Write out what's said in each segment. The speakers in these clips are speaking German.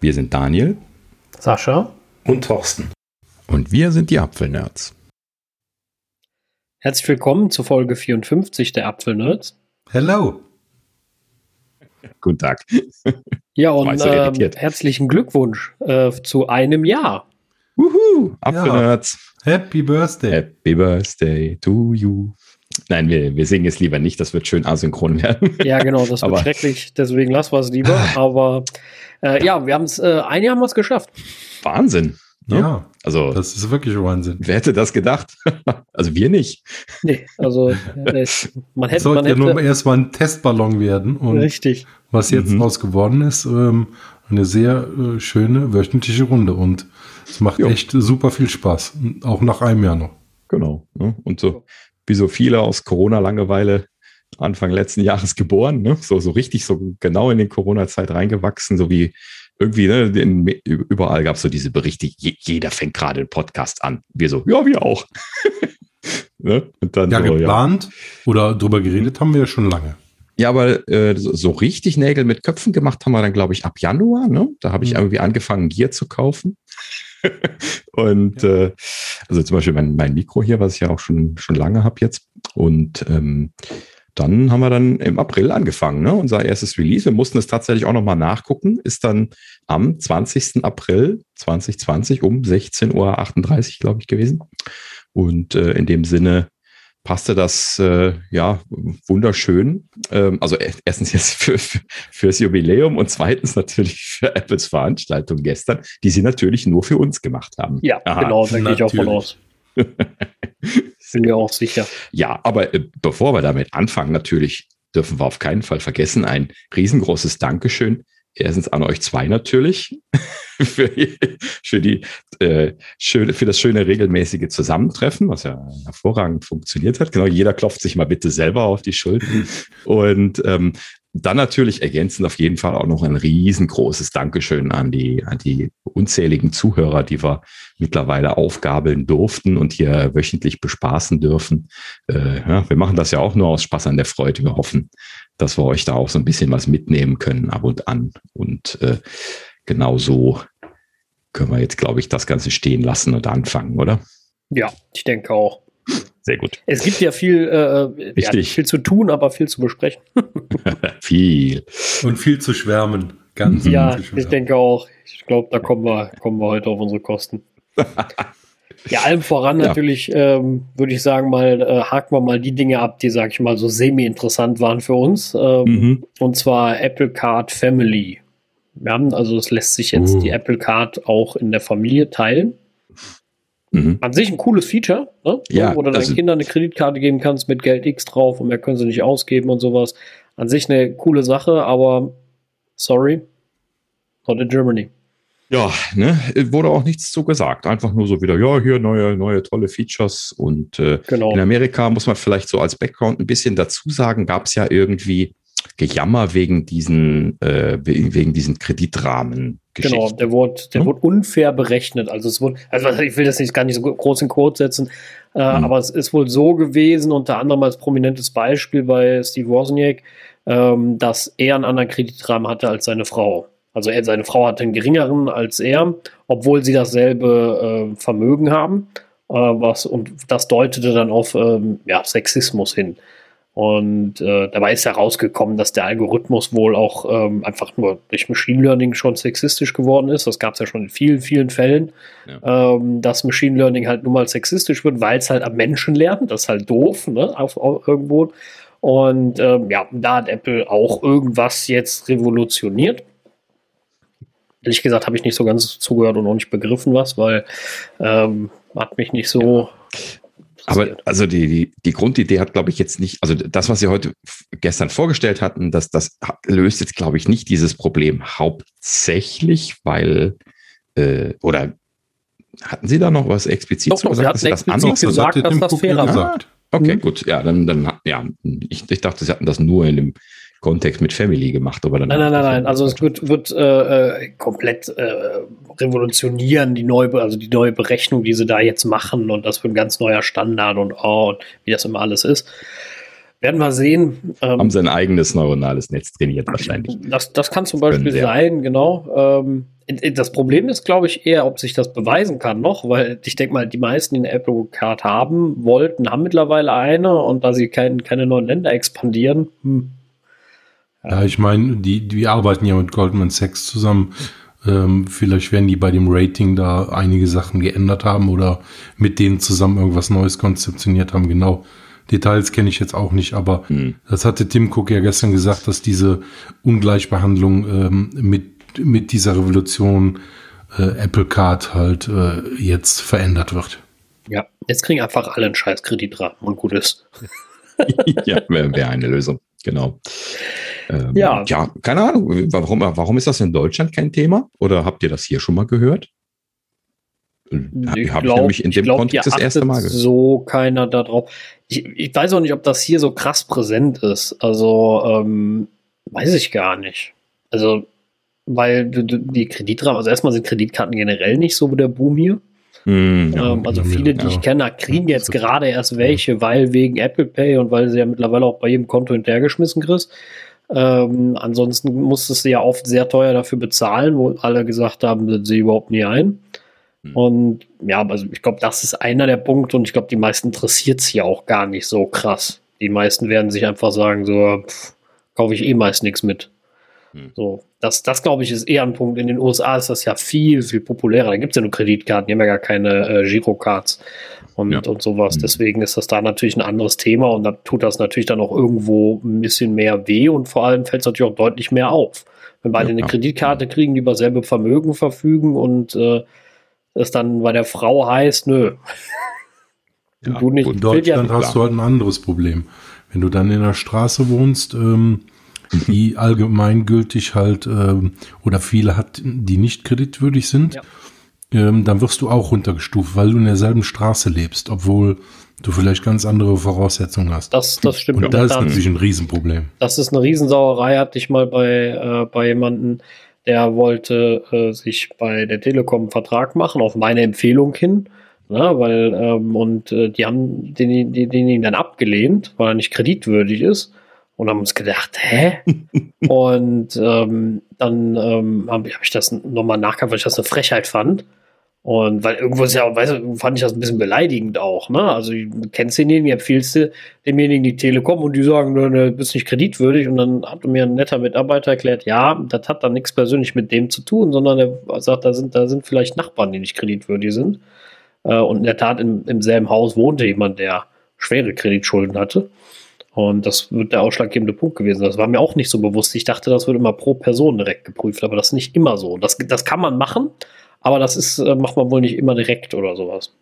Wir sind Daniel, Sascha und Thorsten. Und wir sind die Apfelnerds. Herzlich willkommen zu Folge 54 der Apfelnerds. Hello. Guten Tag. Ja, und äh, herzlichen Glückwunsch äh, zu einem Jahr. Wuhu, Apfelnerds. Ja. Happy Birthday. Happy Birthday to you. Nein, wir, wir singen es lieber nicht, das wird schön asynchron werden. Ja, genau, das wird schrecklich, deswegen lassen wir es lieber. Aber äh, ja, wir haben es, äh, ein Jahr haben wir es geschafft. Wahnsinn. Ne? Ja, also das ist wirklich Wahnsinn. Wer hätte das gedacht? also wir nicht. Nee, also äh, man hätte. Sollte man hätte, ja nur erstmal ein Testballon werden. Und richtig. Was jetzt mhm. raus geworden ist, ähm, eine sehr äh, schöne wöchentliche Runde und es macht jo. echt super viel Spaß, auch nach einem Jahr noch. Genau. Ne? Und so wie so viele aus Corona-Langeweile Anfang letzten Jahres geboren, ne? so, so richtig so genau in den Corona-Zeit reingewachsen, so wie irgendwie, ne, in, überall gab es so diese Berichte, je, jeder fängt gerade einen Podcast an. Wir so, ja, wir auch. ne? dann ja, so, geplant ja. oder drüber geredet haben wir ja schon lange. Ja, aber äh, so, so, richtig Nägel mit Köpfen gemacht haben wir dann, glaube ich, ab Januar. Ne? Da habe ich mhm. irgendwie angefangen, Gier zu kaufen. und ja. äh, also zum Beispiel mein, mein Mikro hier, was ich ja auch schon, schon lange habe jetzt. Und ähm, dann haben wir dann im April angefangen, ne? unser erstes Release. Wir mussten es tatsächlich auch nochmal nachgucken. Ist dann am 20. April 2020 um 16.38 Uhr, glaube ich, gewesen. Und äh, in dem Sinne passte das äh, ja wunderschön. Ähm, also erstens jetzt für, für, fürs Jubiläum und zweitens natürlich für Apples Veranstaltung gestern, die sie natürlich nur für uns gemacht haben. Ja, Aha. genau, da gehe ich auch von aus. Sind wir auch sicher. Ja, aber äh, bevor wir damit anfangen, natürlich dürfen wir auf keinen Fall vergessen, ein riesengroßes Dankeschön erstens an euch zwei natürlich für, für, die, äh, für das schöne regelmäßige Zusammentreffen, was ja hervorragend funktioniert hat. Genau, jeder klopft sich mal bitte selber auf die Schultern. Und ähm, dann natürlich ergänzend auf jeden Fall auch noch ein riesengroßes Dankeschön an die, an die unzähligen Zuhörer, die wir mittlerweile aufgabeln durften und hier wöchentlich bespaßen dürfen. Äh, ja, wir machen das ja auch nur aus Spaß an der Freude. Wir hoffen, dass wir euch da auch so ein bisschen was mitnehmen können ab und an. Und äh, genau so können wir jetzt, glaube ich, das Ganze stehen lassen und anfangen, oder? Ja, ich denke auch. Sehr gut. Es gibt ja viel, äh, Richtig. Ja, viel zu tun, aber viel zu besprechen. viel. Und viel zu schwärmen. Ganz ja, ich denke auch. Ich glaube, da kommen wir, kommen wir heute auf unsere Kosten. Ja, allem voran ja. natürlich, ähm, würde ich sagen, mal äh, haken wir mal die Dinge ab, die, sag ich mal, so semi-interessant waren für uns. Ähm, mhm. Und zwar Apple Card Family. Wir haben, also es lässt sich jetzt uh. die Apple Card auch in der Familie teilen. Mhm. An sich ein cooles Feature, ne? ja, wo du deinen Kindern eine Kreditkarte geben kannst mit Geld X drauf und mehr können sie nicht ausgeben und sowas. An sich eine coole Sache, aber sorry, not in Germany. Ja, ne, wurde auch nichts zu gesagt. Einfach nur so wieder, ja, hier neue, neue tolle Features. Und äh, genau. in Amerika muss man vielleicht so als Background ein bisschen dazu sagen, gab es ja irgendwie Gejammer wegen diesen, äh, wegen diesen Kreditrahmen. Genau, der wurde, der hm? wurde unfair berechnet. Also es wurde, also ich will das nicht gar nicht so groß in Quote setzen, äh, hm. aber es ist wohl so gewesen, unter anderem als prominentes Beispiel bei Steve Wozniak, ähm, dass er einen anderen Kreditrahmen hatte als seine Frau. Also er, seine Frau hatte einen geringeren als er, obwohl sie dasselbe äh, Vermögen haben. Äh, was, und das deutete dann auf ähm, ja, Sexismus hin. Und äh, dabei ist herausgekommen, dass der Algorithmus wohl auch ähm, einfach nur durch Machine Learning schon sexistisch geworden ist. Das gab es ja schon in vielen, vielen Fällen, ja. ähm, dass Machine Learning halt nun mal sexistisch wird, weil es halt am Menschen lernt. Das ist halt doof, ne, auf, auf irgendwo. Und ähm, ja, da hat Apple auch irgendwas jetzt revolutioniert. Ehrlich gesagt habe ich nicht so ganz zugehört und auch nicht begriffen was, weil ähm, hat mich nicht so. Aber also die, die, die Grundidee hat, glaube ich, jetzt nicht, also das, was Sie heute gestern vorgestellt hatten, das, das löst jetzt, glaube ich, nicht dieses Problem hauptsächlich, weil, äh, oder hatten Sie da noch was explizit doch, doch, gesagt? Sie hatten explizit das gesagt, dass das fairer sagt. Okay, mhm. gut. Ja, dann, dann, ja, ich, ich dachte, Sie hatten das nur in dem Kontext mit Family gemacht. Aber dann nein, nein, nein, nein. Also es wird, wird äh, äh, komplett äh, revolutionieren, die neue, also die neue Berechnung, die sie da jetzt machen und das wird ein ganz neuer Standard und, oh, und wie das immer alles ist. Werden wir sehen. Ähm, Haben sie ein eigenes neuronales Netz trainiert wahrscheinlich. Das, das kann zum Beispiel sein, genau. Ähm, Das Problem ist, glaube ich, eher, ob sich das beweisen kann noch, weil ich denke mal, die meisten, die eine Apple Card haben wollten, haben mittlerweile eine und da sie kein, keine neuen Länder expandieren. Hm. Ja. ich meine, die, die arbeiten ja mit Goldman Sachs zusammen. Ähm, vielleicht werden die bei dem Rating da einige Sachen geändert haben oder mit denen zusammen irgendwas Neues konzeptioniert haben. Genau. Details kenne ich jetzt auch nicht, aber hm. das hatte Tim Cook ja gestern gesagt, dass diese Ungleichbehandlung ähm, mit mit dieser Revolution äh, Apple Card halt äh, jetzt verändert wird. Ja, jetzt kriegen einfach alle einen scheiß Kreditrahmen und gut ist. ja, wäre wär eine Lösung, genau. Ähm, ja. ja, keine Ahnung. Warum, warum ist das in Deutschland kein Thema? Oder habt ihr das hier schon mal gehört? Ich habe ich nämlich in dem glaub, Kontext das erste Mal gehört. so keiner da drauf. Ich, ich, weiß auch nicht, ob das hier so krass präsent ist. Also, ähm, weiß ich gar nicht. Also, weil die Kreditrahmen, also erstmal sind Kreditkarten generell nicht so der Boom hier. Mm, ähm, also viele, die ja. ich kenne, kriegen jetzt gerade erst welche, weil wegen Apple Pay und weil sie ja mittlerweile auch bei jedem Konto hinterhergeschmissen kriegst. Ähm, ansonsten musstest du ja oft sehr teuer dafür bezahlen, wo alle gesagt haben, sind sie überhaupt nie ein. Mhm. Und ja, also ich glaube, das ist einer der Punkte und ich glaube, die meisten interessiert es ja auch gar nicht so krass. Die meisten werden sich einfach sagen, so, kaufe ich eh meist nichts mit. Hm. So, das, das glaube ich, ist eher ein Punkt. In den USA ist das ja viel, viel populärer. Da gibt es ja nur Kreditkarten, die haben ja gar keine äh, Girocards und, ja. und sowas. Mhm. Deswegen ist das da natürlich ein anderes Thema und da tut das natürlich dann auch irgendwo ein bisschen mehr weh und vor allem fällt es natürlich auch deutlich mehr auf. Wenn beide ja, eine Kreditkarte kriegen, die über selbe Vermögen verfügen und äh, es dann bei der Frau heißt, nö. Ja, du nicht, in Deutschland hast du halt ein anderes Problem. Wenn du dann in der Straße wohnst, ähm, die allgemeingültig halt ähm, oder viele hat, die nicht kreditwürdig sind, ja. Ähm, dann wirst du auch runtergestuft, weil du in derselben Straße lebst, obwohl du vielleicht ganz andere Voraussetzungen hast. Das, das stimmt. Und da ist natürlich ein Riesenproblem. Das ist eine Riesensauerei, hatte ich mal bei, äh, bei jemanden, der wollte äh, sich bei der Telekom einen Vertrag machen, auf meine Empfehlung hin. Na, weil, ähm, und äh, die haben den, den, den ihn dann abgelehnt, weil er nicht kreditwürdig ist und haben uns gedacht, hä? und ähm, dann ähm, habe hab ich das nochmal nachgehabt, weil ich das eine Frechheit fand. Und weil irgendwo ist ja, weißt du, fand ich das ein bisschen beleidigend auch, ne? Also, du kennst denjenigen, empfiehlst du demjenigen die Telekom und die sagen, du bist nicht kreditwürdig. Und dann hat mir ein netter Mitarbeiter erklärt, ja, das hat dann nichts persönlich mit dem zu tun, sondern er sagt, da sind, da sind vielleicht Nachbarn, die nicht kreditwürdig sind. Äh, und in der Tat, im, im selben Haus wohnte jemand, der schwere Kreditschulden hatte. Und das wird der ausschlaggebende Punkt gewesen. Das war mir auch nicht so bewusst. Ich dachte, das wird immer pro Person direkt geprüft, aber das ist nicht immer so. Das, das kann man machen, aber das ist, äh, macht man wohl nicht immer direkt oder sowas.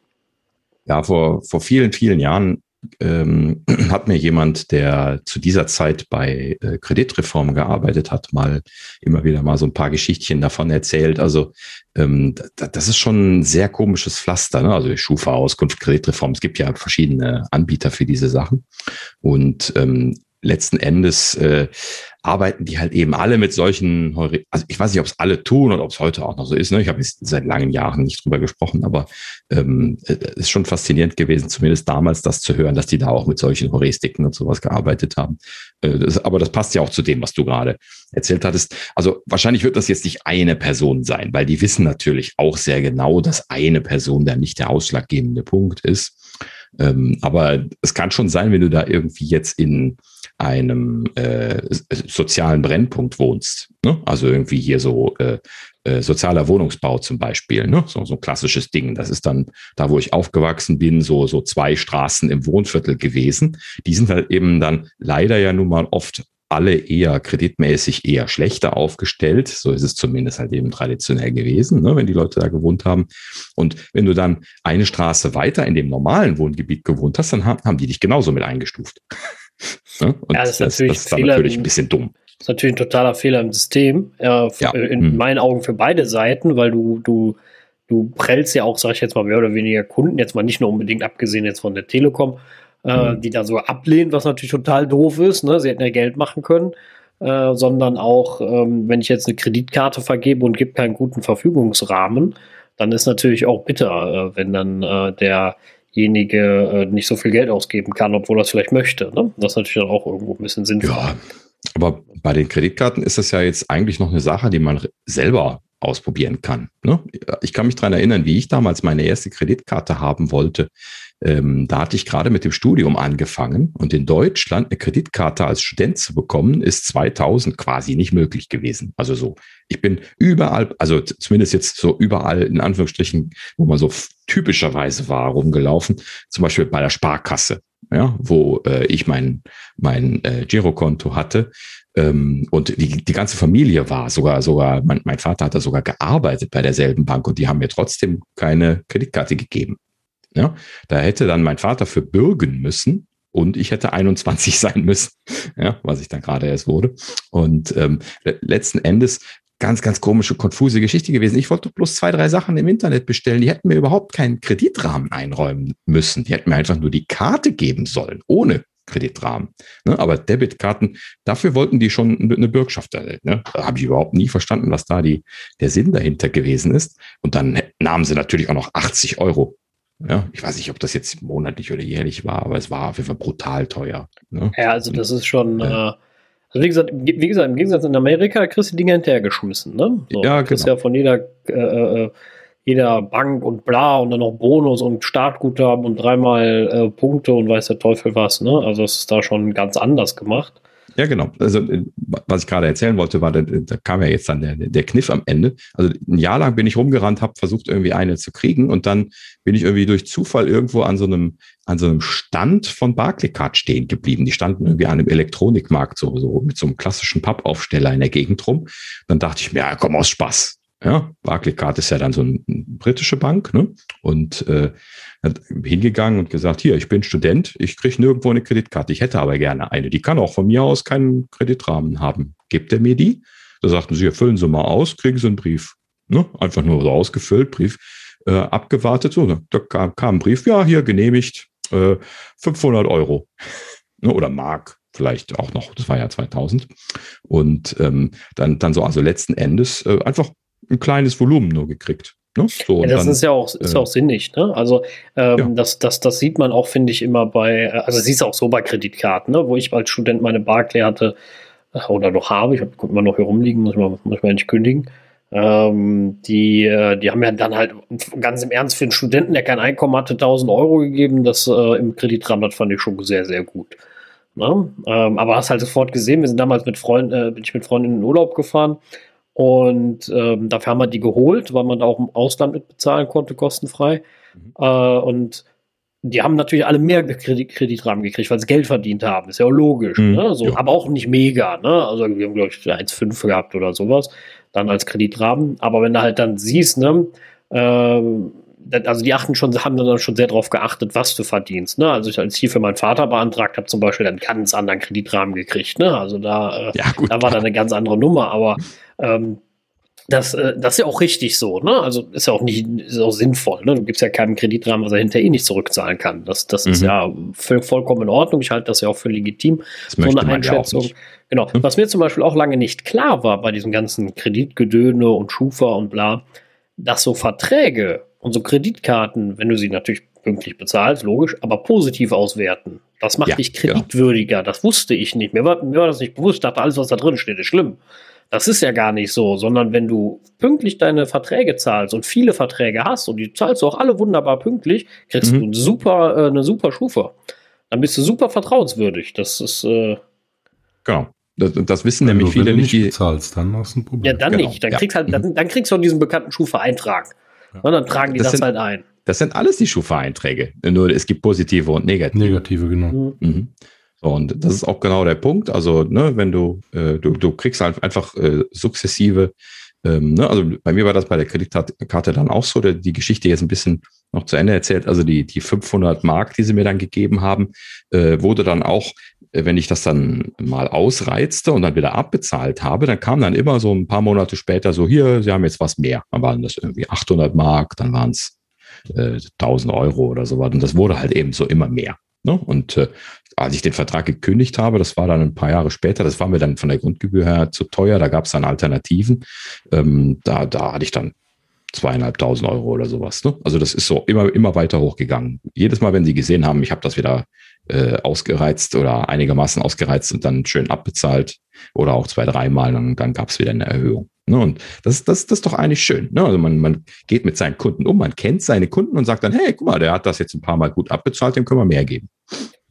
Ja, vor, vor vielen, vielen Jahren ähm, hat mir jemand, der zu dieser Zeit bei äh, Kreditreform gearbeitet hat, mal immer wieder mal so ein paar Geschichtchen davon erzählt. Also ähm, das ist schon ein sehr komisches Pflaster. Ne? Also Schufa-Auskunft, Kreditreform. Es gibt ja verschiedene Anbieter für diese Sachen. Und ähm, letzten Endes äh, arbeiten die halt eben alle mit solchen, also ich weiß nicht, ob es alle tun oder ob es heute auch noch so ist. Ne? Ich habe jetzt seit langen Jahren nicht drüber gesprochen, aber ähm, äh, ist schon faszinierend gewesen, zumindest damals das zu hören, dass die da auch mit solchen Heuristiken und sowas gearbeitet haben. Äh, das, aber das passt ja auch zu dem, was du gerade erzählt hattest. Also wahrscheinlich wird das jetzt nicht eine Person sein, weil die wissen natürlich auch sehr genau, dass eine Person da nicht der ausschlaggebende Punkt ist. Ähm, aber es kann schon sein, wenn du da irgendwie jetzt in einem äh, sozialen Brennpunkt wohnst. Ne? Also irgendwie hier so äh, äh, sozialer Wohnungsbau zum Beispiel, ne? so, so ein klassisches Ding. Das ist dann da, wo ich aufgewachsen bin, so, so zwei Straßen im Wohnviertel gewesen. Die sind halt eben dann leider ja nun mal oft alle eher kreditmäßig eher schlechter aufgestellt. So ist es zumindest halt eben traditionell gewesen, ne, wenn die Leute da gewohnt haben. Und wenn du dann eine Straße weiter in dem normalen Wohngebiet gewohnt hast, dann haben, haben die dich genauso mit eingestuft. Ne? Und ja, das ist natürlich, das, das natürlich ein bisschen dumm. Das ist natürlich ein totaler Fehler im System. Äh, ja. In hm. meinen Augen für beide Seiten, weil du, du, du prellst ja auch, sag ich jetzt mal, mehr oder weniger Kunden, jetzt mal nicht nur unbedingt abgesehen jetzt von der Telekom, äh, hm. die da so ablehnen, was natürlich total doof ist. Ne? Sie hätten ja Geld machen können. Äh, sondern auch, ähm, wenn ich jetzt eine Kreditkarte vergebe und gibt keinen guten Verfügungsrahmen, dann ist natürlich auch bitter, äh, wenn dann äh, der derjenige äh, nicht so viel Geld ausgeben kann, obwohl er es vielleicht möchte. Ne? Das ist natürlich auch irgendwo ein bisschen sinnvoll. Ja, aber bei den Kreditkarten ist das ja jetzt eigentlich noch eine Sache, die man selber ausprobieren kann. Ne? Ich kann mich daran erinnern, wie ich damals meine erste Kreditkarte haben wollte. Ähm, da hatte ich gerade mit dem Studium angefangen und in Deutschland eine Kreditkarte als Student zu bekommen, ist 2000 quasi nicht möglich gewesen. Also so, ich bin überall, also zumindest jetzt so überall in Anführungsstrichen, wo man so typischerweise war, rumgelaufen, zum Beispiel bei der Sparkasse, ja, wo äh, ich mein, mein äh, Girokonto hatte. Ähm, und die, die ganze Familie war sogar, sogar, mein, mein Vater hat da sogar gearbeitet bei derselben Bank und die haben mir trotzdem keine Kreditkarte gegeben. Ja, da hätte dann mein Vater für bürgen müssen und ich hätte 21 sein müssen, ja, was ich dann gerade erst wurde. Und ähm, letzten Endes ganz, ganz komische, konfuse Geschichte gewesen. Ich wollte bloß zwei, drei Sachen im Internet bestellen. Die hätten mir überhaupt keinen Kreditrahmen einräumen müssen. Die hätten mir einfach nur die Karte geben sollen, ohne Kreditrahmen. Ne? Aber Debitkarten, dafür wollten die schon eine Bürgschaft. Ne? Da habe ich überhaupt nie verstanden, was da die, der Sinn dahinter gewesen ist. Und dann nahmen sie natürlich auch noch 80 Euro ja, ich weiß nicht, ob das jetzt monatlich oder jährlich war, aber es war auf jeden Fall brutal teuer. Ne? Ja, also das ist schon, ja. äh, also wie gesagt, wie gesagt, im Gegensatz in Amerika kriegst du Dinge hinterhergeschmissen, ne? So, ja, du kriegst genau. ja von jeder, äh, äh, jeder Bank und bla und dann noch Bonus und Startguthaben und dreimal äh, Punkte und weiß der Teufel was, ne? Also es ist da schon ganz anders gemacht. Ja, genau. Also, äh, was ich gerade erzählen wollte, war, da, da kam ja jetzt dann der, der Kniff am Ende. Also, ein Jahr lang bin ich rumgerannt, habe versucht, irgendwie eine zu kriegen und dann bin ich irgendwie durch Zufall irgendwo an so einem, an so einem Stand von Barclaycard stehen geblieben. Die standen irgendwie an einem Elektronikmarkt so, so mit so einem klassischen Pappaufsteller in der Gegend rum. Dann dachte ich mir, ja, komm aus Spaß. Ja, Barclaycard ist ja dann so eine britische Bank, ne? Und äh, hat hingegangen und gesagt, hier, ich bin Student, ich kriege nirgendwo eine Kreditkarte, ich hätte aber gerne eine. Die kann auch von mir aus keinen Kreditrahmen haben. Gebt er mir die? Da sagten sie, füllen Sie mal aus, kriegen Sie einen Brief. Ne? Einfach nur so ausgefüllt, Brief äh, abgewartet. So, da kam, kam ein Brief, ja, hier genehmigt, äh, 500 Euro. ne? Oder Mark vielleicht auch noch, das war ja 2000. Und ähm, dann, dann so, also letzten Endes äh, einfach ein kleines Volumen nur gekriegt. Ne? So, ja, das dann, ist ja auch, ist äh, auch sinnig. Ne? Also ähm, ja. das, das, das sieht man auch, finde ich, immer bei, also siehst du auch so bei Kreditkarten, ne? wo ich als Student meine Barclay hatte äh, oder noch habe, ich habe immer noch hier rumliegen, muss man, muss man nicht kündigen. Ähm, die, äh, die haben ja dann halt ganz im Ernst für einen Studenten, der kein Einkommen hatte, 1000 Euro gegeben. Das äh, im Kreditrahmen, das fand ich schon sehr, sehr gut. Ne? Ähm, aber hast halt sofort gesehen, wir sind damals mit Freunden, äh, bin ich mit Freunden in den Urlaub gefahren und ähm, dafür haben wir die geholt, weil man auch im Ausland mitbezahlen konnte, kostenfrei. Mhm. Äh, und die haben natürlich alle mehr Kredit Kreditrahmen gekriegt, weil sie Geld verdient haben. Ist ja auch logisch. Mhm, ne? so, ja. Aber auch nicht mega. Ne? Also wir haben, glaube ich, 1,5 gehabt oder sowas. Dann als Kreditrahmen. Aber wenn du halt dann siehst, ne, ähm, also die achten schon, haben dann schon sehr darauf geachtet, was du verdienst. Ne? Also ich, als ich hier für meinen Vater beantragt habe, zum Beispiel, dann ganz anderen Kreditrahmen gekriegt. Ne? Also da, äh, ja, da war dann eine ganz andere Nummer, aber ähm, das, äh, das ist ja auch richtig so, ne? Also ist ja auch nicht, ist auch sinnvoll, ne? Du gibst ja keinen Kreditrahmen, was er hinterher eh nicht zurückzahlen kann. Das, das mhm. ist ja voll, vollkommen in Ordnung. Ich halte das ja auch für legitim. Das so eine Einschätzung. Ja genau. Hm? Was mir zum Beispiel auch lange nicht klar war bei diesem ganzen Kreditgedöne und Schufa und bla, dass so Verträge und so Kreditkarten, wenn du sie natürlich pünktlich bezahlst, logisch, aber positiv auswerten. Das macht ja, dich kreditwürdiger. Ja. Das wusste ich nicht. Mir war, mir war das nicht bewusst. Ich dachte, alles, was da drin steht, ist schlimm. Das ist ja gar nicht so, sondern wenn du pünktlich deine Verträge zahlst und viele Verträge hast und die zahlst du auch alle wunderbar pünktlich, kriegst mhm. du super, äh, eine super Schufa. Dann bist du super vertrauenswürdig. Das ist. Äh, genau. Das, das wissen nämlich viele nicht. Wenn du nicht bezahlst, dann hast du ein Problem. Ja, dann genau. nicht. Dann, ja. kriegst halt, dann, mhm. dann kriegst du auch diesen bekannten Schufa-Eintrag. Ja. Und dann tragen die das, das sind, halt ein. Das sind alles die Schufa-Einträge. Nur es gibt positive und negative. Negative, genau. Mhm. Mhm. So, und das ist auch genau der Punkt. Also, ne, wenn du, äh, du, du kriegst halt einfach äh, sukzessive, ähm, ne, also bei mir war das bei der Kreditkarte dann auch so, der, die Geschichte jetzt ein bisschen noch zu Ende erzählt. Also die, die 500 Mark, die sie mir dann gegeben haben, äh, wurde dann auch, wenn ich das dann mal ausreizte und dann wieder abbezahlt habe, dann kam dann immer so ein paar Monate später so, hier, sie haben jetzt was mehr. Dann waren das irgendwie 800 Mark, dann waren es äh, 1000 Euro oder so was. Und das wurde halt eben so immer mehr. Ne? Und äh, als ich den Vertrag gekündigt habe, das war dann ein paar Jahre später, das war mir dann von der Grundgebühr her zu teuer, da gab es dann Alternativen. Ähm, da, da hatte ich dann zweieinhalbtausend Euro oder sowas. Ne? Also das ist so immer, immer weiter hochgegangen. Jedes Mal, wenn sie gesehen haben, ich habe das wieder äh, ausgereizt oder einigermaßen ausgereizt und dann schön abbezahlt oder auch zwei, dreimal, dann, dann gab es wieder eine Erhöhung. Ne? Und das, das, das ist doch eigentlich schön. Ne? Also man, man geht mit seinen Kunden um, man kennt seine Kunden und sagt dann, hey, guck mal, der hat das jetzt ein paar Mal gut abbezahlt, dem können wir mehr geben.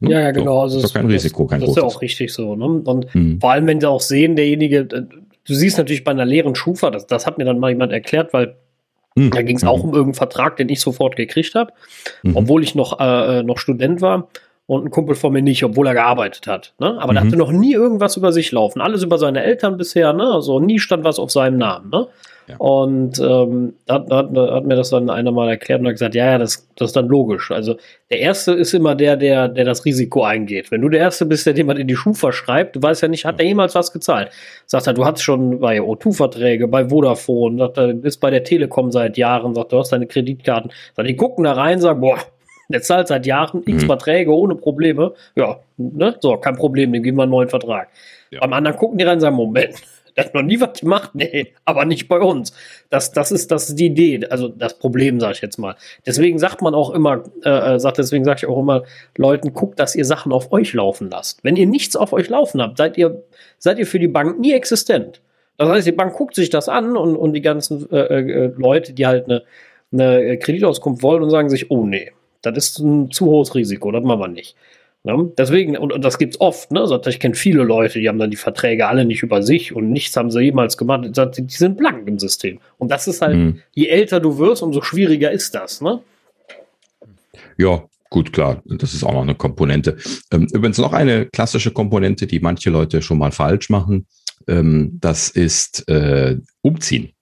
Ne? Ja, ja, genau. Also das ist doch kein Risiko, kein Das, ist ja auch richtig so. Ne? Und hm. vor allem, wenn sie auch sehen, derjenige, äh, du siehst natürlich bei einer leeren Schufa, das, das hat mir dann mal jemand erklärt, weil hm. da ging es auch mhm. um irgendeinen Vertrag, den ich sofort gekriegt habe, mhm. obwohl ich noch, äh, äh, noch Student war und ein Kumpel von mir nicht, obwohl er gearbeitet hat. Ne? Aber mhm. der hatte noch nie irgendwas über sich laufen. Alles über seine Eltern bisher, ne? Also nie stand was auf seinem Namen, ne? Ja. Und ähm, hat, hat, hat, mir das dann einer mal erklärt und hat gesagt, ja, ja, das, das ist dann logisch. Also der Erste ist immer der, der, der das Risiko eingeht. Wenn du der Erste bist, der jemand in die Schufa schreibt, du weißt ja nicht, hat er jemals was gezahlt? Sagt er, du hast schon bei O2-Verträge, bei Vodafone, sagt er, bist bei der Telekom seit Jahren, sagt du hast deine Kreditkarten. Sagt, die gucken da rein, sagen, boah, der zahlt seit Jahren x mhm. Verträge ohne Probleme. Ja, ne? So, kein Problem, dem geben wir einen neuen Vertrag. Ja. Beim anderen gucken die rein und sagen, Moment, der hat noch nie was gemacht, nee, aber nicht bei uns. Das, das, ist, das ist die Idee, also das Problem, sage ich jetzt mal. Deswegen sagt man auch immer, äh, äh sagt, deswegen sage ich auch immer Leuten, guckt, dass ihr Sachen auf euch laufen lasst. Wenn ihr nichts auf euch laufen habt, seid ihr, seid ihr für die Bank nie existent. Das heißt, die Bank guckt sich das an und, und die ganzen äh, äh, Leute, die halt eine, eine Kreditauskunft wollen und sagen sich, oh nee, das ist ein zu hohes Risiko, das machen wir nicht. Ne? Deswegen, und, und das es oft, ne? Ich kenne viele Leute, die haben dann die Verträge alle nicht über sich und nichts haben sie jemals gemacht. Die sind blank im System. Und das ist halt, mhm. je älter du wirst, umso schwieriger ist das, ne? Ja, gut, klar. Das ist auch noch eine Komponente. Ähm, übrigens noch eine klassische Komponente, die manche Leute schon mal falsch machen. Ähm, das ist äh, Umziehen.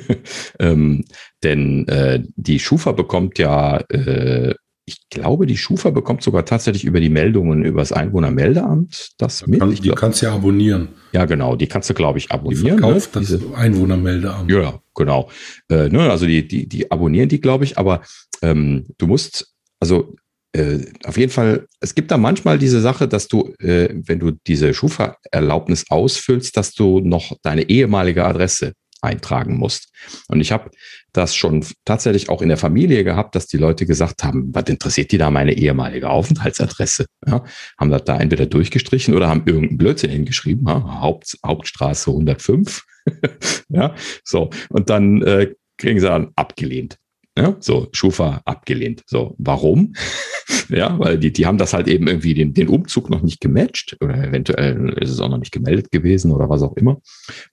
ähm, denn äh, die Schufa bekommt ja, äh, ich glaube, die Schufa bekommt sogar tatsächlich über die Meldungen über das Einwohnermeldeamt das mit. Kann, die kannst du ja abonnieren. Ja, genau, die kannst du, glaube ich, abonnieren. Die verkauft ne? das Einwohnermeldeamt. Ja, genau. Äh, ne, also die, die, die abonnieren die, glaube ich, aber ähm, du musst, also äh, auf jeden Fall, es gibt da manchmal diese Sache, dass du, äh, wenn du diese Schufa-Erlaubnis ausfüllst, dass du noch deine ehemalige Adresse eintragen musst. Und ich habe das schon tatsächlich auch in der Familie gehabt, dass die Leute gesagt haben, was interessiert die da meine ehemalige Aufenthaltsadresse? Ja, haben das da entweder durchgestrichen oder haben irgendeinen Blödsinn hingeschrieben, ja, Haupt, Hauptstraße 105. ja, so. Und dann äh, kriegen sie dann abgelehnt. Ja, so, Schufa abgelehnt. So, warum? ja, weil die, die haben das halt eben irgendwie den, den Umzug noch nicht gematcht oder eventuell ist es auch noch nicht gemeldet gewesen oder was auch immer.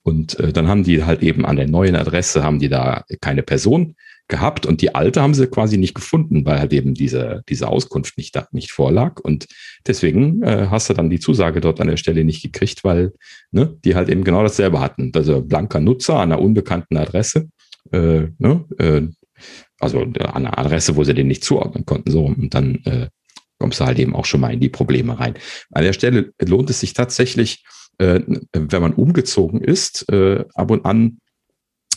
Und äh, dann haben die halt eben an der neuen Adresse haben die da keine Person gehabt und die alte haben sie quasi nicht gefunden, weil halt eben diese, diese Auskunft nicht, da, nicht vorlag. Und deswegen äh, hast du dann die Zusage dort an der Stelle nicht gekriegt, weil ne, die halt eben genau dasselbe hatten. Also blanker Nutzer an einer unbekannten Adresse. Äh, ne, äh, also an eine Adresse, wo sie den nicht zuordnen konnten. So, und dann äh, kommst du halt eben auch schon mal in die Probleme rein. An der Stelle lohnt es sich tatsächlich, äh, wenn man umgezogen ist, äh, ab und an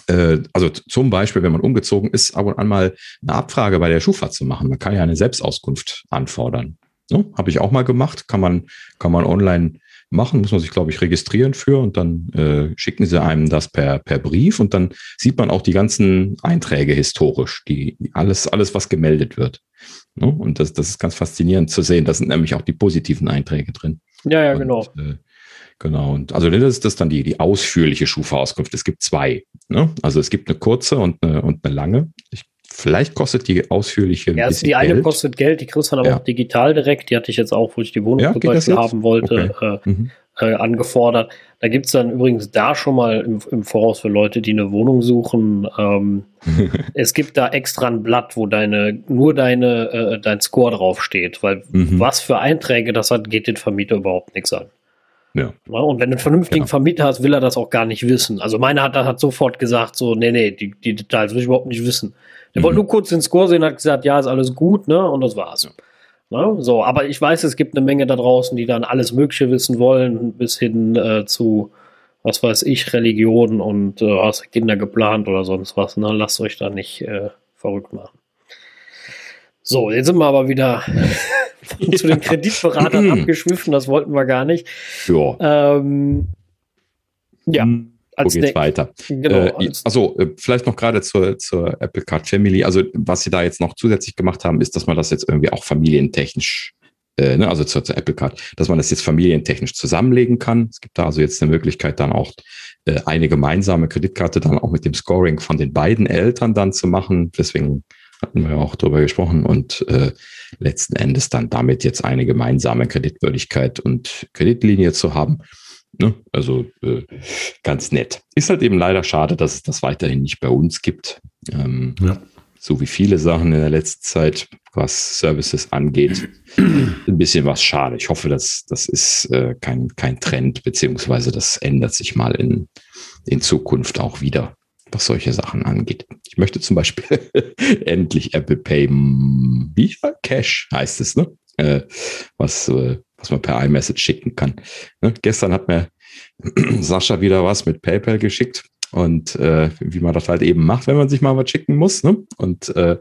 äh, also zum Beispiel, wenn man umgezogen ist, ab und an mal eine Abfrage bei der Schufa zu machen. Man kann ja eine Selbstauskunft anfordern. So, Habe ich auch mal gemacht, kann man, kann man online machen, muss man sich, glaube ich, registrieren für und dann äh, schicken sie einem das per, per Brief und dann sieht man auch die ganzen Einträge historisch, die alles, alles, was gemeldet wird. Ne? Und das, das ist ganz faszinierend zu sehen. Da sind nämlich auch die positiven Einträge drin. Ja, ja, und, genau. Äh, Genau. Und also das ist das dann die, die ausführliche Schufa-Auskunft. Es gibt zwei. Ne? Also es gibt eine kurze und eine, und eine lange. Ich Vielleicht kostet die ausführliche. Ja, also die eine Geld. kostet Geld, die kriegst du dann aber ja. auch digital direkt. Die hatte ich jetzt auch, wo ich die Wohnung ja, zum Beispiel haben wollte, okay. äh, mhm. äh, angefordert. Da gibt es dann übrigens da schon mal im, im, Voraus für Leute, die eine Wohnung suchen. Ähm, es gibt da extra ein Blatt, wo deine, nur deine, äh, dein Score draufsteht, weil mhm. was für Einträge das hat, geht den Vermieter überhaupt nichts an. Ja. Und wenn du einen vernünftigen ja. Vermieter hast, will er das auch gar nicht wissen. Also meiner hat, hat sofort gesagt, so, nee, nee, die, die Details will ich überhaupt nicht wissen. Mhm. wollte nur kurz den Score sehen, hat gesagt, ja, ist alles gut, ne? Und das war's. Ne? So, aber ich weiß, es gibt eine Menge da draußen, die dann alles Mögliche wissen wollen, bis hin äh, zu, was weiß ich, Religion und äh, hast Kinder geplant oder sonst was. Ne? Lasst euch da nicht äh, verrückt machen. So, jetzt sind wir aber wieder zu den Kreditberatern abgeschwiffen, das wollten wir gar nicht. Ja. Ähm, ja. Als Wo geht's Deck. weiter? Genau. Äh, also vielleicht noch gerade zur, zur Apple Card Family. Also was sie da jetzt noch zusätzlich gemacht haben, ist, dass man das jetzt irgendwie auch familientechnisch äh, ne, also zur, zur, Apple Card, dass man das jetzt familientechnisch zusammenlegen kann. Es gibt da also jetzt eine Möglichkeit, dann auch äh, eine gemeinsame Kreditkarte dann auch mit dem Scoring von den beiden Eltern dann zu machen. Deswegen hatten wir ja auch darüber gesprochen und äh, letzten Endes dann damit jetzt eine gemeinsame Kreditwürdigkeit und Kreditlinie zu haben. Ne? Also äh, ganz nett. Ist halt eben leider schade, dass es das weiterhin nicht bei uns gibt. Ähm, ja. So wie viele Sachen in der letzten Zeit, was Services angeht, ein bisschen was schade. Ich hoffe, dass das ist äh, kein, kein Trend, beziehungsweise das ändert sich mal in, in Zukunft auch wieder was solche Sachen angeht. Ich möchte zum Beispiel endlich Apple Pay wie Cash heißt es, ne? Äh, was, äh, was man per iMessage schicken kann. Ne? Gestern hat mir Sascha wieder was mit PayPal geschickt und äh, wie man das halt eben macht, wenn man sich mal was schicken muss. Ne? Und äh,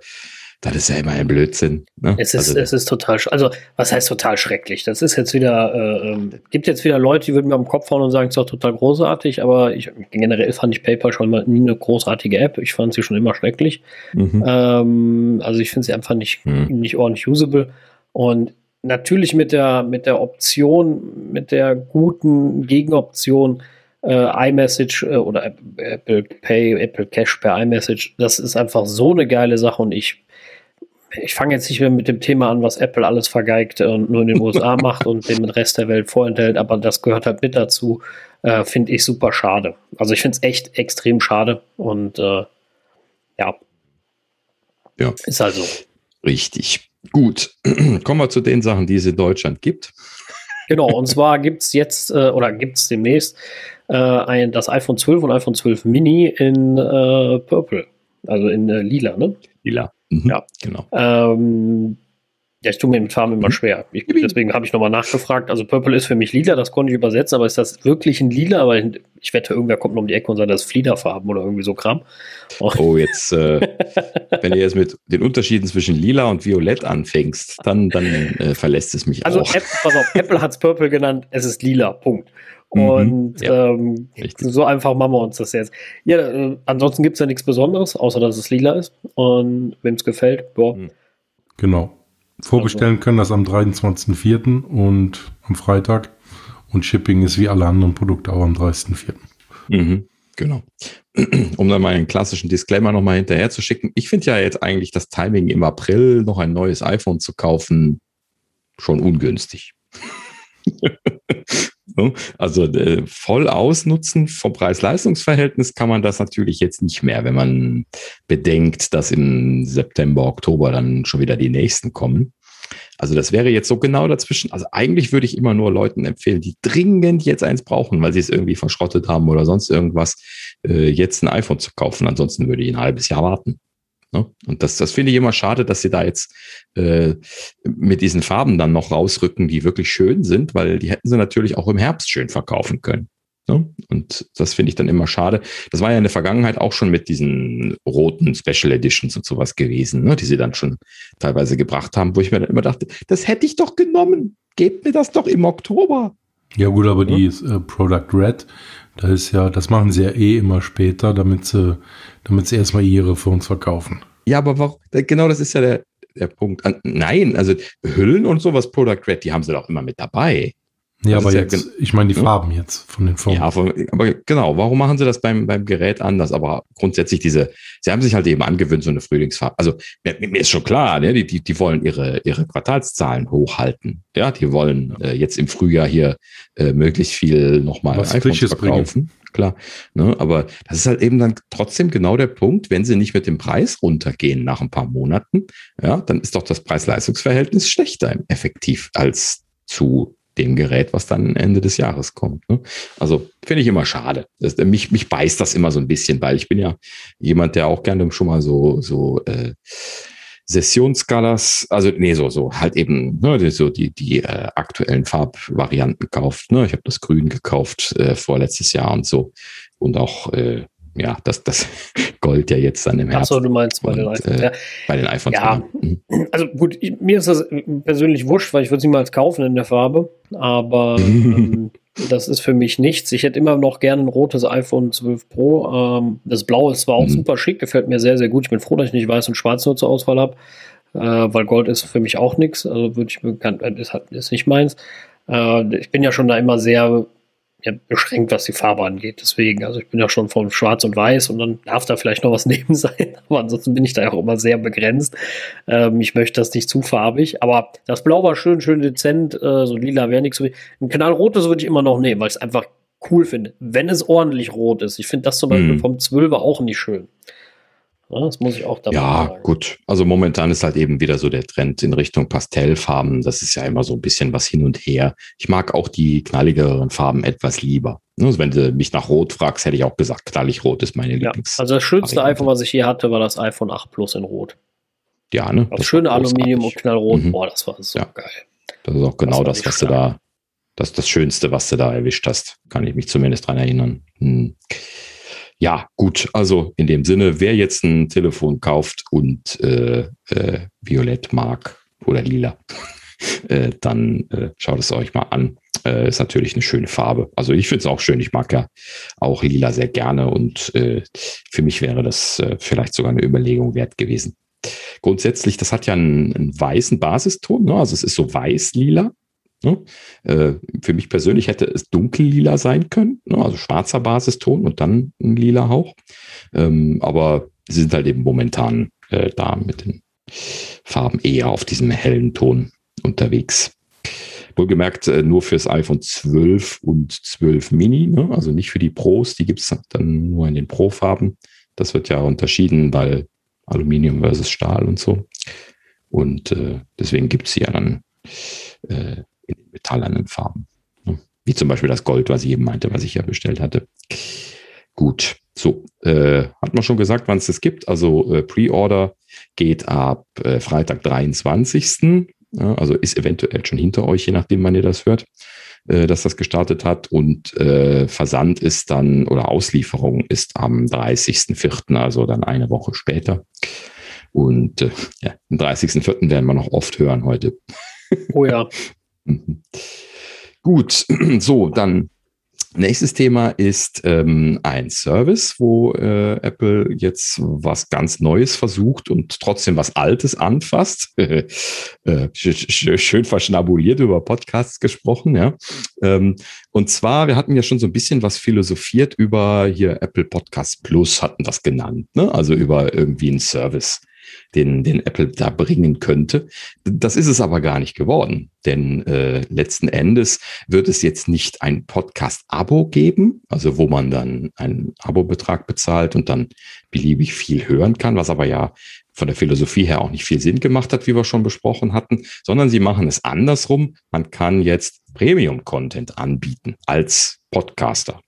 das ist ja immer ein Blödsinn. Ne? Es, ist, also, es ist total, also was heißt total schrecklich? Das ist jetzt wieder, äh, ähm, gibt jetzt wieder Leute, die würden mir am Kopf hauen und sagen, es ist doch total großartig, aber ich, generell fand ich PayPal schon mal nie eine großartige App. Ich fand sie schon immer schrecklich. Mhm. Ähm, also ich finde sie einfach nicht, mhm. nicht ordentlich usable. Und natürlich mit der, mit der Option, mit der guten Gegenoption, äh, iMessage äh, oder Apple Pay, Apple Cash per iMessage, das ist einfach so eine geile Sache und ich ich fange jetzt nicht mehr mit dem Thema an, was Apple alles vergeigt und nur in den USA macht und den Rest der Welt vorenthält, aber das gehört halt mit dazu. Äh, finde ich super schade. Also ich finde es echt extrem schade und äh, ja. Ja. Ist also. Richtig. Gut. Kommen wir zu den Sachen, die es in Deutschland gibt. Genau, und zwar gibt es jetzt äh, oder gibt es demnächst äh, ein, das iPhone 12 und iPhone 12 Mini in äh, Purple, also in äh, lila, ne? Lila. Mhm, ja, genau. Ähm, ja, ich tue mir mit Farben immer mhm. schwer. Ich, deswegen habe ich nochmal nachgefragt. Also Purple ist für mich lila, das konnte ich übersetzen, aber ist das wirklich ein lila? Aber ich wette, irgendwer kommt noch um die Ecke und sagt, das ist Fliederfarben oder irgendwie so Kram. Oh, oh jetzt, äh, wenn du jetzt mit den Unterschieden zwischen lila und violett anfängst, dann, dann äh, verlässt es mich also auch. Also pass auf, Apple hat es Purple genannt, es ist lila, Punkt. Mhm, und ja, ähm, so einfach machen wir uns das jetzt. Ja, äh, ansonsten gibt es ja nichts Besonderes, außer dass es lila ist. Und wem es gefällt, boah. Mhm. Genau. Vorbestellen können das am 23.04. und am Freitag. Und Shipping ist wie alle anderen Produkte auch am 30.04. Mhm, genau. Um dann mal einen klassischen Disclaimer nochmal hinterher zu schicken. Ich finde ja jetzt eigentlich das Timing im April noch ein neues iPhone zu kaufen schon ungünstig. Also äh, voll ausnutzen vom Preis-Leistungs-Verhältnis kann man das natürlich jetzt nicht mehr, wenn man bedenkt, dass im September, Oktober dann schon wieder die nächsten kommen. Also das wäre jetzt so genau dazwischen. Also eigentlich würde ich immer nur Leuten empfehlen, die dringend jetzt eins brauchen, weil sie es irgendwie verschrottet haben oder sonst irgendwas, äh, jetzt ein iPhone zu kaufen. Ansonsten würde ich ein halbes Jahr warten. Ne? Und das, das finde ich immer schade, dass sie da jetzt äh, mit diesen Farben dann noch rausrücken, die wirklich schön sind, weil die hätten sie natürlich auch im Herbst schön verkaufen können. Ne? Und das finde ich dann immer schade. Das war ja in der Vergangenheit auch schon mit diesen roten Special Editions und sowas gewesen, ne? die sie dann schon teilweise gebracht haben, wo ich mir dann immer dachte, das hätte ich doch genommen. Gebt mir das doch im Oktober. Ja gut, aber ja. die äh, Product Red, da ist ja, das machen sie ja eh immer später, damit sie, damit sie erstmal ihre für verkaufen. Ja, aber warum, genau das ist ja der, der Punkt. Nein, also Hüllen und sowas, Product Red, die haben sie doch immer mit dabei. Ja, aber jetzt, ja, ich meine die hm? Farben jetzt von den Formen. Ja, aber genau, warum machen sie das beim, beim Gerät anders? Aber grundsätzlich diese, sie haben sich halt eben angewöhnt, so eine Frühlingsfarbe. Also mir, mir ist schon klar, ne, die, die, die wollen ihre, ihre Quartalszahlen hochhalten. Ja, die wollen äh, jetzt im Frühjahr hier äh, möglichst viel nochmal iPhones verkaufen. Bringen. Klar. Ne, aber das ist halt eben dann trotzdem genau der Punkt, wenn sie nicht mit dem Preis runtergehen nach ein paar Monaten, ja, dann ist doch das Preis-Leistungs-Verhältnis schlechter effektiv als zu dem Gerät, was dann Ende des Jahres kommt. Ne? Also finde ich immer schade. Das, mich, mich beißt das immer so ein bisschen, weil ich bin ja jemand, der auch gerne schon mal so, so äh, Sessionsskalas, also nee, so, so halt eben ne, so die, die äh, aktuellen Farbvarianten kauft. Ne? Ich habe das Grün gekauft äh, vorletztes Jahr und so. Und auch äh, ja, das, das Gold ja jetzt dann im Herbst. Achso, du meinst bei den iPhones. Äh, ja. Bei den iPhones. Ja, genau. mhm. also gut, ich, mir ist das persönlich wurscht, weil ich würde sie mal kaufen in der Farbe, aber ähm, das ist für mich nichts. Ich hätte immer noch gerne ein rotes iPhone 12 Pro. Ähm, das Blaue ist zwar auch mhm. super schick, gefällt mir sehr, sehr gut. Ich bin froh, dass ich nicht weiß und schwarz nur zur Auswahl habe, äh, weil Gold ist für mich auch nichts. Also würde ich mir, äh, ist, ist nicht meins. Äh, ich bin ja schon da immer sehr ja, beschränkt, was die Farbe angeht. Deswegen, also ich bin ja schon von Schwarz und Weiß und dann darf da vielleicht noch was neben sein. Aber ansonsten bin ich da auch immer sehr begrenzt. Ähm, ich möchte das nicht zu farbig. Aber das Blau war schön, schön dezent. Äh, so lila wäre nichts. Ein Knallrotes würde ich immer noch nehmen, weil ich es einfach cool finde. Wenn es ordentlich rot ist. Ich finde das zum Beispiel mhm. vom 12er auch nicht schön. Ja, das muss ich auch dabei Ja, sagen. gut. Also momentan ist halt eben wieder so der Trend in Richtung Pastellfarben. Das ist ja immer so ein bisschen was hin und her. Ich mag auch die knalligeren Farben etwas lieber. Also wenn du mich nach Rot fragst, hätte ich auch gesagt, knallig Rot ist meine ja, Lieblings. Also das schönste Variante. iPhone, was ich hier hatte, war das iPhone 8 Plus in Rot. Ja, ne? Das, das schöne Aluminium und knallrot. Mhm. Boah, das war so ja. geil. Das ist auch genau das, das was stark. du da, das ist das Schönste, was du da erwischt hast. Kann ich mich zumindest dran erinnern. Hm ja, gut, also in dem Sinne, wer jetzt ein Telefon kauft und äh, äh, Violett mag oder lila, äh, dann äh, schaut es euch mal an. Äh, ist natürlich eine schöne Farbe. Also ich finde es auch schön. Ich mag ja auch lila sehr gerne und äh, für mich wäre das äh, vielleicht sogar eine Überlegung wert gewesen. Grundsätzlich, das hat ja einen, einen weißen Basiston, ne? also es ist so weiß-lila. Ne? Äh, für mich persönlich hätte es dunkellila sein können, ne? also schwarzer Basiston und dann ein lila Hauch. Ähm, aber sie sind halt eben momentan äh, da mit den Farben eher auf diesem hellen Ton unterwegs. Wohlgemerkt äh, nur fürs iPhone 12 und 12 Mini, ne? also nicht für die Pros, die gibt es dann nur in den Pro-Farben. Das wird ja unterschieden, weil Aluminium versus Stahl und so. Und äh, deswegen gibt es ja dann äh, in den metallernen Farben. Wie zum Beispiel das Gold, was ich eben meinte, was ich ja bestellt hatte. Gut, so, äh, hat man schon gesagt, wann es das gibt. Also äh, Pre-Order geht ab äh, Freitag, 23. Ja, also ist eventuell schon hinter euch, je nachdem, wann ihr das hört, äh, dass das gestartet hat. Und äh, Versand ist dann, oder Auslieferung ist am 30.04., also dann eine Woche später. Und äh, ja, am 30.04. werden wir noch oft hören heute. Oh ja. Mhm. Gut, so, dann nächstes Thema ist ähm, ein Service, wo äh, Apple jetzt was ganz Neues versucht und trotzdem was Altes anfasst. äh, schön verschnabuliert über Podcasts gesprochen, ja. Ähm, und zwar, wir hatten ja schon so ein bisschen was philosophiert über hier Apple Podcast Plus, hatten das genannt, ne? Also über irgendwie einen Service den, den Apple da bringen könnte. Das ist es aber gar nicht geworden, denn äh, letzten Endes wird es jetzt nicht ein Podcast-Abo geben, also wo man dann einen Abo-Betrag bezahlt und dann beliebig viel hören kann, was aber ja von der Philosophie her auch nicht viel Sinn gemacht hat, wie wir schon besprochen hatten, sondern sie machen es andersrum. Man kann jetzt Premium-Content anbieten als Podcaster.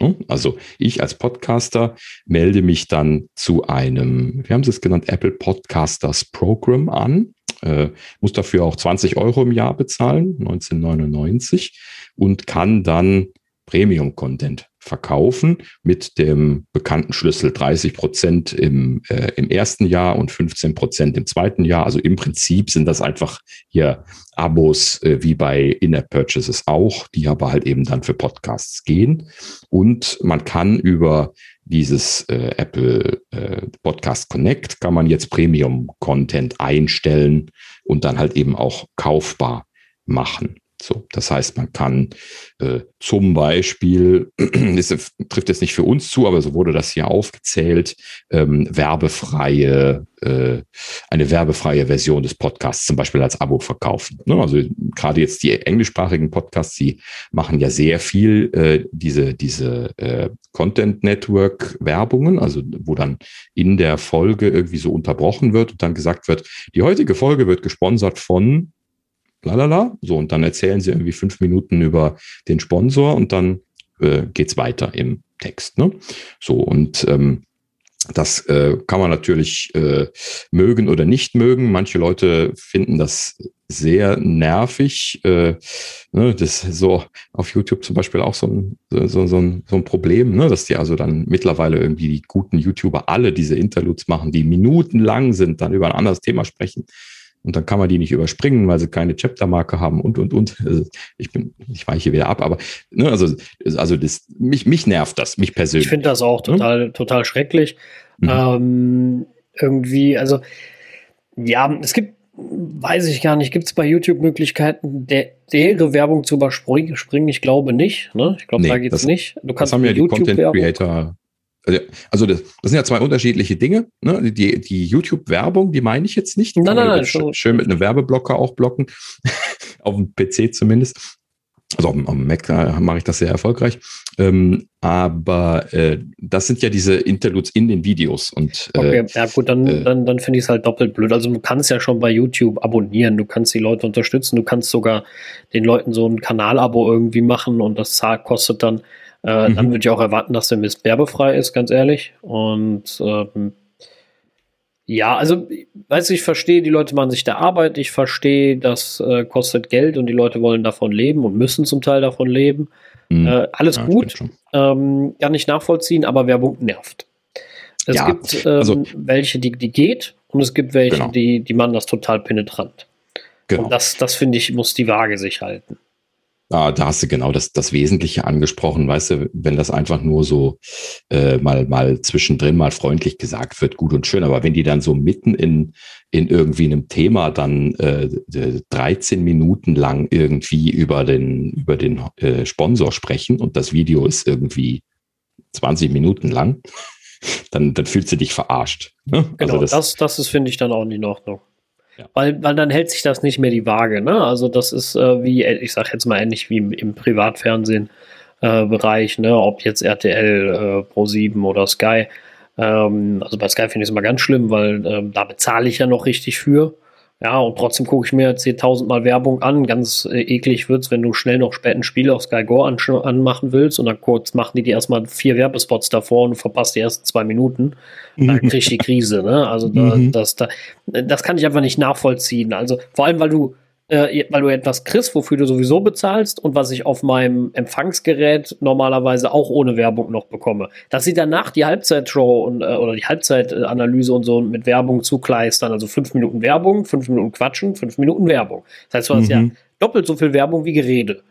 Hm? Also ich als Podcaster melde mich dann zu einem, wir haben es genannt, Apple Podcasters Program an, äh, muss dafür auch 20 Euro im Jahr bezahlen, 1999 und kann dann Premium-Content verkaufen mit dem bekannten Schlüssel 30 Prozent im, äh, im ersten Jahr und 15 Prozent im zweiten Jahr. Also im Prinzip sind das einfach hier Abos äh, wie bei In-App-Purchases auch, die aber halt eben dann für Podcasts gehen. Und man kann über dieses äh, Apple äh, Podcast Connect kann man jetzt Premium Content einstellen und dann halt eben auch kaufbar machen. So, das heißt, man kann äh, zum Beispiel, das trifft jetzt nicht für uns zu, aber so wurde das hier aufgezählt, ähm, werbefreie, äh, eine werbefreie Version des Podcasts zum Beispiel als Abo verkaufen. Ne? Also gerade jetzt die englischsprachigen Podcasts, die machen ja sehr viel äh, diese, diese äh, Content Network Werbungen, also wo dann in der Folge irgendwie so unterbrochen wird und dann gesagt wird, die heutige Folge wird gesponsert von lalala. So, und dann erzählen sie irgendwie fünf Minuten über den Sponsor und dann äh, geht's weiter im Text. Ne? So, und ähm, das äh, kann man natürlich äh, mögen oder nicht mögen. Manche Leute finden das sehr nervig. Äh, ne, das ist so auf YouTube zum Beispiel auch so ein, so, so, so ein Problem, ne, dass die also dann mittlerweile irgendwie die guten YouTuber alle diese Interludes machen, die minutenlang sind, dann über ein anderes Thema sprechen und dann kann man die nicht überspringen, weil sie keine Chaptermarke haben und, und, und. Also ich bin, ich weiche wieder ab, aber, ne, also, also das, mich, mich nervt das, mich persönlich. Ich finde das auch total, hm? total schrecklich. Mhm. Ähm, irgendwie, also, ja, es gibt, weiß ich gar nicht, gibt es bei YouTube Möglichkeiten, der, deren Werbung zu überspringen? Ich glaube nicht. Ne? Ich glaube, nee, da geht es nicht. Du kannst das haben ja die Content Creator also, also das, das, sind ja zwei unterschiedliche Dinge. Ne? Die, die YouTube-Werbung, die meine ich jetzt nicht. Nein, nein, nein. Schön, schön mit einem Werbeblocker auch blocken. auf dem PC zumindest. Also auf dem, auf dem Mac mache ich das sehr erfolgreich. Ähm, aber äh, das sind ja diese Interludes in den Videos. Und, äh, okay, ja gut, dann, äh, dann, dann finde ich es halt doppelt blöd. Also du kannst ja schon bei YouTube abonnieren, du kannst die Leute unterstützen, du kannst sogar den Leuten so ein Kanalabo irgendwie machen und das kostet dann äh, mhm. Dann würde ich auch erwarten, dass der Mist werbefrei ist, ganz ehrlich. Und ähm, ja, also, weißt du, ich verstehe, die Leute machen sich der Arbeit, ich verstehe, das äh, kostet Geld und die Leute wollen davon leben und müssen zum Teil davon leben. Mhm. Äh, alles ja, gut, ähm, kann ich nachvollziehen, aber Werbung nervt. Es ja, gibt ähm, also, welche, die, die geht und es gibt welche, genau. die, die machen das total penetrant. Genau. Und das, das finde ich, muss die Waage sich halten. Ah, da hast du genau das, das Wesentliche angesprochen, weißt du, wenn das einfach nur so äh, mal, mal zwischendrin mal freundlich gesagt wird, gut und schön, aber wenn die dann so mitten in, in irgendwie einem Thema dann äh, 13 Minuten lang irgendwie über den, über den äh, Sponsor sprechen und das Video ist irgendwie 20 Minuten lang, dann, dann fühlst du dich verarscht. Ne? Also genau, also das, das, das ist, finde ich, dann auch nicht in Ordnung. Weil, weil dann hält sich das nicht mehr die Waage. Ne? Also das ist äh, wie, ich sage jetzt mal ähnlich wie im, im Privatfernsehen. Äh, Bereich, ne, ob jetzt RTL, äh, Pro7 oder Sky. Ähm, also bei Sky finde ich es immer ganz schlimm, weil ähm, da bezahle ich ja noch richtig für. Ja, und trotzdem gucke ich mir 10.000 Mal Werbung an. Ganz äh, eklig wird's, wenn du schnell noch spät ein Spiel auf Sky Go an anmachen willst und dann kurz machen die dir erstmal vier Werbespots davor und du verpasst die ersten zwei Minuten. Da krieg ich die Krise, ne? Also da, mhm. das, da, das kann ich einfach nicht nachvollziehen. Also vor allem, weil du äh, weil du etwas kriegst, wofür du sowieso bezahlst und was ich auf meinem Empfangsgerät normalerweise auch ohne Werbung noch bekomme. Dass sie danach die Halbzeitshow und, äh, oder die Halbzeitanalyse und so mit Werbung zukleistern, also fünf Minuten Werbung, fünf Minuten Quatschen, fünf Minuten Werbung. Das heißt, du hast ja mhm. doppelt so viel Werbung wie Gerede.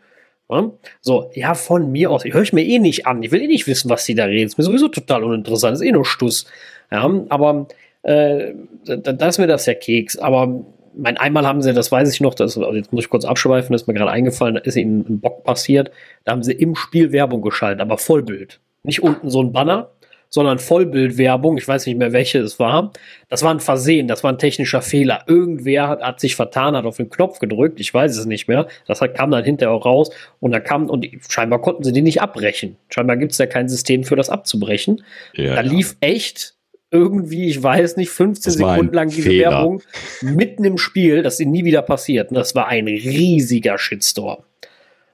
So, ja, von mir aus. Ich höre ich mir eh nicht an. Ich will eh nicht wissen, was die da reden. Ist mir sowieso total uninteressant. Ist eh nur Stuss. Ja, aber äh, da, da ist mir das ja Keks. Aber mein, einmal haben sie, das weiß ich noch, das, also jetzt muss ich kurz abschweifen, das ist mir gerade eingefallen, da ist ihnen ein Bock passiert, da haben sie im Spiel Werbung geschaltet, aber Vollbild. Nicht unten so ein Banner, sondern Vollbildwerbung, ich weiß nicht mehr, welche es war. Das war ein Versehen, das war ein technischer Fehler. Irgendwer hat, hat sich vertan, hat auf den Knopf gedrückt, ich weiß es nicht mehr. Das hat, kam dann hinterher auch raus und da kam, und scheinbar konnten sie die nicht abbrechen. Scheinbar gibt es ja kein System für das abzubrechen. Ja, da lief echt irgendwie, ich weiß nicht, 15 Sekunden lang diese Fehler. Werbung mitten im Spiel, das ist nie wieder passiert. Und das war ein riesiger Shitstorm.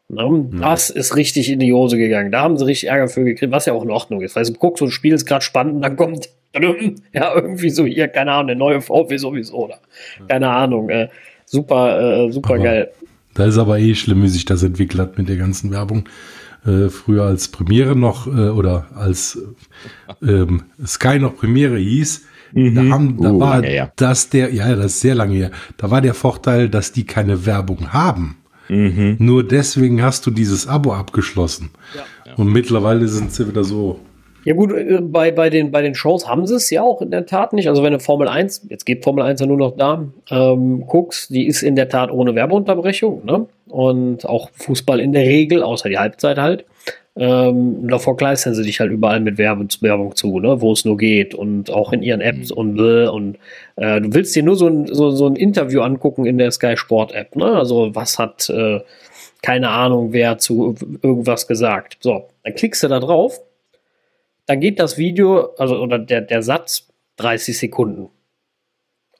Ne? Das ja. ist richtig in die Hose gegangen. Da haben sie richtig Ärger für gekriegt, was ja auch in Ordnung ist. Weil du guckst, so ein Spiel ist gerade spannend und dann kommt ja irgendwie so hier, keine Ahnung, der neue VW sowieso oder keine Ahnung. Äh, super, äh, super aber geil. Da ist aber eh schlimm, wie sich das entwickelt hat mit der ganzen Werbung. Äh, früher als Premiere noch äh, oder als ähm, Sky noch Premiere hieß, mhm. da, haben, da uh, war ja. das der, ja, das ist sehr lange her, da war der Vorteil, dass die keine Werbung haben. Mhm. Nur deswegen hast du dieses Abo abgeschlossen. Ja. Und mittlerweile sind sie wieder so ja gut, äh, bei, bei, den, bei den Shows haben sie es ja auch in der Tat nicht. Also wenn du Formel 1, jetzt geht Formel 1 ja nur noch da, ähm, guckst, die ist in der Tat ohne Werbeunterbrechung. Ne? Und auch Fußball in der Regel, außer die Halbzeit halt. Ähm, davor kleistern sie dich halt überall mit Werbung, Werbung zu, ne? wo es nur geht und auch in ihren Apps mhm. und und äh, du willst dir nur so ein, so, so ein Interview angucken in der Sky Sport App, ne? Also was hat äh, keine Ahnung, wer zu irgendwas gesagt. So, dann klickst du da drauf dann geht das Video, also oder der, der Satz 30 Sekunden.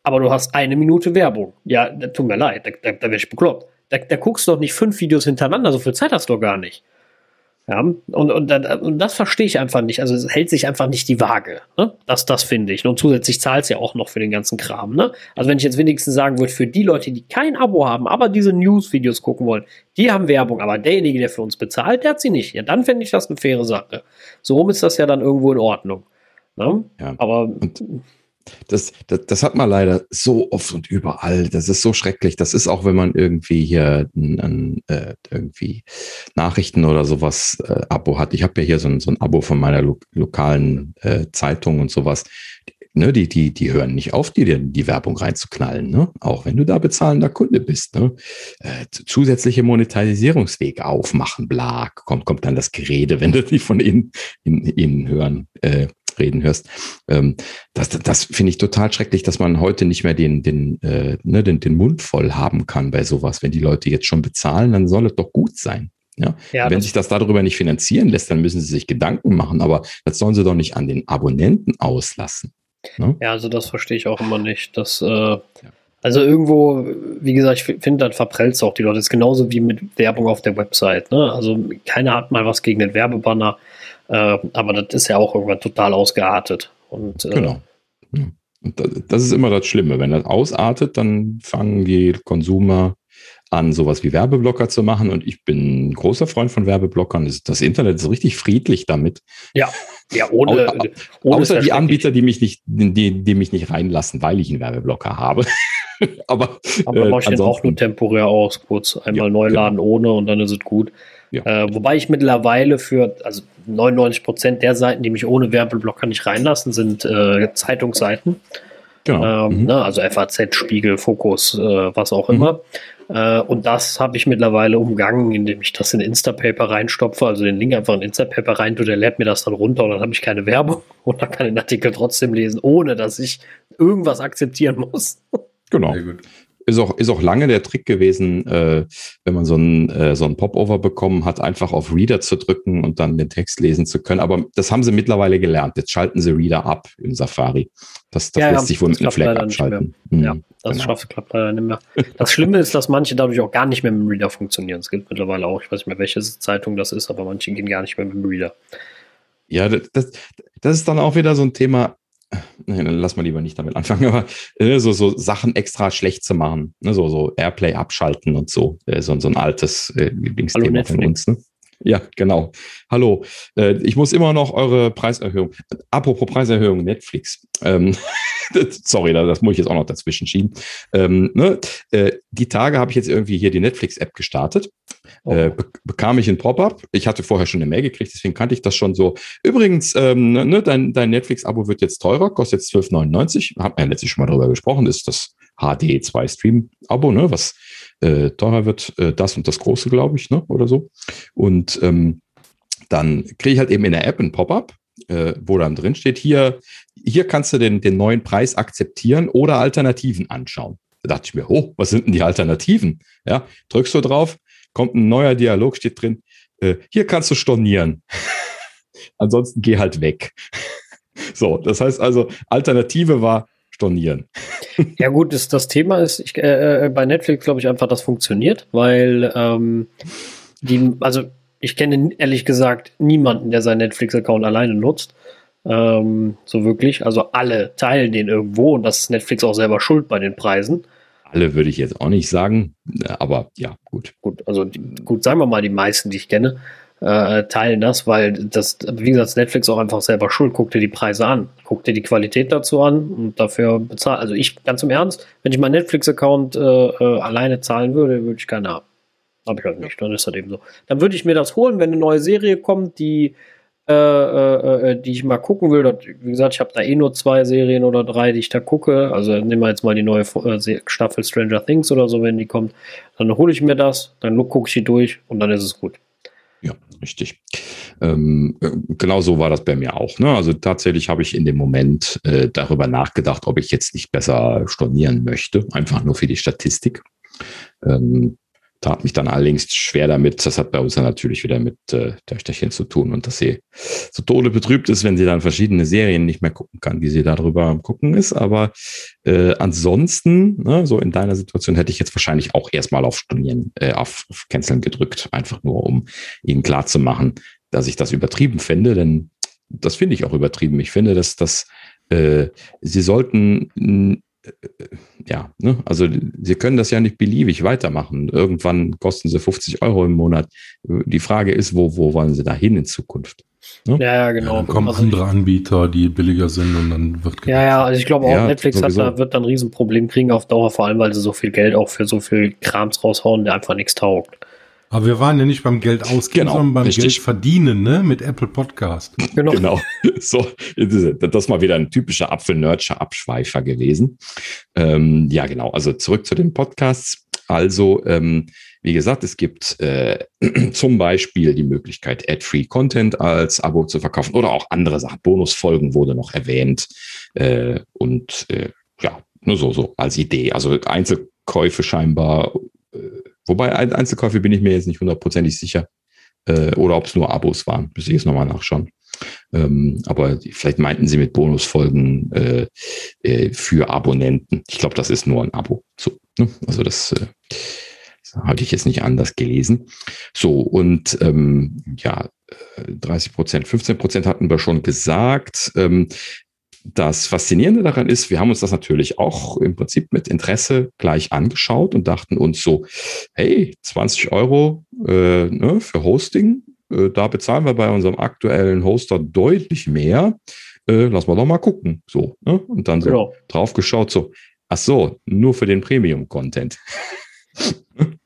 Aber du hast eine Minute Werbung. Ja, tut mir leid, da, da, da werde ich bekloppt. Da, da guckst du doch nicht fünf Videos hintereinander, so viel Zeit hast du doch gar nicht. Ja, und, und, und das verstehe ich einfach nicht. Also es hält sich einfach nicht die Waage. Ne? Das, das finde ich. Und zusätzlich zahlt es ja auch noch für den ganzen Kram. Ne? Also wenn ich jetzt wenigstens sagen würde, für die Leute, die kein Abo haben, aber diese News-Videos gucken wollen, die haben Werbung, aber derjenige, der für uns bezahlt, der hat sie nicht. Ja, dann fände ich das eine faire Sache. So rum ist das ja dann irgendwo in Ordnung. Ne? Ja. Aber und Das, das, das, hat man leider so oft und überall. Das ist so schrecklich. Das ist auch, wenn man irgendwie hier ein, äh, irgendwie Nachrichten oder sowas äh, Abo hat. Ich habe ja hier so ein, so ein Abo von meiner lo lokalen äh, Zeitung und sowas. Ne, die, die, die hören nicht auf, dir die, die Werbung reinzuknallen, ne? Auch wenn du da bezahlender Kunde bist, ne? Äh, zusätzliche Monetarisierungswege aufmachen, bla, kommt, kommt dann das Gerede, wenn du die von ihnen, in, ihnen hören. Reden hörst. Ähm, das das finde ich total schrecklich, dass man heute nicht mehr den, den, äh, ne, den, den Mund voll haben kann bei sowas. Wenn die Leute jetzt schon bezahlen, dann soll es doch gut sein. Ja, ja wenn sich das darüber nicht finanzieren lässt, dann müssen sie sich Gedanken machen, aber das sollen sie doch nicht an den Abonnenten auslassen. Ne? Ja, also das verstehe ich auch immer nicht. Dass, äh, ja. Also irgendwo, wie gesagt, ich finde, das verprellt auch die Leute. Das ist genauso wie mit Werbung auf der Website. Ne? Also keiner hat mal was gegen den Werbebanner. Äh, aber das ist ja auch irgendwann total ausgeartet. Und, äh, genau. Und das ist immer das Schlimme. Wenn das ausartet, dann fangen die Konsumer an, sowas wie Werbeblocker zu machen. Und ich bin ein großer Freund von Werbeblockern. Das Internet ist richtig friedlich damit. Ja, ja ohne, Au ohne Außer die Anbieter, die mich nicht, die, die mich nicht reinlassen, weil ich einen Werbeblocker habe. aber aber äh, mache ich den auch nur temporär aus, kurz einmal ja, neu genau. laden genau. ohne und dann ist es gut. Ja. Äh, wobei ich mittlerweile für, also 99 Prozent der Seiten, die mich ohne Werbeblocker nicht reinlassen, sind äh, Zeitungsseiten. Genau. Ähm, mhm. ne, also FAZ, Spiegel, Fokus, äh, was auch mhm. immer. Äh, und das habe ich mittlerweile umgangen, indem ich das in Instapaper reinstopfe, also den Link einfach in Instapaper rein tue, der lädt mir das dann runter und dann habe ich keine Werbung und dann kann ich den Artikel trotzdem lesen, ohne dass ich irgendwas akzeptieren muss. Genau. Ist auch, ist auch lange der Trick gewesen, äh, wenn man so ein, äh, so ein Popover bekommen hat, einfach auf Reader zu drücken und dann den Text lesen zu können. Aber das haben sie mittlerweile gelernt. Jetzt schalten sie Reader ab im Safari. Das, das ja, lässt ja, sich wohl mit einem Flag abschalten. Mhm, ja, das genau. schafft, klappt leider nicht mehr. Das Schlimme ist, dass manche dadurch auch gar nicht mehr mit dem Reader funktionieren. Es gibt mittlerweile auch, ich weiß nicht mehr, welche Zeitung das ist, aber manche gehen gar nicht mehr mit dem Reader. Ja, das, das ist dann auch wieder so ein Thema nee, dann lass mal lieber nicht damit anfangen, aber äh, so, so Sachen extra schlecht zu machen, ne, so, so Airplay abschalten und so, äh, so, so ein altes äh, Lieblingsthema von uns. Ne? Ja, genau. Hallo. Äh, ich muss immer noch eure Preiserhöhung. Apropos Preiserhöhung, Netflix. Ähm, sorry, das muss ich jetzt auch noch dazwischen schieben. Ähm, ne? äh, die Tage habe ich jetzt irgendwie hier die Netflix-App gestartet. Oh. Äh, be bekam ich ein Pop-up. Ich hatte vorher schon eine Mail gekriegt, deswegen kannte ich das schon so. Übrigens, ähm, ne, ne dein, dein Netflix-Abo wird jetzt teurer, kostet jetzt 12,99. Haben wir ja letztlich schon mal drüber gesprochen. Das ist das HD2-Stream-Abo, ne, was äh, teurer wird, äh, das und das große, glaube ich, ne, oder so. Und ähm, dann kriege ich halt eben in der App ein Pop-up, äh, wo dann drin steht, hier, hier kannst du den, den neuen Preis akzeptieren oder Alternativen anschauen. Da dachte ich mir, oh, was sind denn die Alternativen? Ja, drückst du drauf, kommt ein neuer Dialog, steht drin, äh, hier kannst du stornieren. Ansonsten geh halt weg. so, das heißt also, Alternative war stornieren. ja gut, das, das Thema ist, ich, äh, äh, bei Netflix glaube ich einfach, das funktioniert, weil ähm, die, also ich kenne ehrlich gesagt niemanden, der seinen Netflix-Account alleine nutzt. Ähm, so wirklich. Also alle teilen den irgendwo und das ist Netflix auch selber schuld bei den Preisen. Alle würde ich jetzt auch nicht sagen, aber ja, gut. Gut, also die, gut, sagen wir mal, die meisten, die ich kenne, äh, teilen das, weil das, wie gesagt, Netflix auch einfach selber schuld. Guck dir die Preise an, guck dir die Qualität dazu an und dafür bezahlen. Also ich, ganz im Ernst, wenn ich meinen Netflix-Account äh, äh, alleine zahlen würde, würde ich keine haben. Habe ich halt nicht, dann ist das eben so. Dann würde ich mir das holen, wenn eine neue Serie kommt, die, äh, äh, äh die ich mal gucken will. Wie gesagt, ich habe da eh nur zwei Serien oder drei, die ich da gucke. Also nehmen wir jetzt mal die neue Staffel Stranger Things oder so, wenn die kommt. Dann hole ich mir das, dann gucke ich die durch und dann ist es gut. Richtig. Ähm, äh, genau so war das bei mir auch. Ne? Also tatsächlich habe ich in dem Moment äh, darüber nachgedacht, ob ich jetzt nicht besser stornieren möchte, einfach nur für die Statistik. Ähm, tat mich dann allerdings schwer damit. Das hat bei uns dann natürlich wieder mit äh, der Stechchen zu tun und dass sie so Tode betrübt ist, wenn sie dann verschiedene Serien nicht mehr gucken kann, wie sie darüber Gucken ist. Aber äh, ansonsten, ne, so in deiner Situation hätte ich jetzt wahrscheinlich auch erstmal auf Stornieren, äh, auf, auf Canceln gedrückt, einfach nur um ihnen klar zu machen, dass ich das übertrieben finde, denn das finde ich auch übertrieben. Ich finde, dass das äh, sie sollten ja, ne? also sie können das ja nicht beliebig weitermachen. Irgendwann kosten sie 50 Euro im Monat. Die Frage ist, wo, wo wollen sie da hin in Zukunft? Ne? Ja, ja, genau. dann kommen also andere Anbieter, die billiger sind und dann wird Ja, ja, also ich glaube auch ja, Netflix hat da, wird dann ein Riesenproblem kriegen auf Dauer, vor allem weil sie so viel Geld auch für so viel Krams raushauen, der einfach nichts taugt. Aber wir waren ja nicht beim Geld ausgeben, genau, sondern beim richtig. Geld verdienen, ne? Mit Apple Podcast. Genau. genau. So, das ist mal wieder ein typischer Apfel-Nerdscher Abschweifer gewesen. Ähm, ja, genau. Also zurück zu den Podcasts. Also, ähm, wie gesagt, es gibt äh, zum Beispiel die Möglichkeit, Ad-Free Content als Abo zu verkaufen oder auch andere Sachen. Bonusfolgen wurde noch erwähnt. Äh, und äh, ja, nur so, so als Idee. Also Einzelkäufe scheinbar, äh, wobei Einzelkäufe bin ich mir jetzt nicht hundertprozentig sicher. Äh, oder ob es nur Abos waren. Müsste ich jetzt nochmal nachschauen. Ähm, aber vielleicht meinten sie mit Bonusfolgen äh, äh, für Abonnenten. Ich glaube, das ist nur ein Abo. So, ne? Also das äh, hatte ich jetzt nicht anders gelesen. So, und ähm, ja, 30 äh, Prozent, 15 Prozent hatten wir schon gesagt. Ähm, das Faszinierende daran ist, wir haben uns das natürlich auch im Prinzip mit Interesse gleich angeschaut und dachten uns so, hey, 20 Euro äh, ne, für Hosting, äh, da bezahlen wir bei unserem aktuellen Hoster deutlich mehr. Äh, lass mal doch mal gucken. So, ne? Und dann so genau. drauf geschaut, so, ach so, nur für den Premium-Content.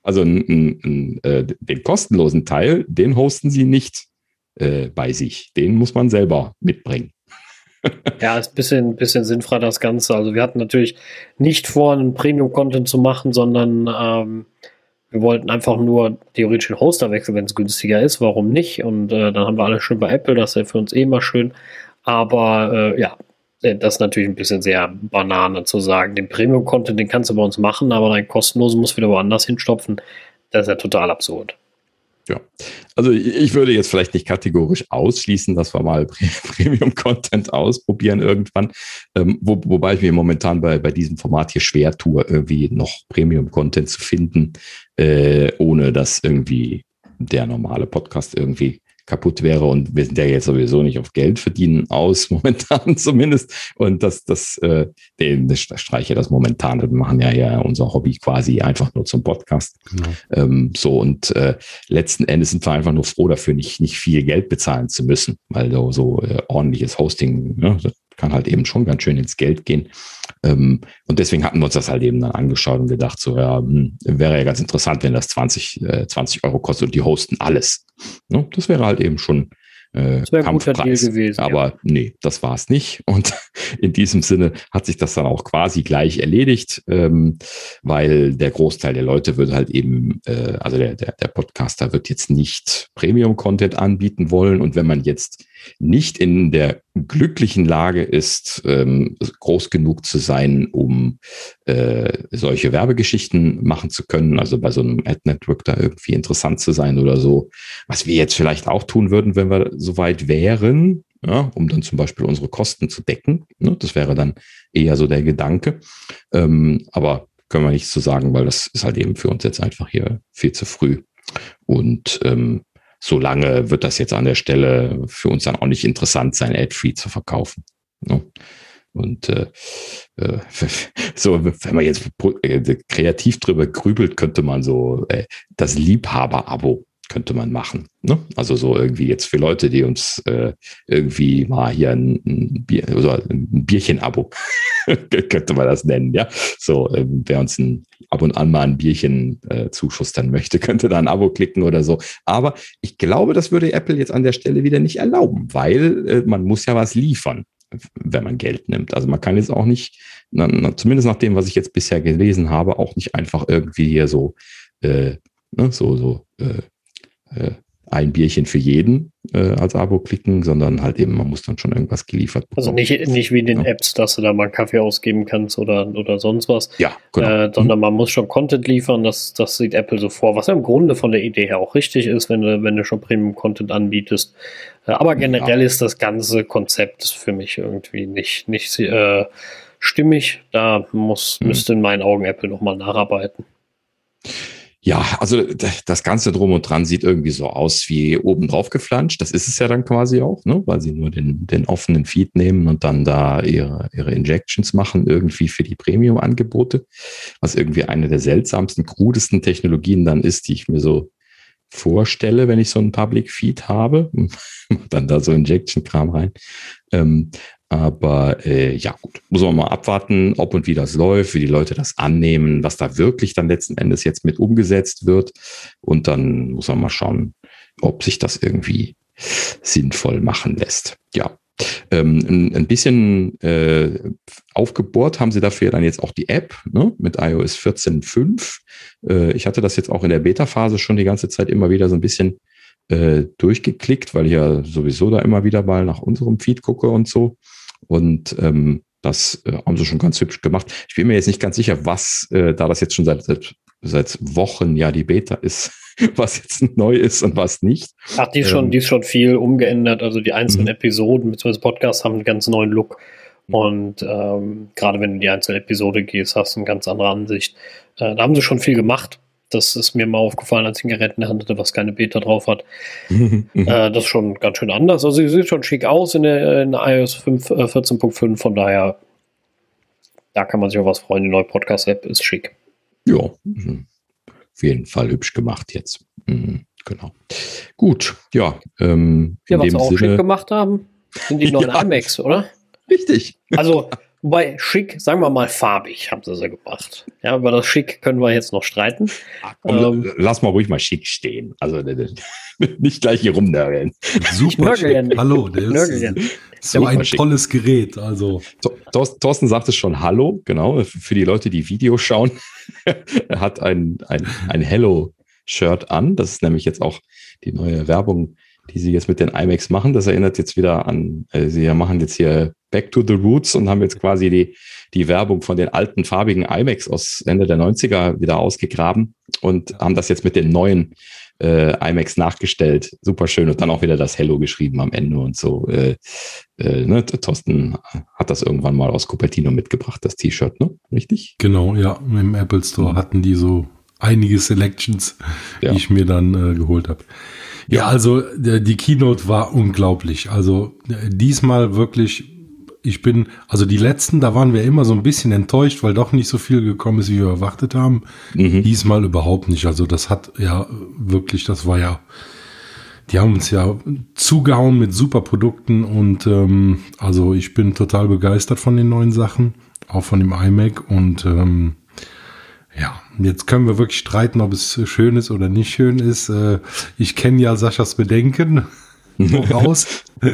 Also n, n, äh, den kostenlosen Teil, den hosten sie nicht äh, bei sich. Den muss man selber mitbringen. Ja, ist ein bisschen, bisschen sinnfrei das Ganze. Also wir hatten natürlich nicht vor, einen Premium-Content zu machen, sondern ähm, wir wollten einfach nur theoretisch den Hoster wechseln, wenn es günstiger ist. Warum nicht? Und äh, dann haben wir alles schön bei Apple, das ist ja für uns eh immer schön. Aber äh, ja, äh, das ist natürlich ein bisschen sehr Banane zu sagen. Den Premium-Content, den kannst du bei uns machen, aber dein kostenlosen muss wieder woanders hinstopfen. Das ist ja total absurd. Ja, also ich würde jetzt vielleicht nicht kategorisch ausschließen, dass wir mal Premium-Content ausprobieren irgendwann. Ähm, wo, wobei ich mir momentan bei, bei diesem Format hier schwer tue, irgendwie noch Premium-Content zu finden, äh, ohne dass irgendwie der normale Podcast irgendwie kaputt wäre und wir sind ja jetzt sowieso nicht auf Geld verdienen aus, momentan zumindest. Und das, das, äh, den, das streiche das momentan. Wir machen ja ja unser Hobby quasi einfach nur zum Podcast. Genau. Ähm, so und äh, letzten Endes sind wir einfach nur froh dafür, nicht, nicht viel Geld bezahlen zu müssen, weil so, so äh, ordentliches Hosting, ne, kann halt eben schon ganz schön ins Geld gehen. Ähm, und deswegen hatten wir uns das halt eben dann angeschaut und gedacht, so, ja, hm, wäre ja ganz interessant, wenn das 20, äh, 20 Euro kostet und die hosten alles. Ne? Das wäre halt eben schon äh, das Kampfpreis. gewesen, Aber ja. nee, das war es nicht. Und in diesem Sinne hat sich das dann auch quasi gleich erledigt, ähm, weil der Großteil der Leute wird halt eben, äh, also der, der, der Podcaster wird jetzt nicht Premium-Content anbieten wollen. Und wenn man jetzt nicht in der glücklichen Lage ist, ähm, groß genug zu sein, um äh, solche Werbegeschichten machen zu können, also bei so einem Ad-Network da irgendwie interessant zu sein oder so, was wir jetzt vielleicht auch tun würden, wenn wir soweit wären, ja, um dann zum Beispiel unsere Kosten zu decken. Ne? Das wäre dann eher so der Gedanke. Ähm, aber können wir nichts zu sagen, weil das ist halt eben für uns jetzt einfach hier viel zu früh. Und ähm, solange wird das jetzt an der Stelle für uns dann auch nicht interessant sein, Ad-Free zu verkaufen. Ne? Und äh, äh, so, wenn man jetzt äh, kreativ drüber grübelt, könnte man so äh, das Liebhaber-Abo könnte man machen. Ne? Also so irgendwie jetzt für Leute, die uns äh, irgendwie mal hier ein, Bier oder ein Bierchen-Abo könnte man das nennen, ja. So, äh, wer uns ein, ab und an mal ein Bierchen äh, zuschustern möchte, könnte da ein Abo klicken oder so. Aber ich glaube, das würde Apple jetzt an der Stelle wieder nicht erlauben, weil äh, man muss ja was liefern, wenn man Geld nimmt. Also man kann jetzt auch nicht, na, na, zumindest nach dem, was ich jetzt bisher gelesen habe, auch nicht einfach irgendwie hier so, äh, ne, so, so, äh, äh, ein Bierchen für jeden äh, als Abo klicken, sondern halt eben, man muss dann schon irgendwas geliefert bekommen. Also nicht, nicht wie in den ja. Apps, dass du da mal Kaffee ausgeben kannst oder, oder sonst was. Ja, genau. Äh, sondern mhm. man muss schon Content liefern, das, das sieht Apple so vor, was ja im Grunde von der Idee her auch richtig ist, wenn du, wenn du schon Premium-Content anbietest. Äh, aber generell ja. ist das ganze Konzept für mich irgendwie nicht, nicht äh, stimmig. Da muss, mhm. müsste in meinen Augen Apple nochmal nacharbeiten. Ja, also das Ganze drum und dran sieht irgendwie so aus wie oben drauf geflanscht. Das ist es ja dann quasi auch, ne? weil sie nur den, den offenen Feed nehmen und dann da ihre, ihre Injections machen, irgendwie für die Premium-Angebote, was irgendwie eine der seltsamsten, krudesten Technologien dann ist, die ich mir so vorstelle, wenn ich so einen Public Feed habe. dann da so Injection-Kram rein. Ähm, aber äh, ja, gut, muss man mal abwarten, ob und wie das läuft, wie die Leute das annehmen, was da wirklich dann letzten Endes jetzt mit umgesetzt wird. Und dann muss man mal schauen, ob sich das irgendwie sinnvoll machen lässt. Ja. Ähm, ein, ein bisschen äh, aufgebohrt haben sie dafür dann jetzt auch die App ne, mit iOS 14.5. Äh, ich hatte das jetzt auch in der Beta-Phase schon die ganze Zeit immer wieder so ein bisschen äh, durchgeklickt, weil ich ja sowieso da immer wieder mal nach unserem Feed gucke und so. Und ähm, das äh, haben sie schon ganz hübsch gemacht. Ich bin mir jetzt nicht ganz sicher, was, äh, da das jetzt schon seit, seit, seit Wochen ja die Beta ist, was jetzt neu ist und was nicht. Ach, die ist, schon, ähm, die ist schon viel umgeändert. Also die einzelnen mhm. Episoden bzw. Podcasts haben einen ganz neuen Look. Mhm. Und ähm, gerade wenn du in die einzelne Episode gehst, hast du eine ganz andere Ansicht. Äh, da haben sie schon viel gemacht. Das ist mir mal aufgefallen, als ich ein Gerät in der Hand hatte, was keine Beta drauf hat. äh, das ist schon ganz schön anders. Also sie sieht schon schick aus in der, in der iOS 5, äh, 14.5. Von daher, da kann man sich auch was freuen. Die neue Podcast-App ist schick. Ja, mhm. auf jeden Fall hübsch gemacht jetzt. Mhm, genau. Gut, ja. Ähm, ja, was wir auch Sinne, schick gemacht haben, sind die neuen ja, iMacs, oder? Richtig. Also Wobei schick, sagen wir mal farbig, haben sie sie gemacht. Ja, über das schick können wir jetzt noch streiten. Ach, komm, ähm, lass mal ruhig mal schick stehen. Also nicht gleich hier rumnörgeln. Super schick. Hallo, das ist so ein schick. tolles Gerät. Also. Thorsten sagt es schon Hallo, genau, für die Leute, die Video schauen. er hat ein, ein, ein Hello-Shirt an. Das ist nämlich jetzt auch die neue Werbung die sie jetzt mit den iMacs machen. Das erinnert jetzt wieder an, äh, sie machen jetzt hier Back to the Roots und haben jetzt quasi die, die Werbung von den alten farbigen iMacs aus Ende der 90er wieder ausgegraben und haben das jetzt mit den neuen äh, iMacs nachgestellt. Super schön. Und dann auch wieder das Hello geschrieben am Ende und so. Äh, äh, ne? Thorsten hat das irgendwann mal aus Cupertino mitgebracht, das T-Shirt, ne? Richtig? Genau, ja. Im Apple Store hatten die so einige Selections, ja. die ich mir dann äh, geholt habe. Ja, also die Keynote war unglaublich. Also diesmal wirklich, ich bin, also die letzten, da waren wir immer so ein bisschen enttäuscht, weil doch nicht so viel gekommen ist, wie wir erwartet haben. Mhm. Diesmal überhaupt nicht. Also das hat ja wirklich, das war ja, die haben uns ja zugehauen mit super Produkten und ähm, also ich bin total begeistert von den neuen Sachen, auch von dem iMac und ähm, ja, jetzt können wir wirklich streiten, ob es schön ist oder nicht schön ist. Äh, ich kenne ja Saschas Bedenken. Raus.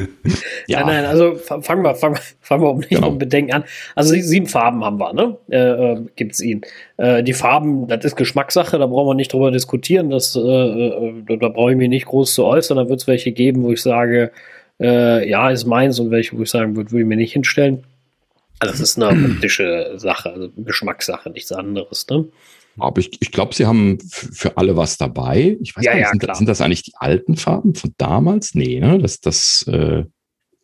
ja, nein, nein, also fangen wir, fangen, fangen wir um nicht genau. um Bedenken an. Also sieben Farben haben wir, ne? Äh, äh Gibt es ihn. Äh, die Farben, das ist Geschmackssache, da brauchen wir nicht drüber diskutieren. Das, äh, äh da brauche ich mich nicht groß zu äußern. Da wird es welche geben, wo ich sage, ja, ist meins und welche, wo ich sagen würde, würde ich mir nicht hinstellen. Also das ist eine optische Sache, also Geschmackssache, nichts anderes. Ne? Aber ich, ich glaube, sie haben für alle was dabei. Ich weiß ja, nicht, ja, sind, sind, das eigentlich die alten Farben von damals? Nee, ne? Das, das, äh,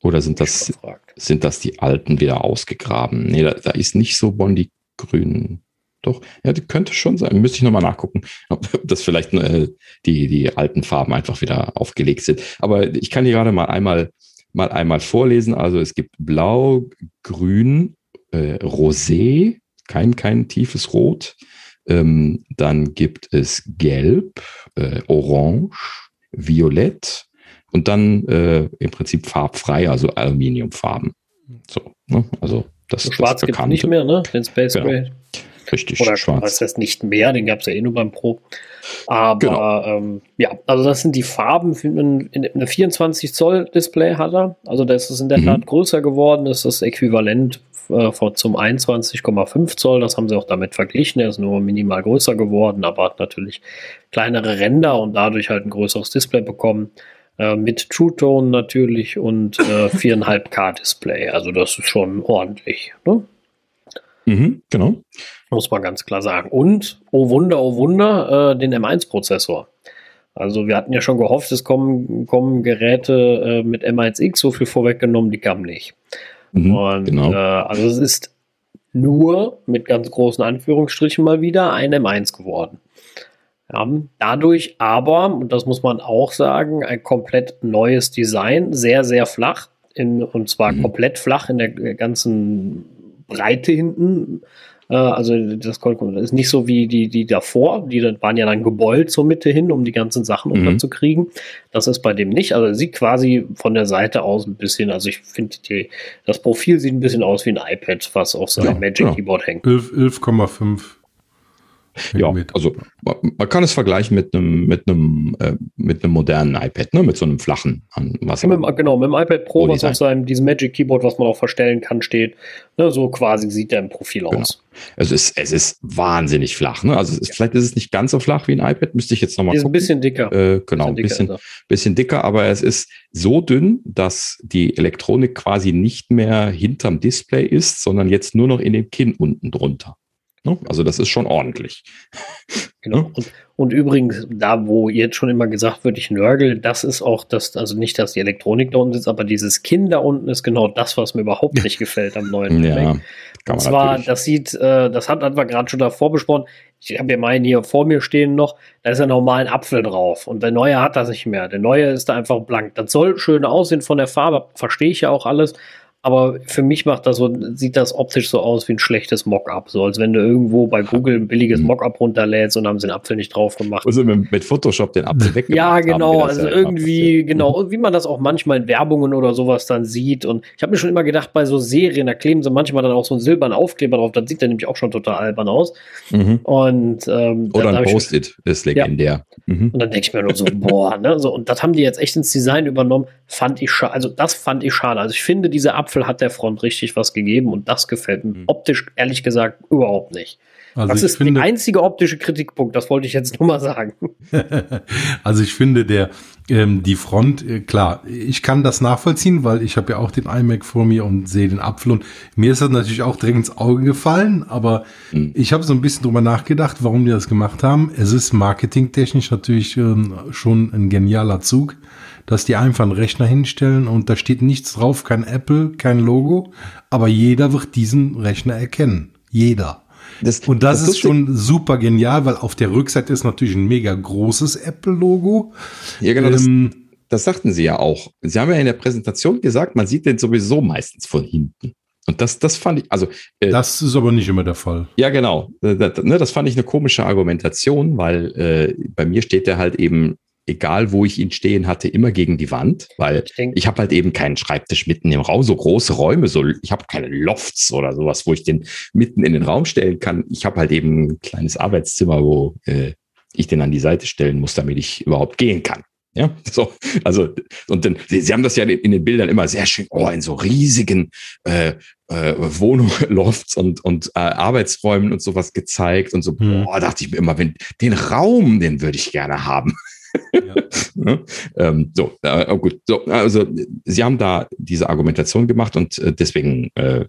oder sind das, sind das die alten wieder ausgegraben? Nee, da, da ist nicht so Bondi grün. Doch, ja, die könnte schon sein. Müsste ich nochmal nachgucken, ob das vielleicht äh, die, die alten Farben einfach wieder aufgelegt sind. Aber ich kann hier gerade mal einmal mal einmal vorlesen. Also es gibt Blau, Grün, äh, Rosé, kein, kein tiefes Rot. Ähm, dann gibt es Gelb, äh, Orange, Violett und dann äh, im Prinzip farbfrei, also Aluminiumfarben. So, ne? also das, so Schwarz gibt es nicht mehr, ne? Den Space genau. Richtig, Oder schwarz. Was heißt nicht mehr, den gab es ja eh nur beim Pro. Aber genau. ähm, ja, also das sind die Farben eine 24 Zoll Display hat er. Also das ist in der mhm. Tat größer geworden. Das ist das Äquivalent äh, zum 21,5 Zoll. Das haben sie auch damit verglichen. Er ist nur minimal größer geworden, aber hat natürlich kleinere Ränder und dadurch halt ein größeres Display bekommen. Äh, mit True Tone natürlich und äh, 4,5K Display. Also das ist schon ordentlich. Ne? Mhm, genau. Muss man ganz klar sagen. Und, oh Wunder, oh Wunder, äh, den M1-Prozessor. Also wir hatten ja schon gehofft, es kommen, kommen Geräte äh, mit M1X, so viel vorweggenommen, die kamen nicht. Mhm, und genau. äh, also es ist nur mit ganz großen Anführungsstrichen mal wieder ein M1 geworden. Ja, dadurch aber, und das muss man auch sagen, ein komplett neues Design, sehr, sehr flach, in, und zwar mhm. komplett flach in der ganzen Breite hinten. Äh, also das ist nicht so wie die, die davor, die waren ja dann gebeult zur Mitte hin, um die ganzen Sachen mhm. unterzukriegen. Das ist bei dem nicht. Also sieht quasi von der Seite aus ein bisschen, also ich finde, das Profil sieht ein bisschen aus wie ein iPad, was auf seinem ja, Magic ja. Keyboard hängt. 11,5 ja, also man kann es vergleichen mit einem mit einem äh, mit einem modernen iPad, ne, mit so einem flachen an was. Ja, mit, genau, mit dem iPad Pro, was auf seinem diesem Magic Keyboard, was man auch verstellen kann, steht. Ne, so quasi sieht der im Profil genau. aus. Es ist es ist wahnsinnig flach. Ne? Also ist, vielleicht ist es nicht ganz so flach wie ein iPad, müsste ich jetzt nochmal gucken. Ist ein bisschen dicker. Äh, genau, ein bisschen bisschen, bisschen dicker, aber es ist so dünn, dass die Elektronik quasi nicht mehr hinterm Display ist, sondern jetzt nur noch in dem Kinn unten drunter. Ne? Also das ist schon ordentlich. Genau. Ne? Und, und, übrigens, da wo jetzt schon immer gesagt wird, ich nörgel, das ist auch das, also nicht, dass die Elektronik da unten sitzt, aber dieses Kinn da unten ist genau das, was mir überhaupt nicht gefällt am neuen ja, Und zwar, natürlich. das sieht, äh, das hat, hatten wir gerade schon davor besprochen. Ich habe ja meinen hier vor mir stehen noch, da ist ja normal ein Apfel drauf. Und der neue hat das nicht mehr. Der neue ist da einfach blank. Das soll schön aussehen von der Farbe, verstehe ich ja auch alles. Aber für mich macht das so, sieht das optisch so aus wie ein schlechtes Mockup. So als wenn du irgendwo bei Google ein billiges mhm. Mockup runterlädst und haben sie den Apfel nicht drauf gemacht. Also mit, mit Photoshop den Apfel weg. Ja, genau. Also ja irgendwie, genau, wie man das auch manchmal in Werbungen oder sowas dann sieht. Und ich habe mir schon immer gedacht, bei so Serien, da kleben sie manchmal dann auch so einen silbernen Aufkleber drauf. Das sieht dann nämlich auch schon total albern aus. Mhm. Und, ähm, oder ein Post-it ist legendär. Ja. Mhm. Und dann denke ich mir nur so, boah, ne? So, und das haben die jetzt echt ins Design übernommen. Fand ich schade. Also das fand ich schade. Also ich finde diese Apfel Apfel hat der Front richtig was gegeben und das gefällt mir mhm. optisch ehrlich gesagt überhaupt nicht. Also das ist finde, der einzige optische Kritikpunkt, das wollte ich jetzt nur mal sagen. also ich finde, der ähm, die Front, äh, klar, ich kann das nachvollziehen, weil ich habe ja auch den iMac vor mir und sehe den Apfel und mir ist das natürlich auch direkt ins Auge gefallen, aber mhm. ich habe so ein bisschen drüber nachgedacht, warum die das gemacht haben. Es ist marketingtechnisch natürlich ähm, schon ein genialer Zug dass die einfach einen Rechner hinstellen und da steht nichts drauf, kein Apple, kein Logo, aber jeder wird diesen Rechner erkennen. Jeder. Das, und das, das ist schon super genial, weil auf der Rückseite ist natürlich ein mega großes Apple-Logo. Ja, genau. Ähm, das, das sagten sie ja auch. Sie haben ja in der Präsentation gesagt, man sieht den sowieso meistens von hinten. Und das, das fand ich, also. Äh, das ist aber nicht immer der Fall. Ja, genau. Das, äh, ne, das fand ich eine komische Argumentation, weil äh, bei mir steht der halt eben egal wo ich ihn stehen hatte, immer gegen die Wand, weil ich, ich habe halt eben keinen Schreibtisch mitten im Raum, so große Räume, so ich habe keine Lofts oder sowas, wo ich den mitten in den Raum stellen kann. Ich habe halt eben ein kleines Arbeitszimmer, wo äh, ich den an die Seite stellen muss, damit ich überhaupt gehen kann. Ja, so, also, und dann, sie, sie haben das ja in den Bildern immer sehr schön, oh, in so riesigen äh, äh, Wohnungen, Lofts und, und äh, Arbeitsräumen und sowas gezeigt und so, hm. boah, dachte ich mir immer, wenn den Raum, den würde ich gerne haben. Ja. ne? ähm, so, äh, gut. So, also Sie haben da diese Argumentation gemacht und äh, deswegen äh,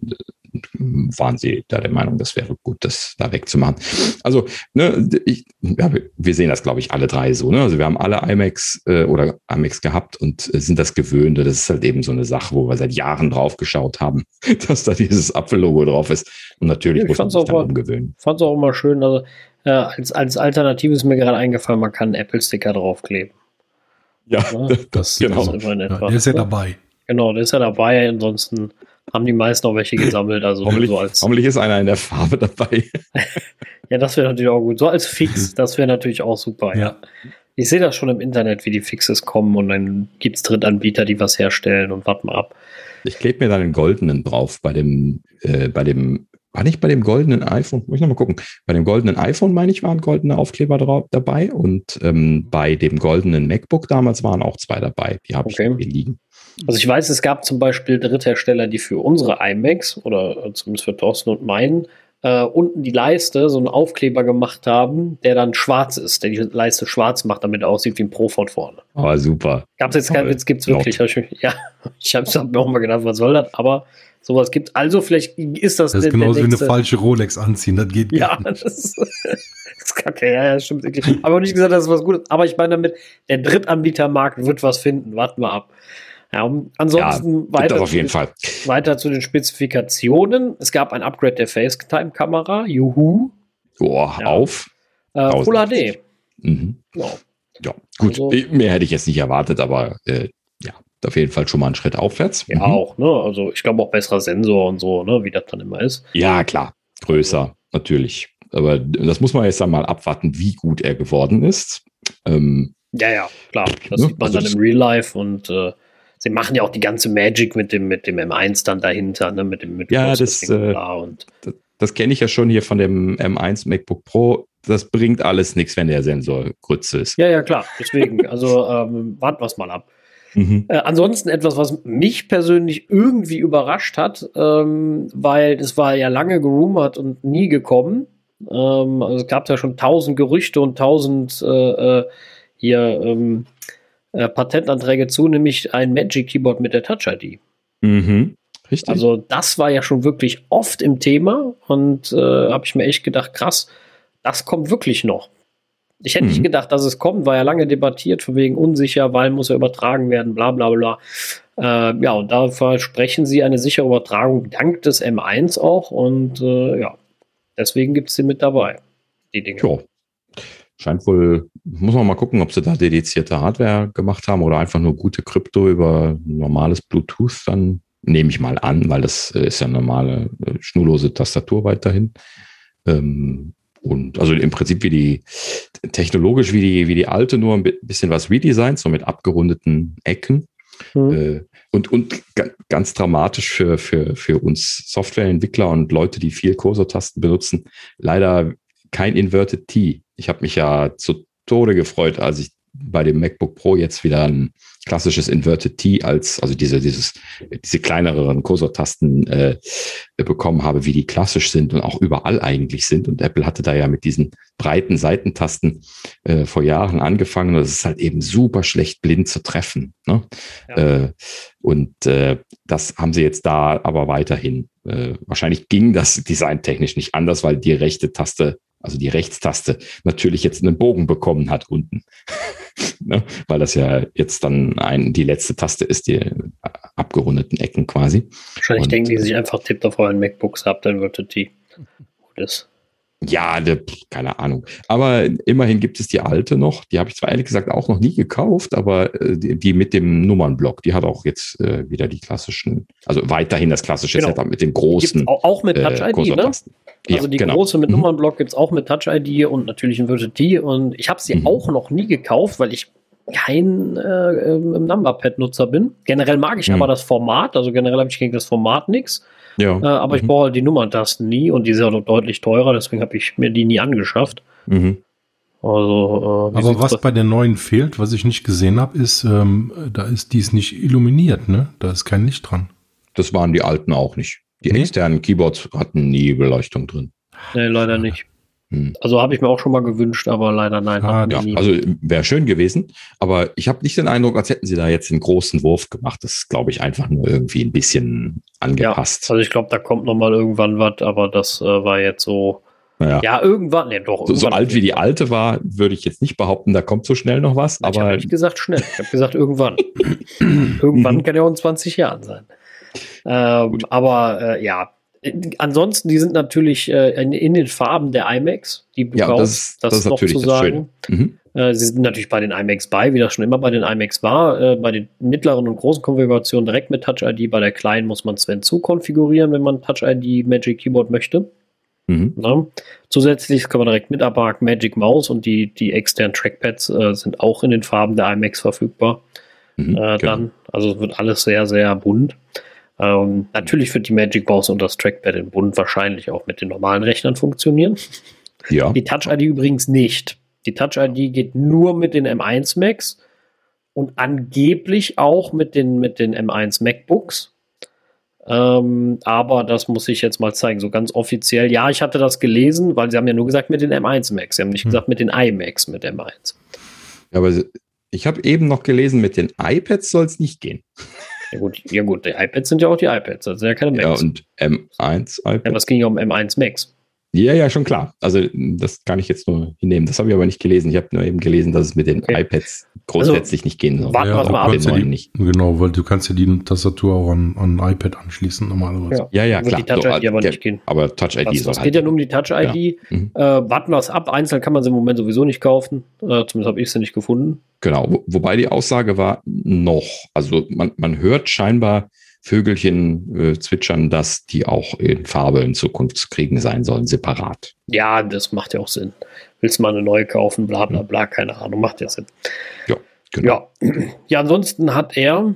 waren Sie da der Meinung, das wäre gut, das da wegzumachen. Also, ne, ich, ja, wir sehen das, glaube ich, alle drei so. Ne? Also wir haben alle IMAX äh, oder IMAX gehabt und äh, sind das gewöhnt. Das ist halt eben so eine Sache, wo wir seit Jahren drauf geschaut haben, dass da dieses Apfellogo drauf ist. Und natürlich ja, muss man sich daran umgewöhnen. Ich fand es auch immer schön, also äh, als, als Alternative ist mir gerade eingefallen, man kann einen Apple-Sticker draufkleben. Ja, ja das, genau. Das ja, der ist ja dabei. Genau, der ist ja dabei. Ansonsten haben die meisten auch welche gesammelt. Also hoffentlich, so als hoffentlich ist einer in der Farbe dabei. ja, das wäre natürlich auch gut. So als Fix, das wäre natürlich auch super. Ja. ja. Ich sehe das schon im Internet, wie die Fixes kommen und dann gibt es Drittanbieter, die was herstellen und warten mal ab. Ich klebe mir dann einen goldenen drauf bei dem, äh, bei dem war nicht bei dem goldenen iPhone, muss ich nochmal gucken. Bei dem goldenen iPhone, meine ich, waren goldene Aufkleber drauf, dabei. Und ähm, bei dem goldenen MacBook damals waren auch zwei dabei. Die habe okay. ich hier liegen. Also ich weiß, es gab zum Beispiel Dritthersteller, die für unsere iMacs oder zumindest für Thorsten und meinen äh, unten die Leiste so einen Aufkleber gemacht haben, der dann schwarz ist, der die Leiste schwarz macht, damit er aussieht wie ein Profort vorne. Oh, super. Gab es jetzt keinen Witz, gibt es wirklich. Ja, ich habe hab mir auch mal gedacht, was soll das? Aber sowas gibt. Also vielleicht ist das. Das ist genauso wie eine falsche Rolex anziehen, das geht Ja, das ist, das ist kacke, ja, ja, stimmt. Aber nicht gesagt, dass es was Gutes Aber ich meine damit, der Drittanbietermarkt wird was finden. Warten wir ab. Ja, ansonsten ja, weiter, auf jeden Fall. weiter zu den Spezifikationen. Es gab ein Upgrade der FaceTime-Kamera. Juhu. Boah, ja. auf. Äh, Full HD. Mhm. Ja. ja, gut. Also, mehr hätte ich jetzt nicht erwartet, aber äh, auf jeden Fall schon mal einen Schritt aufwärts. Ja, mhm. auch, ne? Also ich glaube auch besserer Sensor und so, ne, wie das dann immer ist. Ja, klar. Größer. natürlich. Aber das muss man jetzt einmal abwarten, wie gut er geworden ist. Ähm, ja, ja, klar. Das ne? sieht man also dann im Real Life und äh, sie machen ja auch die ganze Magic mit dem, mit dem M1 dann dahinter, ne? Mit dem mit Ja, das, äh, und das, das kenne ich ja schon hier von dem M1 MacBook Pro. Das bringt alles nichts, wenn der Sensor Grütze ist. Ja, ja, klar. Deswegen, also ähm, warten wir es mal ab. Mhm. Äh, ansonsten etwas, was mich persönlich irgendwie überrascht hat, ähm, weil es war ja lange gerumort und nie gekommen. Ähm, also es gab ja schon tausend Gerüchte und tausend äh, äh, hier ähm, äh, Patentanträge zu, nämlich ein Magic Keyboard mit der Touch ID. Mhm. Richtig. Also das war ja schon wirklich oft im Thema und äh, habe ich mir echt gedacht, krass, das kommt wirklich noch. Ich hätte mhm. nicht gedacht, dass es kommt, war ja lange debattiert, von wegen unsicher, weil muss ja übertragen werden, bla bla bla. Äh, ja, und da versprechen sie eine sichere Übertragung dank des M1 auch und äh, ja, deswegen gibt es sie mit dabei, die Dinge. Ja. Scheint wohl, muss man mal gucken, ob sie da dedizierte Hardware gemacht haben oder einfach nur gute Krypto über normales Bluetooth, dann nehme ich mal an, weil das ist ja normale äh, schnurlose Tastatur weiterhin. Ähm, und also im Prinzip wie die, technologisch wie die, wie die alte, nur ein bisschen was redesigned, so mit abgerundeten Ecken. Mhm. Und, und ganz dramatisch für, für, für uns Softwareentwickler und Leute, die viel Cursor-Tasten benutzen, leider kein Inverted T. Ich habe mich ja zu Tode gefreut, als ich bei dem MacBook Pro jetzt wieder ein klassisches Inverted T als, also diese, dieses, diese kleineren Cursor-Tasten äh, bekommen habe, wie die klassisch sind und auch überall eigentlich sind. Und Apple hatte da ja mit diesen breiten Seitentasten äh, vor Jahren angefangen. Und es ist halt eben super schlecht blind zu treffen. Ne? Ja. Äh, und äh, das haben sie jetzt da aber weiterhin. Äh, wahrscheinlich ging das designtechnisch nicht anders, weil die rechte Taste also die Rechtstaste, natürlich jetzt einen Bogen bekommen hat unten. ne? Weil das ja jetzt dann ein, die letzte Taste ist, die äh, abgerundeten Ecken quasi. Wahrscheinlich Und, denken die sich einfach, tippt auf euren MacBooks ab, dann wird die gut ist. Ja, de, keine Ahnung. Aber immerhin gibt es die alte noch. Die habe ich zwar ehrlich gesagt auch noch nie gekauft, aber äh, die, die, mit dem Nummernblock, die hat auch jetzt äh, wieder die klassischen, also weiterhin das klassische genau. Setup mit den großen. Auch, auch, mit Touch ID, äh, ne? Also ja, die genau. große mit mhm. Nummernblock gibt es auch mit Touch ID und natürlich ein Virtual T. Und ich habe sie mhm. auch noch nie gekauft, weil ich kein äh, ähm, Numberpad-Nutzer bin. Generell mag ich mhm. aber das Format, also generell habe ich gegen das Format nichts. Ja. Äh, aber mhm. ich brauche die Nummerntasten nie und die sind ja deutlich teurer, deswegen habe ich mir die nie angeschafft. Mhm. Also, äh, aber was bei der neuen fehlt, was ich nicht gesehen habe, ist, ähm, da ist dies nicht illuminiert, ne? Da ist kein Licht dran. Das waren die alten auch nicht. Die nee? externen Keyboards hatten nie Beleuchtung drin. Nee, leider nicht. Hm. Also habe ich mir auch schon mal gewünscht, aber leider nein. Ah, ja, also wäre schön gewesen, aber ich habe nicht den Eindruck, als hätten sie da jetzt einen großen Wurf gemacht. Das ist, glaube ich, einfach nur irgendwie ein bisschen angepasst. Ja, also ich glaube, da kommt noch mal irgendwann was, aber das äh, war jetzt so. Ja, ja irgendwann, nee, doch. Irgendwann so, so alt wie die alte war, würde ich jetzt nicht behaupten, da kommt so schnell noch was. aber ich habe nicht gesagt schnell, ich habe gesagt irgendwann. irgendwann kann ja auch in 20 Jahren sein. Ähm, aber äh, ja, ansonsten, die sind natürlich äh, in, in, den Farben der IMAX, die ja, brauchst, das, das, das noch zu sagen. Mhm. Äh, sie sind natürlich bei den IMAX bei, wie das schon immer bei den IMAX war. Äh, bei den mittleren und großen Konfigurationen direkt mit Touch ID. Bei der kleinen muss man Sven zu konfigurieren, wenn man Touch ID Magic Keyboard möchte. Mhm. Ja. Zusätzlich kann man direkt mit abhaken Magic Mouse und die, die externen Trackpads äh, sind auch in den Farben der IMAX verfügbar. Mhm, genau. dann, also es wird alles sehr, sehr bunt. Ähm, natürlich wird die Magic Mouse und das Trackpad in Bund wahrscheinlich auch mit den normalen Rechnern funktionieren. Ja. Die Touch ID übrigens nicht. Die Touch ID geht nur mit den M1 Macs und angeblich auch mit den, mit den M1 MacBooks. Ähm, aber das muss ich jetzt mal zeigen, so ganz offiziell. Ja, ich hatte das gelesen, weil sie haben ja nur gesagt mit den M1 Macs. Sie haben nicht hm. gesagt mit den iMacs mit M1. Ja, aber ich habe eben noch gelesen, mit den iPads soll es nicht gehen. Ja gut, ja gut, die iPads sind ja auch die iPads, das sind ja keine Macs. Ja, und M1 iPad. Ja, was ging ja um M1 Macs? Ja, ja, schon klar. Also das kann ich jetzt nur hinnehmen. Das habe ich aber nicht gelesen. Ich habe nur eben gelesen, dass es mit den okay. iPads grundsätzlich also, nicht gehen soll. Warten wir mal ab. Die, nicht. Genau, weil du kannst ja die Tastatur auch an, an iPad anschließen normalerweise. Ja, ja, ja klar. Die Touch ID so, aber nicht gehen. Aber Touch ID das, soll Es halt geht ja nur um die Touch ID. Ja. Mhm. Äh, warten wir es ab. Einzeln kann man sie im Moment sowieso nicht kaufen. Äh, zumindest habe ich sie nicht gefunden. Genau. Wo, wobei die Aussage war noch. Also man, man hört scheinbar Vögelchen äh, zwitschern, dass die auch in Farbe in Zukunft zu kriegen sein sollen, separat. Ja, das macht ja auch Sinn. Willst du mal eine neue kaufen, bla bla bla, keine Ahnung, macht ja Sinn. Ja, genau. Ja, ja ansonsten hat er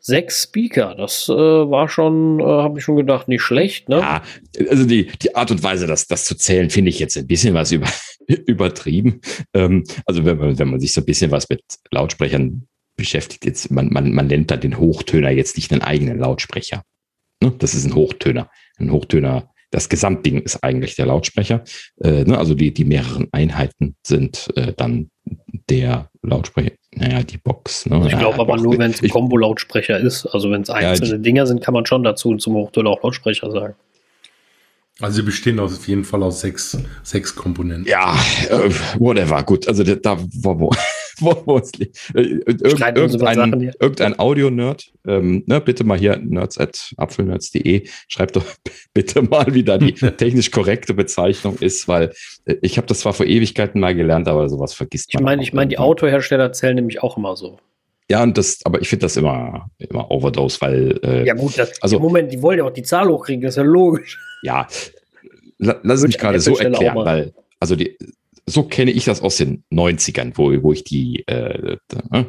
sechs Speaker. Das äh, war schon, äh, habe ich schon gedacht, nicht schlecht. Ne? Ja, also die, die Art und Weise, das, das zu zählen, finde ich jetzt ein bisschen was über, übertrieben. Ähm, also wenn man, wenn man sich so ein bisschen was mit Lautsprechern beschäftigt, jetzt, man, man, man nennt da den Hochtöner jetzt nicht einen eigenen Lautsprecher. Ne? Das ist ein Hochtöner. Ein Hochtöner, das Gesamtding ist eigentlich der Lautsprecher. Äh, ne? Also die, die mehreren Einheiten sind äh, dann der Lautsprecher. Naja, die Box. Ne? Ich glaube ja, aber nur, wenn es ein Kombo-Lautsprecher ist. Also wenn es einzelne ja, Dinger sind, kann man schon dazu zum Hochtöner auch Lautsprecher sagen. Also sie bestehen auf jeden Fall aus sechs, sechs Komponenten. Ja, äh, whatever. Gut, also da, wo, wo, wo, es liegt. Irgend, irgendein, irgendein Audio-Nerd, ähm, ne, bitte mal hier nerds at apfelnerds.de, schreibt doch bitte mal, wie da die technisch korrekte Bezeichnung ist, weil äh, ich habe das zwar vor Ewigkeiten mal gelernt, aber sowas vergisst man. Ich meine, ich meine, die Autohersteller zählen nämlich auch immer so. Ja, und das, aber ich finde das immer, immer Overdose, weil. Äh, ja, gut, das, also, Moment, die wollen ja auch die Zahl hochkriegen, das ist ja logisch. Ja, lass es mich gerade so erklären, weil, also die, so kenne ich das aus den 90ern, wo, wo ich die äh,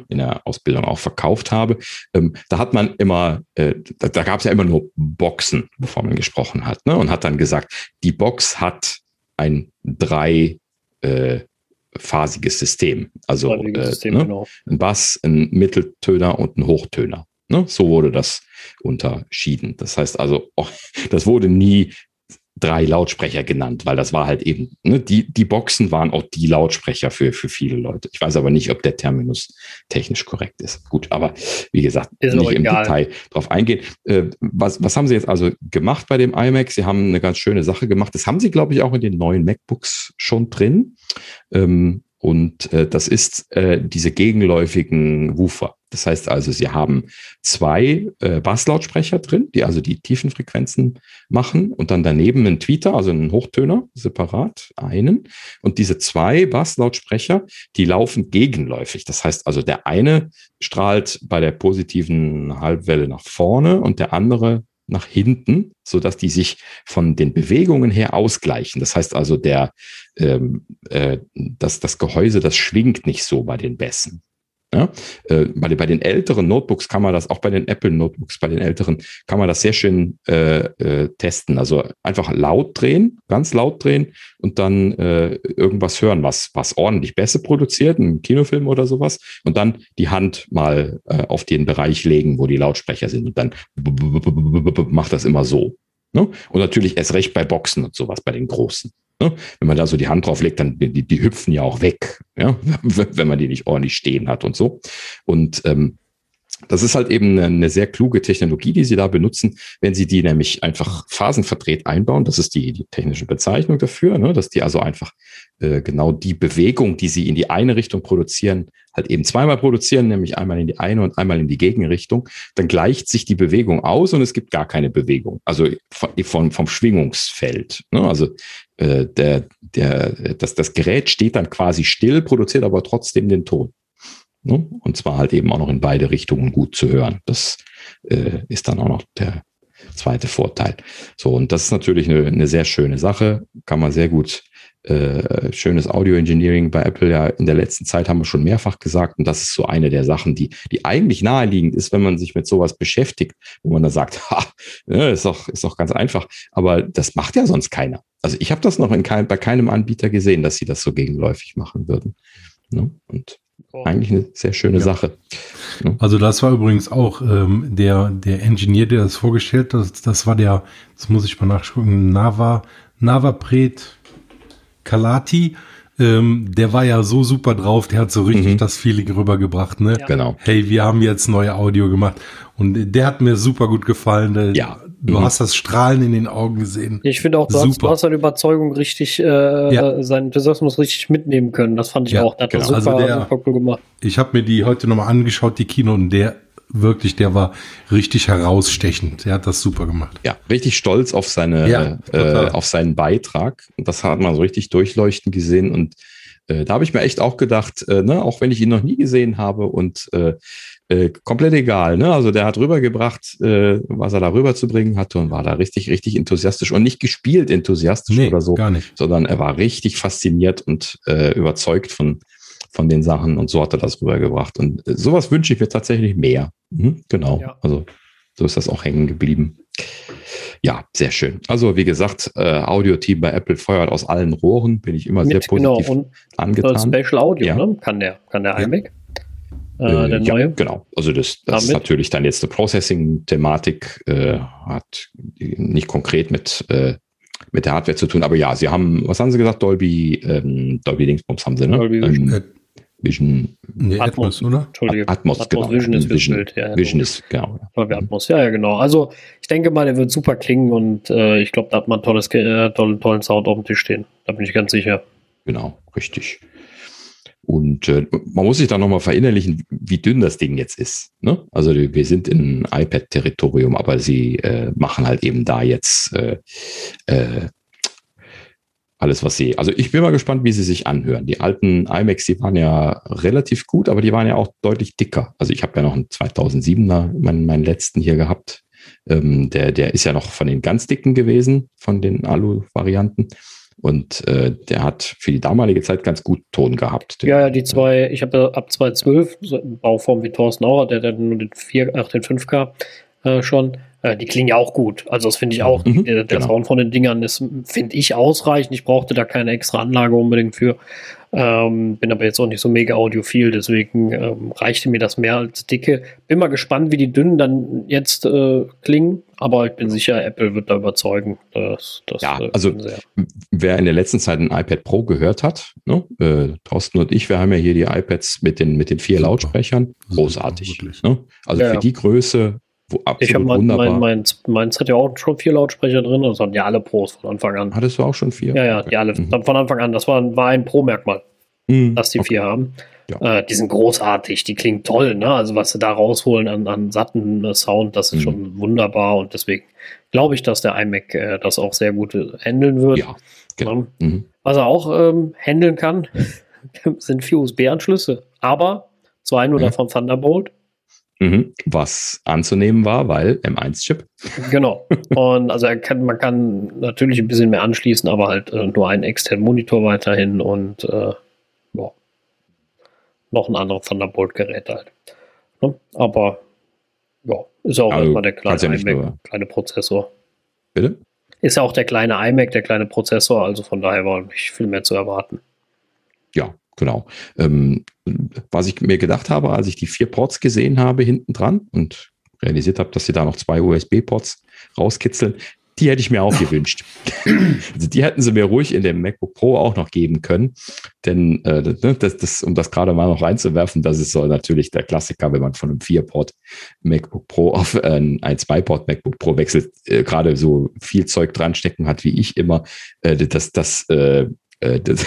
in der Ausbildung auch verkauft habe. Ähm, da hat man immer, äh, da, da gab es ja immer nur Boxen, bevor man gesprochen hat, ne? und hat dann gesagt, die Box hat ein drei äh, phasiges System. Also äh, System, ne? genau. ein Bass, ein Mitteltöner und ein Hochtöner. Ne? So wurde das unterschieden. Das heißt also, oh, das wurde nie drei Lautsprecher genannt, weil das war halt eben, ne, die, die Boxen waren auch die Lautsprecher für, für viele Leute. Ich weiß aber nicht, ob der Terminus technisch korrekt ist. Gut, aber wie gesagt, ist nicht im Detail drauf eingehen. Äh, was, was haben Sie jetzt also gemacht bei dem iMac? Sie haben eine ganz schöne Sache gemacht. Das haben Sie, glaube ich, auch in den neuen MacBooks schon drin. Ähm, und äh, das ist äh, diese gegenläufigen Woofer. Das heißt also, Sie haben zwei äh, Basslautsprecher drin, die also die tiefen Frequenzen machen und dann daneben einen Tweeter, also einen Hochtöner, separat einen. Und diese zwei Basslautsprecher, die laufen gegenläufig. Das heißt also, der eine strahlt bei der positiven Halbwelle nach vorne und der andere nach hinten, so dass die sich von den Bewegungen her ausgleichen. Das heißt also, der, ähm, äh, das, das Gehäuse, das schwingt nicht so bei den Bässen. Ja? Äh, bei, bei, den älteren Notebooks kann man das, auch bei den Apple Notebooks, bei den älteren, kann man das sehr schön äh, äh, testen. Also einfach laut drehen, ganz laut drehen und dann äh, irgendwas hören, was, was ordentlich Bässe produziert, ein Kinofilm oder sowas, und dann die Hand mal äh, auf den Bereich legen, wo die Lautsprecher sind. Und dann macht das immer so. Ne? Und natürlich erst recht bei Boxen und sowas, bei den großen. Ne? Wenn man da so die Hand drauf legt, dann die, die hüpfen ja auch weg, ja? wenn man die nicht ordentlich stehen hat und so. Und ähm, das ist halt eben eine, sehr kluge Technologie, die Sie da benutzen, wenn Sie die nämlich einfach phasenverdreht einbauen. Das ist die, die technische Bezeichnung dafür, ne? dass die also einfach äh, genau die Bewegung, die Sie in die eine Richtung produzieren, halt eben zweimal produzieren, nämlich einmal in die eine und einmal in die Gegenrichtung. Dann gleicht sich die Bewegung aus und es gibt gar keine Bewegung. Also von, vom Schwingungsfeld. Ne? Also äh, der, der, das, das Gerät steht dann quasi still, produziert aber trotzdem den Ton. Ne? Und zwar halt eben auch noch in beide Richtungen gut zu hören. Das äh, ist dann auch noch der zweite Vorteil. So, und das ist natürlich eine, eine sehr schöne Sache, kann man sehr gut äh, schönes Audio Engineering bei Apple ja in der letzten Zeit haben wir schon mehrfach gesagt und das ist so eine der Sachen, die die eigentlich naheliegend ist, wenn man sich mit sowas beschäftigt, wo man dann sagt, ha, ne, ist doch ist doch ganz einfach, aber das macht ja sonst keiner. Also ich habe das noch in kein, bei keinem Anbieter gesehen, dass sie das so gegenläufig machen würden. Ne? Und eigentlich eine sehr schöne ja. Sache. Also das war übrigens auch ähm, der, der Engineer, der das vorgestellt hat, das, das war der, das muss ich mal nachschauen, Nava, Navapret Kalati. Ähm, der war ja so super drauf, der hat so richtig mhm. das Feeling rübergebracht, ne? Ja. Genau. Hey, wir haben jetzt neue Audio gemacht und der hat mir super gut gefallen. Der, ja. Du mhm. hast das Strahlen in den Augen gesehen. Ich finde auch, du hast, du hast, seine Überzeugung richtig, äh, ja. seinen Enthusiasmus richtig mitnehmen können. Das fand ich ja, auch. Der genau. hat das super, also der, super cool gemacht. Ich habe mir die heute nochmal angeschaut, die Kino, und der wirklich, der war richtig herausstechend. Der hat das super gemacht. Ja, richtig stolz auf seine, ja, äh, auf seinen Beitrag. Und das hat man so richtig durchleuchten gesehen und äh, da habe ich mir echt auch gedacht, äh, ne, auch wenn ich ihn noch nie gesehen habe und äh, komplett egal. Ne? Also der hat rübergebracht, äh, was er da rüberzubringen hatte und war da richtig, richtig enthusiastisch und nicht gespielt enthusiastisch nee, oder so, gar nicht. sondern er war richtig fasziniert und äh, überzeugt von, von den Sachen und so hat er das rübergebracht. Und äh, sowas wünsche ich mir tatsächlich mehr. Mhm, genau. Ja. Also so ist das auch hängen geblieben. Ja, sehr schön. Also wie gesagt, äh, Audio-Team bei Apple feuert aus allen Rohren, bin ich immer Mit, sehr genau, positiv genau, und angetan. Spatial Audio, ja. ne? kann der, kann der iMac. Äh, der ja, genau. Also das, das ist natürlich dann jetzt eine Processing-Thematik, äh, hat nicht konkret mit, äh, mit der Hardware zu tun, aber ja, sie haben, was haben sie gesagt, Dolby, ähm, Dolby Dingsbums haben sie, ne? Dolby Vision. Ähm, Vision. Nee, Atmos, oder? Entschuldige. Atmos, Atmos genau. Vision ist Vision, Bild, ja, Vision ist, genau. Dolby Atmos, ja, ja, genau. Also ich denke mal, der wird super klingen und äh, ich glaube, da hat man tolles, äh, tollen, tollen Sound auf dem Tisch stehen. Da bin ich ganz sicher. Genau, richtig. Und äh, man muss sich da nochmal verinnerlichen, wie dünn das Ding jetzt ist. Ne? Also wir sind in iPad-Territorium, aber sie äh, machen halt eben da jetzt äh, äh, alles, was sie. Also ich bin mal gespannt, wie sie sich anhören. Die alten iMacs, die waren ja relativ gut, aber die waren ja auch deutlich dicker. Also ich habe ja noch einen 2007er, meinen, meinen letzten hier gehabt. Ähm, der, der ist ja noch von den ganz dicken gewesen, von den Alu-Varianten. Und äh, der hat für die damalige Zeit ganz gut Ton gehabt. Ja, ja, die zwei, ich habe ab 2012, so Bauform wie Thorsten Auer, der hat nur den 4, ach, den 5K äh, schon. Äh, die klingen ja auch gut. Also das finde ich auch. Mhm, der, der genau. Sound von den Dingern ist, finde ich, ausreichend. Ich brauchte da keine extra Anlage unbedingt für. Ähm, bin aber jetzt auch nicht so mega audiophil, deswegen ähm, reichte mir das mehr als dicke. Bin mal gespannt, wie die dünnen dann jetzt äh, klingen, aber ich bin sicher, Apple wird da überzeugen. Dass, dass, ja, äh, also wer in der letzten Zeit ein iPad Pro gehört hat, ne, äh, Thorsten und ich, wir haben ja hier die iPads mit den, mit den vier Super. Lautsprechern. Großartig. Ne? Also ja, für die Größe wo ich habe mein, mein, mein, meins hat ja auch schon vier Lautsprecher drin, das hatten ja alle Pros von Anfang an. Hattest du auch schon vier? Ja, ja, die alle mhm. von Anfang an. Das war, war ein Pro-Merkmal, mhm. dass die okay. vier haben. Ja. Äh, die sind großartig, die klingen toll, ne? Also was sie da rausholen an, an satten äh, Sound, das ist mhm. schon wunderbar und deswegen glaube ich, dass der iMac äh, das auch sehr gut äh, handeln wird. Ja, genau. Mhm. Was er auch ähm, handeln kann, sind vier USB-Anschlüsse, aber zwei nur mhm. davon Thunderbolt Mhm, was anzunehmen war, weil M1-Chip. Genau. Und also kann, man kann natürlich ein bisschen mehr anschließen, aber halt äh, nur einen externen Monitor weiterhin und äh, ja, noch ein anderes Thunderbolt-Gerät halt. Ne? Aber ja, ist auch also, erstmal der kleine ja iMac, kleine Prozessor. Bitte? Ist ja auch der kleine iMac, der kleine Prozessor, also von daher war nicht viel mehr zu erwarten. Ja, genau. Ähm, was ich mir gedacht habe, als ich die vier Ports gesehen habe hinten dran und realisiert habe, dass sie da noch zwei USB-Ports rauskitzeln, die hätte ich mir auch gewünscht. also die hätten sie mir ruhig in dem MacBook Pro auch noch geben können. Denn äh, ne, das, das, um das gerade mal noch reinzuwerfen, das ist so natürlich der Klassiker, wenn man von einem 4-Port MacBook Pro auf äh, ein 2-Port MacBook Pro wechselt, äh, gerade so viel Zeug dran stecken hat wie ich immer, äh, das, das, äh, äh das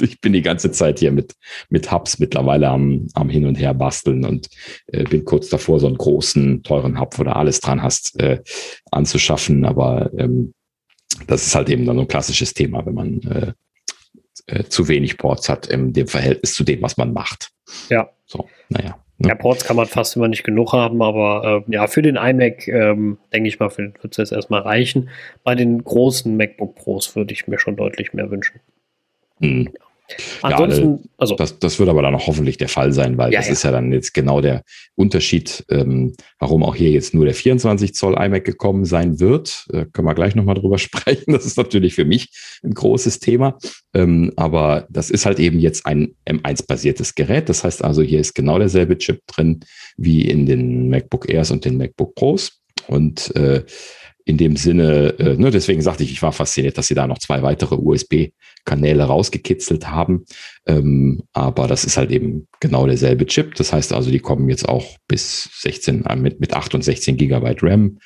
ich bin die ganze Zeit hier mit, mit Hubs mittlerweile am, am Hin und Her basteln und äh, bin kurz davor, so einen großen, teuren Hub, wo du alles dran hast, äh, anzuschaffen. Aber ähm, das ist halt eben dann so ein klassisches Thema, wenn man äh, äh, zu wenig Ports hat im dem Verhältnis zu dem, was man macht. Ja. So, naja. Ja, Ports kann man fast immer nicht genug haben, aber äh, ja, für den iMac, ähm, denke ich mal, wird es jetzt erstmal reichen. Bei den großen MacBook Pros würde ich mir schon deutlich mehr wünschen. Hm. Ansonsten, ja, also das, das wird aber dann auch hoffentlich der Fall sein, weil ja, das ja. ist ja dann jetzt genau der Unterschied, ähm, warum auch hier jetzt nur der 24 Zoll iMac gekommen sein wird. Äh, können wir gleich nochmal drüber sprechen. Das ist natürlich für mich ein großes Thema. Ähm, aber das ist halt eben jetzt ein M1-basiertes Gerät. Das heißt also, hier ist genau derselbe Chip drin wie in den MacBook Airs und den MacBook Pros. Und äh, in dem Sinne, äh, ne, deswegen sagte ich, ich war fasziniert, dass sie da noch zwei weitere USB-Kanäle rausgekitzelt haben. Ähm, aber das ist halt eben genau derselbe Chip. Das heißt also, die kommen jetzt auch bis 16, äh, mit, mit 8 und 16 Gigabyte RAM.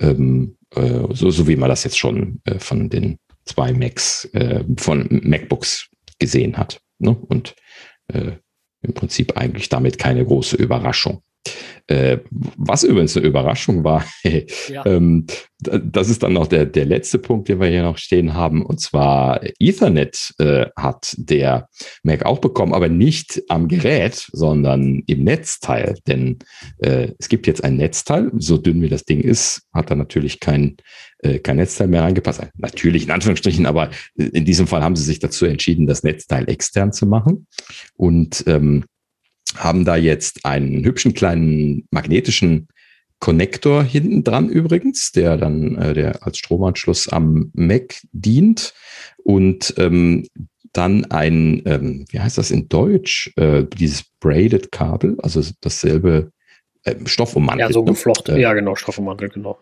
Ähm, äh, so, so wie man das jetzt schon äh, von den zwei Macs, äh, von MacBooks gesehen hat. Ne? Und äh, im Prinzip eigentlich damit keine große Überraschung. Äh, was übrigens eine Überraschung war, ja. ähm, das ist dann noch der, der letzte Punkt, den wir hier noch stehen haben. Und zwar Ethernet äh, hat der Mac auch bekommen, aber nicht am Gerät, sondern im Netzteil. Denn äh, es gibt jetzt ein Netzteil, so dünn wie das Ding ist, hat da natürlich kein, äh, kein Netzteil mehr reingepasst. Natürlich in Anführungsstrichen, aber in diesem Fall haben sie sich dazu entschieden, das Netzteil extern zu machen. Und ähm, haben da jetzt einen hübschen kleinen magnetischen Connector hinten dran übrigens, der dann äh, der als Stromanschluss am Mac dient und ähm, dann ein, ähm, wie heißt das in Deutsch, äh, dieses braided Kabel, also dasselbe äh, Stoffummantelt. Ja, so ne? geflochten, ne? ja genau, Stoffummantelt, genau.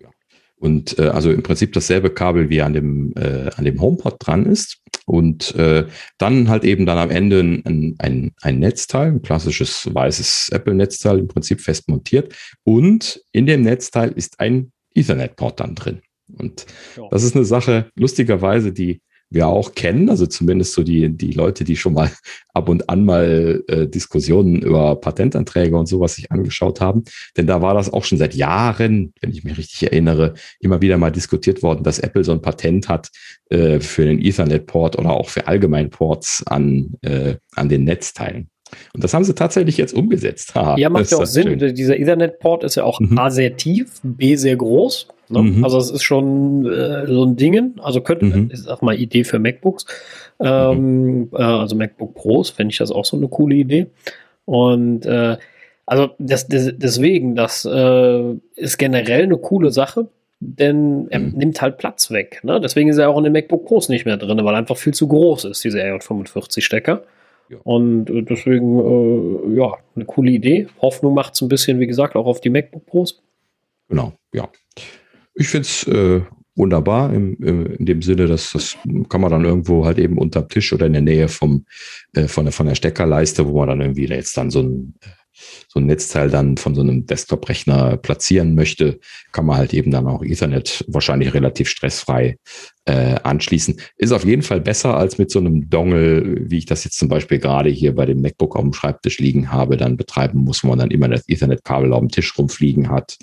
Und äh, also im Prinzip dasselbe Kabel wie an dem, äh, an dem HomePod dran ist. Und äh, dann halt eben dann am Ende ein, ein, ein Netzteil, ein klassisches weißes Apple-Netzteil, im Prinzip fest montiert. Und in dem Netzteil ist ein Ethernet-Port dann drin. Und ja. das ist eine Sache, lustigerweise, die wir auch kennen, also zumindest so die, die Leute, die schon mal ab und an mal äh, Diskussionen über Patentanträge und sowas sich angeschaut haben. Denn da war das auch schon seit Jahren, wenn ich mich richtig erinnere, immer wieder mal diskutiert worden, dass Apple so ein Patent hat äh, für den Ethernet-Port oder auch für Allgemeinports an, äh, an den Netzteilen. Und das haben sie tatsächlich jetzt umgesetzt. Ha, ja, macht ja auch Sinn. Schön. Dieser Ethernet-Port ist ja auch mhm. A sehr tief, B sehr groß. Ne? Mhm. Also es ist schon äh, so ein Ding. Also könnte, mhm. ich sag mal, Idee für MacBooks. Ähm, mhm. äh, also MacBook Pros, fände ich das auch so eine coole Idee. Und äh, also das, das, deswegen, das äh, ist generell eine coole Sache, denn er mhm. nimmt halt Platz weg. Ne? Deswegen ist er auch in den MacBook Pros nicht mehr drin, weil er einfach viel zu groß ist, diese RJ45-Stecker. Ja. Und äh, deswegen, äh, ja, eine coole Idee. Hoffnung macht es ein bisschen, wie gesagt, auch auf die MacBook Pros. Genau, ja. Ich finde es äh, wunderbar im, im, in dem Sinne, dass das kann man dann irgendwo halt eben unterm Tisch oder in der Nähe vom, äh, von, der, von der Steckerleiste, wo man dann irgendwie jetzt dann so ein, so ein Netzteil dann von so einem Desktop-Rechner platzieren möchte, kann man halt eben dann auch Ethernet wahrscheinlich relativ stressfrei äh, anschließen. Ist auf jeden Fall besser als mit so einem Dongle, wie ich das jetzt zum Beispiel gerade hier bei dem MacBook auf dem Schreibtisch liegen habe, dann betreiben muss, wo man dann immer das Ethernet-Kabel auf dem Tisch rumfliegen hat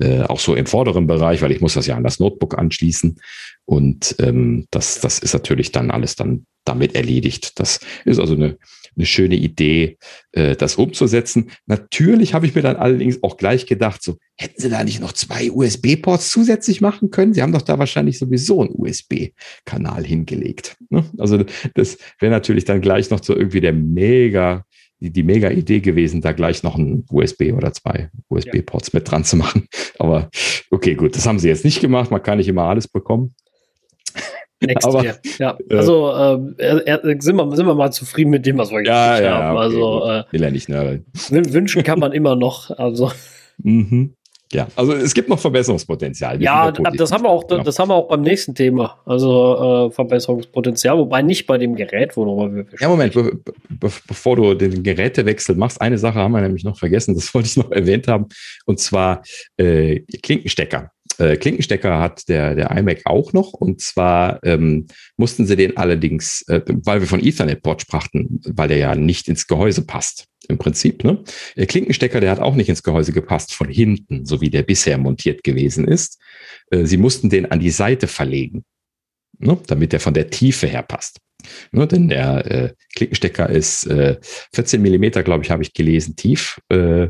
äh, auch so im vorderen Bereich, weil ich muss das ja an das Notebook anschließen. Und ähm, das, das ist natürlich dann alles dann damit erledigt. Das ist also eine, eine schöne Idee, äh, das umzusetzen. Natürlich habe ich mir dann allerdings auch gleich gedacht, so hätten Sie da nicht noch zwei USB-Ports zusätzlich machen können? Sie haben doch da wahrscheinlich sowieso einen USB-Kanal hingelegt. Ne? Also das wäre natürlich dann gleich noch so irgendwie der mega die, die mega Idee gewesen, da gleich noch ein USB oder zwei USB-Ports ja. mit dran zu machen. Aber okay, gut, das haben sie jetzt nicht gemacht. Man kann nicht immer alles bekommen. Next Aber, year. Ja, äh, also äh, sind, wir, sind wir mal zufrieden mit dem, was wir ja, ja, haben. Okay, also äh, will er nicht, ne? Wünschen kann man immer noch. Also. Mhm. Ja, also es gibt noch Verbesserungspotenzial. Ja, das haben wir auch, genau. das haben wir auch beim nächsten Thema. Also äh, Verbesserungspotenzial, wobei nicht bei dem Gerät, worüber wir Ja, Moment, be be bevor du den Gerätewechsel machst, eine Sache haben wir nämlich noch vergessen, das wollte ich noch erwähnt haben, und zwar äh, Klinkenstecker. Äh, Klinkenstecker hat der, der iMac auch noch. Und zwar ähm, mussten sie den allerdings, äh, weil wir von Ethernet-Port sprachen, weil der ja nicht ins Gehäuse passt. Im Prinzip, ne? Der Klinkenstecker, der hat auch nicht ins Gehäuse gepasst von hinten, so wie der bisher montiert gewesen ist. Äh, sie mussten den an die Seite verlegen, ne? damit der von der Tiefe her passt. Ne, denn der äh, Klinkenstecker ist äh, 14 Millimeter, glaube ich, habe ich gelesen, tief. Äh,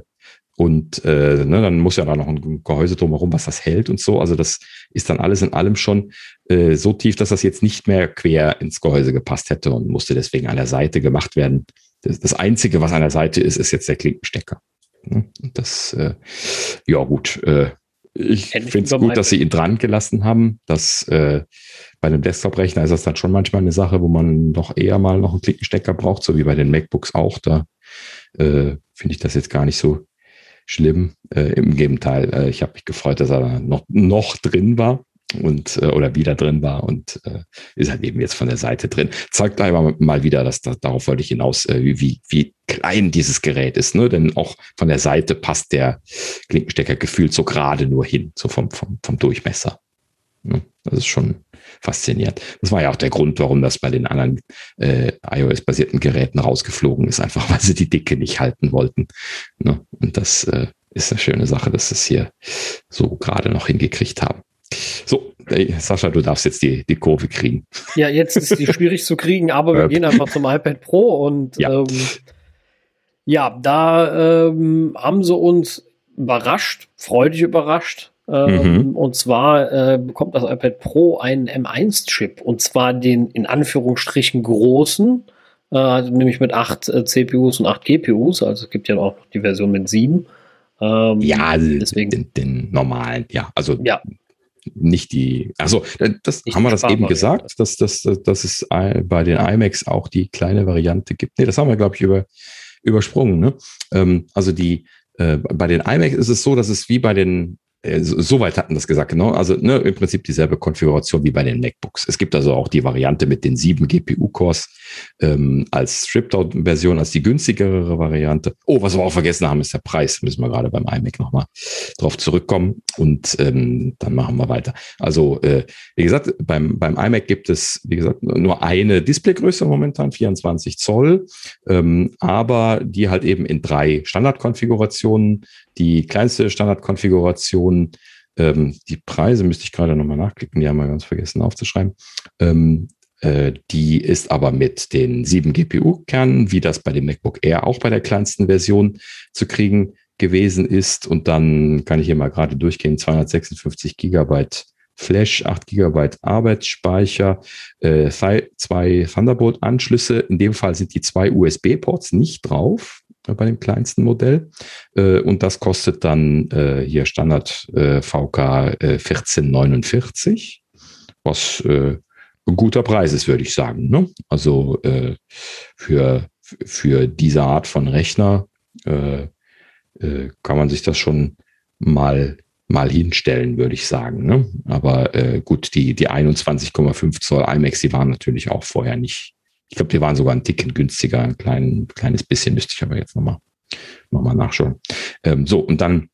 und äh, ne, dann muss ja da noch ein Gehäuse drumherum, was das hält und so. Also das ist dann alles in allem schon äh, so tief, dass das jetzt nicht mehr quer ins Gehäuse gepasst hätte und musste deswegen an der Seite gemacht werden. Das, das Einzige, was an der Seite ist, ist jetzt der Klinkenstecker. Ne? Das, äh, ja gut. Äh, ich finde es gut, dass sie ihn dran gelassen haben. Dass äh, bei einem Desktop-Rechner ist das dann schon manchmal eine Sache, wo man doch eher mal noch einen Klinkenstecker braucht, so wie bei den MacBooks auch. Da äh, finde ich das jetzt gar nicht so schlimm. Äh, Im Gegenteil, äh, ich habe mich gefreut, dass er noch, noch drin war und äh, oder wieder drin war und äh, ist halt eben jetzt von der Seite drin. Zeigt einfach mal wieder, dass da, darauf wollte ich hinaus, äh, wie, wie klein dieses Gerät ist. Ne? Denn auch von der Seite passt der Klinkenstecker gefühlt so gerade nur hin, so vom, vom, vom Durchmesser. Ne? Das ist schon faszinierend. Das war ja auch der Grund, warum das bei den anderen äh, iOS-basierten Geräten rausgeflogen ist, einfach weil sie die Dicke nicht halten wollten. Ne? Und das äh, ist eine schöne Sache, dass sie es hier so gerade noch hingekriegt haben. So, Sascha, du darfst jetzt die, die Kurve kriegen. Ja, jetzt ist die schwierig zu kriegen, aber wir gehen einfach zum iPad Pro und ja, ähm, ja da ähm, haben sie uns überrascht, freudig überrascht. Ähm, mhm. Und zwar äh, bekommt das iPad Pro einen M1-Chip und zwar den in Anführungsstrichen großen, äh, nämlich mit 8 äh, CPUs und 8 GPUs. Also es gibt ja auch noch die Version mit 7. Ähm, ja, deswegen. Den, den, normalen, ja. Also ja nicht die, also das nicht haben wir das eben gesagt, dass, dass, dass es bei den iMacs auch die kleine Variante gibt. Nee, das haben wir, glaube ich, über, übersprungen. Ne? Ähm, also die, äh, bei den iMacs ist es so, dass es wie bei den Soweit hatten das gesagt, genau. Also ne, im Prinzip dieselbe Konfiguration wie bei den MacBooks. Es gibt also auch die Variante mit den sieben GPU-Cores ähm, als Stripped-Out-Version, als die günstigere Variante. Oh, was wir auch vergessen haben, ist der Preis. Müssen wir gerade beim iMac nochmal drauf zurückkommen und ähm, dann machen wir weiter. Also, äh, wie gesagt, beim, beim iMac gibt es, wie gesagt, nur eine Displaygröße momentan, 24 Zoll, ähm, aber die halt eben in drei Standardkonfigurationen die kleinste Standardkonfiguration, ähm, die Preise müsste ich gerade nochmal nachklicken, die haben wir ganz vergessen aufzuschreiben. Ähm, äh, die ist aber mit den sieben GPU-Kernen, wie das bei dem MacBook Air auch bei der kleinsten Version zu kriegen gewesen ist. Und dann kann ich hier mal gerade durchgehen, 256 Gigabyte Flash, 8 GB Arbeitsspeicher, äh, zwei Thunderbolt-Anschlüsse. In dem Fall sind die zwei USB-Ports nicht drauf bei dem kleinsten Modell. Äh, und das kostet dann äh, hier Standard äh, VK 1449, was ein guter Preis ist, würde ich sagen. Ne? Also für, für diese Art von Rechner kann man sich das schon mal mal hinstellen, würde ich sagen. Ne? Aber gut, die, die 21,5 Zoll iMacs, die waren natürlich auch vorher nicht, ich glaube, die waren sogar ein Ticken günstiger, ein klein, kleines bisschen, müsste ich aber jetzt nochmal noch mal nachschauen. Ähm, so, und dann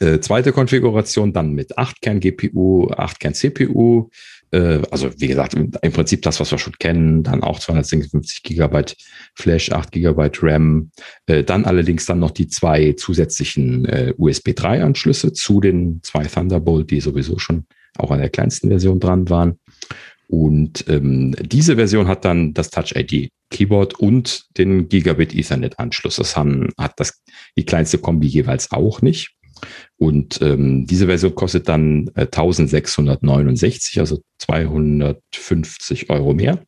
äh, zweite Konfiguration, dann mit 8 Kern GPU, 8 Kern CPU, äh, also wie gesagt, im Prinzip das, was wir schon kennen, dann auch 256 Gigabyte Flash, 8 Gigabyte RAM, äh, dann allerdings dann noch die zwei zusätzlichen äh, USB 3 Anschlüsse zu den zwei Thunderbolt, die sowieso schon auch an der kleinsten Version dran waren. Und ähm, diese Version hat dann das Touch ID Keyboard und den Gigabit Ethernet Anschluss. Das haben, hat das die kleinste Kombi jeweils auch nicht. Und ähm, diese Version kostet dann äh, 1669, also 250 Euro mehr.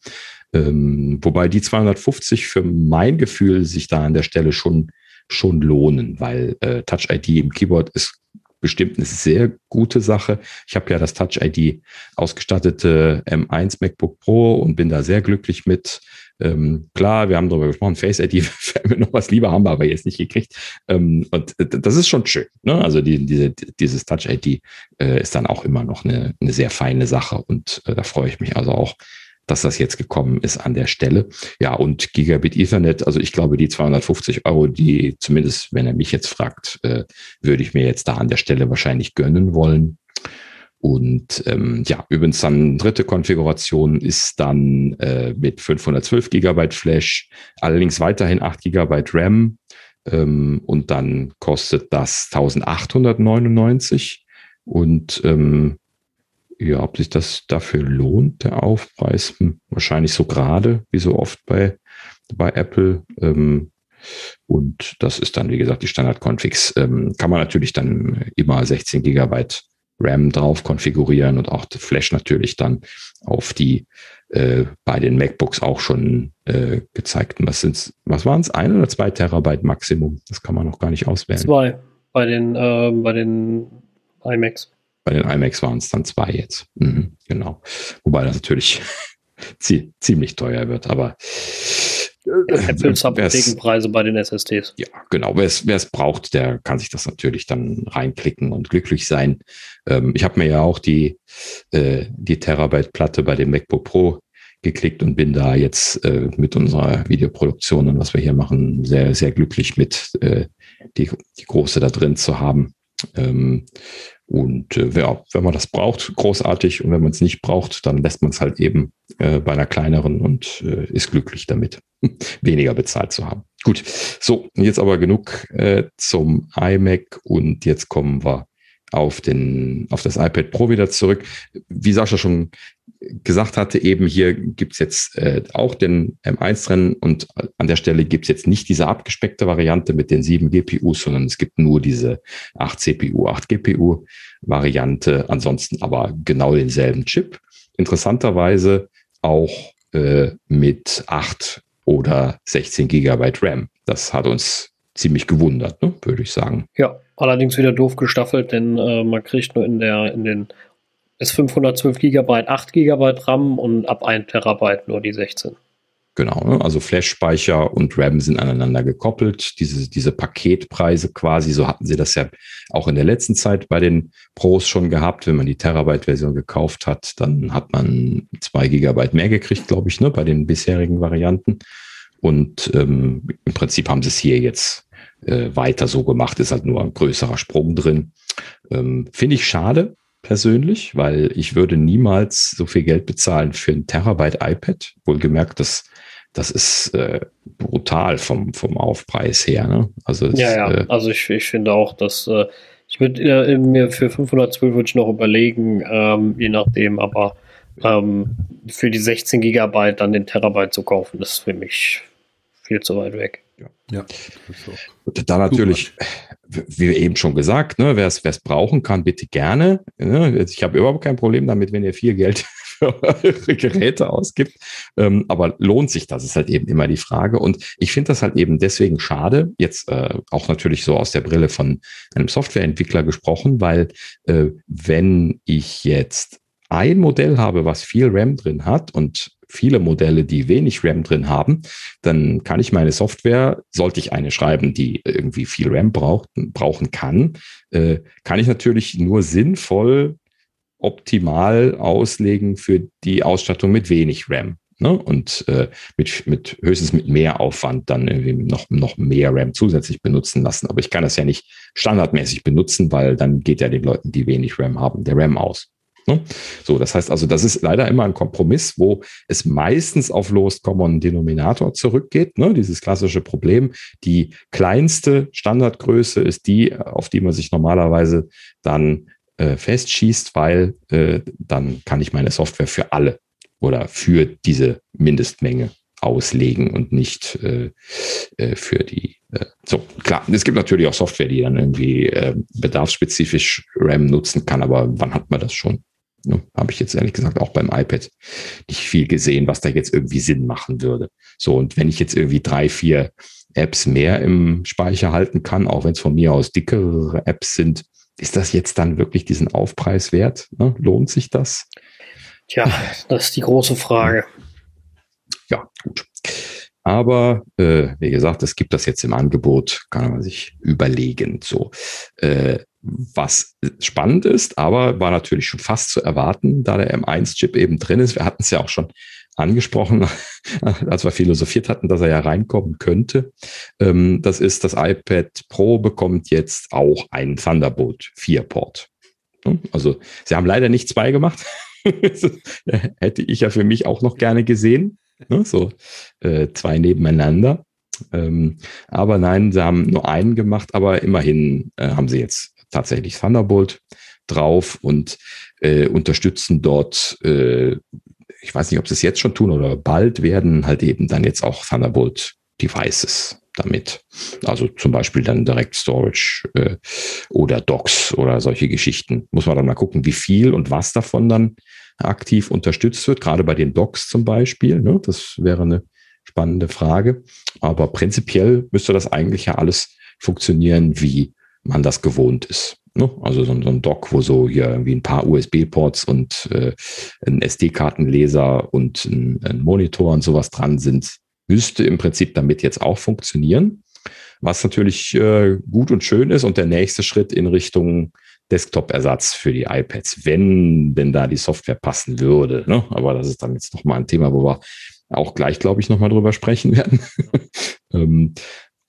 Ähm, wobei die 250 für mein Gefühl sich da an der Stelle schon schon lohnen, weil äh, Touch ID im Keyboard ist bestimmt eine sehr gute Sache. Ich habe ja das Touch ID ausgestattete M1 MacBook Pro und bin da sehr glücklich mit. Ähm, klar, wir haben darüber gesprochen, Face ID wäre mir noch was lieber, haben wir aber jetzt nicht gekriegt. Ähm, und das ist schon schön. Ne? Also die, diese, dieses Touch ID äh, ist dann auch immer noch eine, eine sehr feine Sache und äh, da freue ich mich also auch, dass das jetzt gekommen ist an der Stelle. Ja, und Gigabit Ethernet, also ich glaube, die 250 Euro, die zumindest, wenn er mich jetzt fragt, äh, würde ich mir jetzt da an der Stelle wahrscheinlich gönnen wollen. Und ähm, ja, übrigens dann dritte Konfiguration ist dann äh, mit 512 Gigabyte Flash, allerdings weiterhin 8 Gigabyte RAM ähm, und dann kostet das 1899 und ähm, ja, ob sich das dafür lohnt, der Aufpreis, hm, wahrscheinlich so gerade, wie so oft bei, bei Apple. Ähm, und das ist dann, wie gesagt, die Standard-Configs. Ähm, kann man natürlich dann immer 16 Gigabyte RAM drauf konfigurieren und auch Flash natürlich dann auf die äh, bei den MacBooks auch schon äh, gezeigten. Was? Was waren es? Ein oder zwei Terabyte Maximum? Das kann man noch gar nicht auswählen. Zwei bei den äh, bei den iMacs. Bei den iMacs waren es dann zwei jetzt. Mhm, genau. Wobei das natürlich ziemlich teuer wird, aber Apples Apothekenpreise bei den SSDs. Ja, genau. Wer es braucht, der kann sich das natürlich dann reinklicken und glücklich sein. Ähm, ich habe mir ja auch die, äh, die Terabyte-Platte bei dem MacBook Pro geklickt und bin da jetzt äh, mit unserer Videoproduktion und was wir hier machen, sehr, sehr glücklich mit, äh, die, die große da drin zu haben. Ähm, und äh, ja, wenn man das braucht, großartig. Und wenn man es nicht braucht, dann lässt man es halt eben äh, bei einer kleineren und äh, ist glücklich damit. weniger bezahlt zu haben. Gut, so, jetzt aber genug äh, zum iMac und jetzt kommen wir auf, den, auf das iPad Pro wieder zurück. Wie Sascha schon gesagt hatte, eben hier gibt's jetzt äh, auch den M1 drin und an der Stelle gibt's jetzt nicht diese abgespeckte Variante mit den sieben GPUs, sondern es gibt nur diese 8 CPU, 8 GPU Variante, ansonsten aber genau denselben Chip. Interessanterweise auch äh, mit 8 oder 16 Gigabyte RAM. Das hat uns ziemlich gewundert, ne, würde ich sagen. Ja, allerdings wieder doof gestaffelt, denn äh, man kriegt nur in der in den ist 512 GB 8 GB RAM und ab 1 Terabyte nur die 16. Genau, ne? also Flash-Speicher und RAM sind aneinander gekoppelt. Diese, diese Paketpreise quasi, so hatten sie das ja auch in der letzten Zeit bei den Pros schon gehabt. Wenn man die Terabyte-Version gekauft hat, dann hat man zwei Gigabyte mehr gekriegt, glaube ich, ne, bei den bisherigen Varianten. Und ähm, im Prinzip haben sie es hier jetzt äh, weiter so gemacht, ist halt nur ein größerer Sprung drin. Ähm, Finde ich schade, persönlich, weil ich würde niemals so viel Geld bezahlen für ein Terabyte iPad. Wohlgemerkt, das, das ist äh, brutal vom, vom Aufpreis her. Ne? Also es, ja, ja. Äh, also ich, ich finde auch, dass äh, ich würde äh, mir für 512 würde ich noch überlegen, ähm, je nachdem, aber ähm, für die 16 Gigabyte dann den Terabyte zu kaufen, das ist für mich viel zu weit weg. Ja. da natürlich, wie eben schon gesagt, ne, wer es brauchen kann, bitte gerne. Ne? Ich habe überhaupt kein Problem damit, wenn ihr viel Geld für eure Geräte ausgibt. Ähm, aber lohnt sich das, ist halt eben immer die Frage. Und ich finde das halt eben deswegen schade, jetzt äh, auch natürlich so aus der Brille von einem Softwareentwickler gesprochen, weil äh, wenn ich jetzt ein Modell habe, was viel RAM drin hat und viele Modelle, die wenig RAM drin haben, dann kann ich meine Software, sollte ich eine schreiben, die irgendwie viel RAM braucht, brauchen kann, äh, kann ich natürlich nur sinnvoll optimal auslegen für die Ausstattung mit wenig RAM. Ne? Und äh, mit, mit höchstens mit mehr Aufwand dann irgendwie noch, noch mehr RAM zusätzlich benutzen lassen. Aber ich kann das ja nicht standardmäßig benutzen, weil dann geht ja den Leuten, die wenig RAM haben, der RAM aus. Ne? So, das heißt also, das ist leider immer ein Kompromiss, wo es meistens auf Lowest Common Denominator zurückgeht. Ne? Dieses klassische Problem. Die kleinste Standardgröße ist die, auf die man sich normalerweise dann äh, festschießt, weil äh, dann kann ich meine Software für alle oder für diese Mindestmenge auslegen und nicht äh, äh, für die. Äh, so, klar, es gibt natürlich auch Software, die dann irgendwie äh, bedarfsspezifisch RAM nutzen kann, aber wann hat man das schon? Ne, Habe ich jetzt ehrlich gesagt auch beim iPad nicht viel gesehen, was da jetzt irgendwie Sinn machen würde. So, und wenn ich jetzt irgendwie drei, vier Apps mehr im Speicher halten kann, auch wenn es von mir aus dickere Apps sind, ist das jetzt dann wirklich diesen Aufpreis wert? Ne? Lohnt sich das? Tja, das ist die große Frage. Ja, gut. Aber äh, wie gesagt, es gibt das jetzt im Angebot, kann man sich überlegen. So, äh, was spannend ist, aber war natürlich schon fast zu erwarten, da der M1-Chip eben drin ist. Wir hatten es ja auch schon angesprochen, als wir philosophiert hatten, dass er ja reinkommen könnte. Ähm, das ist, das iPad Pro bekommt jetzt auch einen Thunderbolt 4 Port. Also sie haben leider nicht zwei gemacht. Hätte ich ja für mich auch noch gerne gesehen. Ne? So äh, zwei nebeneinander. Ähm, aber nein, sie haben nur einen gemacht, aber immerhin äh, haben sie jetzt tatsächlich Thunderbolt drauf und äh, unterstützen dort, äh, ich weiß nicht, ob sie es jetzt schon tun oder bald werden, halt eben dann jetzt auch Thunderbolt Devices damit. Also zum Beispiel dann Direct Storage äh, oder Docs oder solche Geschichten. Muss man dann mal gucken, wie viel und was davon dann aktiv unterstützt wird, gerade bei den Docs zum Beispiel. Ne? Das wäre eine spannende Frage. Aber prinzipiell müsste das eigentlich ja alles funktionieren, wie man das gewohnt ist. Ne? Also so, so, ein Dock, wo so hier irgendwie ein paar USB-Ports und äh, ein SD-Kartenleser und ein, ein Monitor und sowas dran sind, müsste im Prinzip damit jetzt auch funktionieren. Was natürlich äh, gut und schön ist und der nächste Schritt in Richtung Desktop-Ersatz für die iPads, wenn denn da die Software passen würde. Ne? Aber das ist dann jetzt nochmal ein Thema, wo wir auch gleich, glaube ich, nochmal drüber sprechen werden. ähm,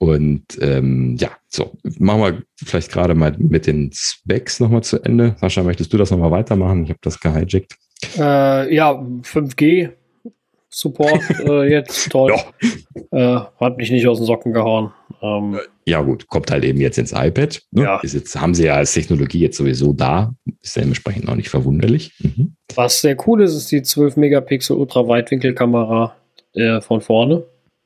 und ähm, ja, so, machen wir vielleicht gerade mal mit den Specs nochmal zu Ende. Sascha, möchtest du das nochmal weitermachen? Ich habe das gehijackt. Äh, ja, 5G Support äh, jetzt. Toll. Äh, hat mich nicht aus den Socken gehauen. Ähm, ja, gut, kommt halt eben jetzt ins iPad. Ne? Ja. Ist jetzt, haben sie ja als Technologie jetzt sowieso da. Ist dementsprechend auch nicht verwunderlich. Mhm. Was sehr cool ist, ist die 12 Megapixel Ultraweitwinkelkamera äh, von vorne.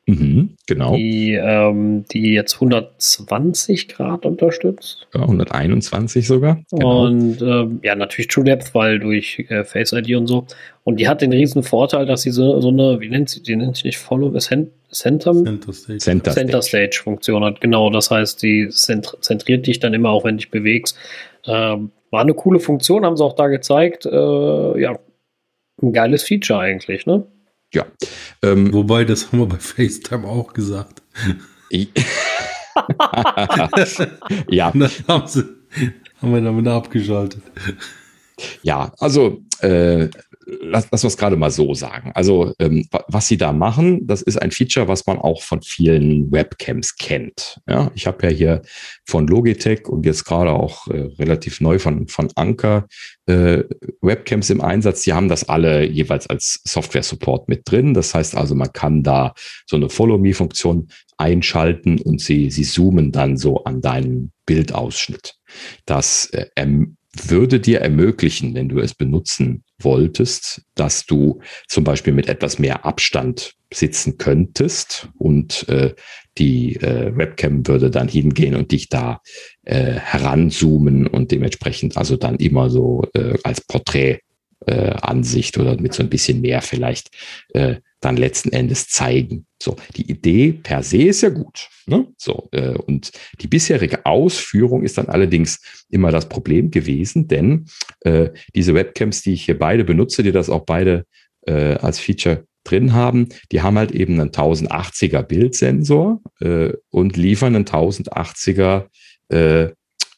Mhm, genau. Die, ähm, die jetzt 120 Grad unterstützt. Ja, 121 sogar. Genau. Und ähm, ja, natürlich True Depth, weil durch äh, Face ID und so. Und die hat den riesen Vorteil, dass sie so, so eine, wie nennt sie, die nennt sich nicht Follow, Center, Center, Stage. Center, Center Stage Funktion hat. Genau, das heißt, die zentriert dich dann immer, auch wenn du dich bewegst. Ähm, war eine coole Funktion, haben sie auch da gezeigt. Äh, ja, ein geiles Feature eigentlich, ne? Ja. Ähm, Wobei, das haben wir bei FaceTime auch gesagt. ja. dann haben, sie, haben wir damit abgeschaltet. Ja, also äh, lass, lass uns gerade mal so sagen. Also, ähm, was sie da machen, das ist ein Feature, was man auch von vielen Webcams kennt. Ja, ich habe ja hier von Logitech und jetzt gerade auch äh, relativ neu von, von Anker äh, Webcams im Einsatz. Die haben das alle jeweils als Software-Support mit drin. Das heißt also, man kann da so eine Follow-Me-Funktion einschalten und sie, sie zoomen dann so an deinen Bildausschnitt. Das äh, würde dir ermöglichen, wenn du es benutzen wolltest, dass du zum Beispiel mit etwas mehr Abstand sitzen könntest und äh, die äh, Webcam würde dann hingehen und dich da äh, heranzoomen und dementsprechend also dann immer so äh, als Porträt äh, Ansicht oder mit so ein bisschen mehr vielleicht äh, dann letzten Endes zeigen. So, die Idee per se ist ja gut. Ne? So, äh, und die bisherige Ausführung ist dann allerdings immer das Problem gewesen, denn äh, diese Webcams, die ich hier beide benutze, die das auch beide äh, als Feature drin haben, die haben halt eben einen 1080er Bildsensor äh, und liefern einen 1080er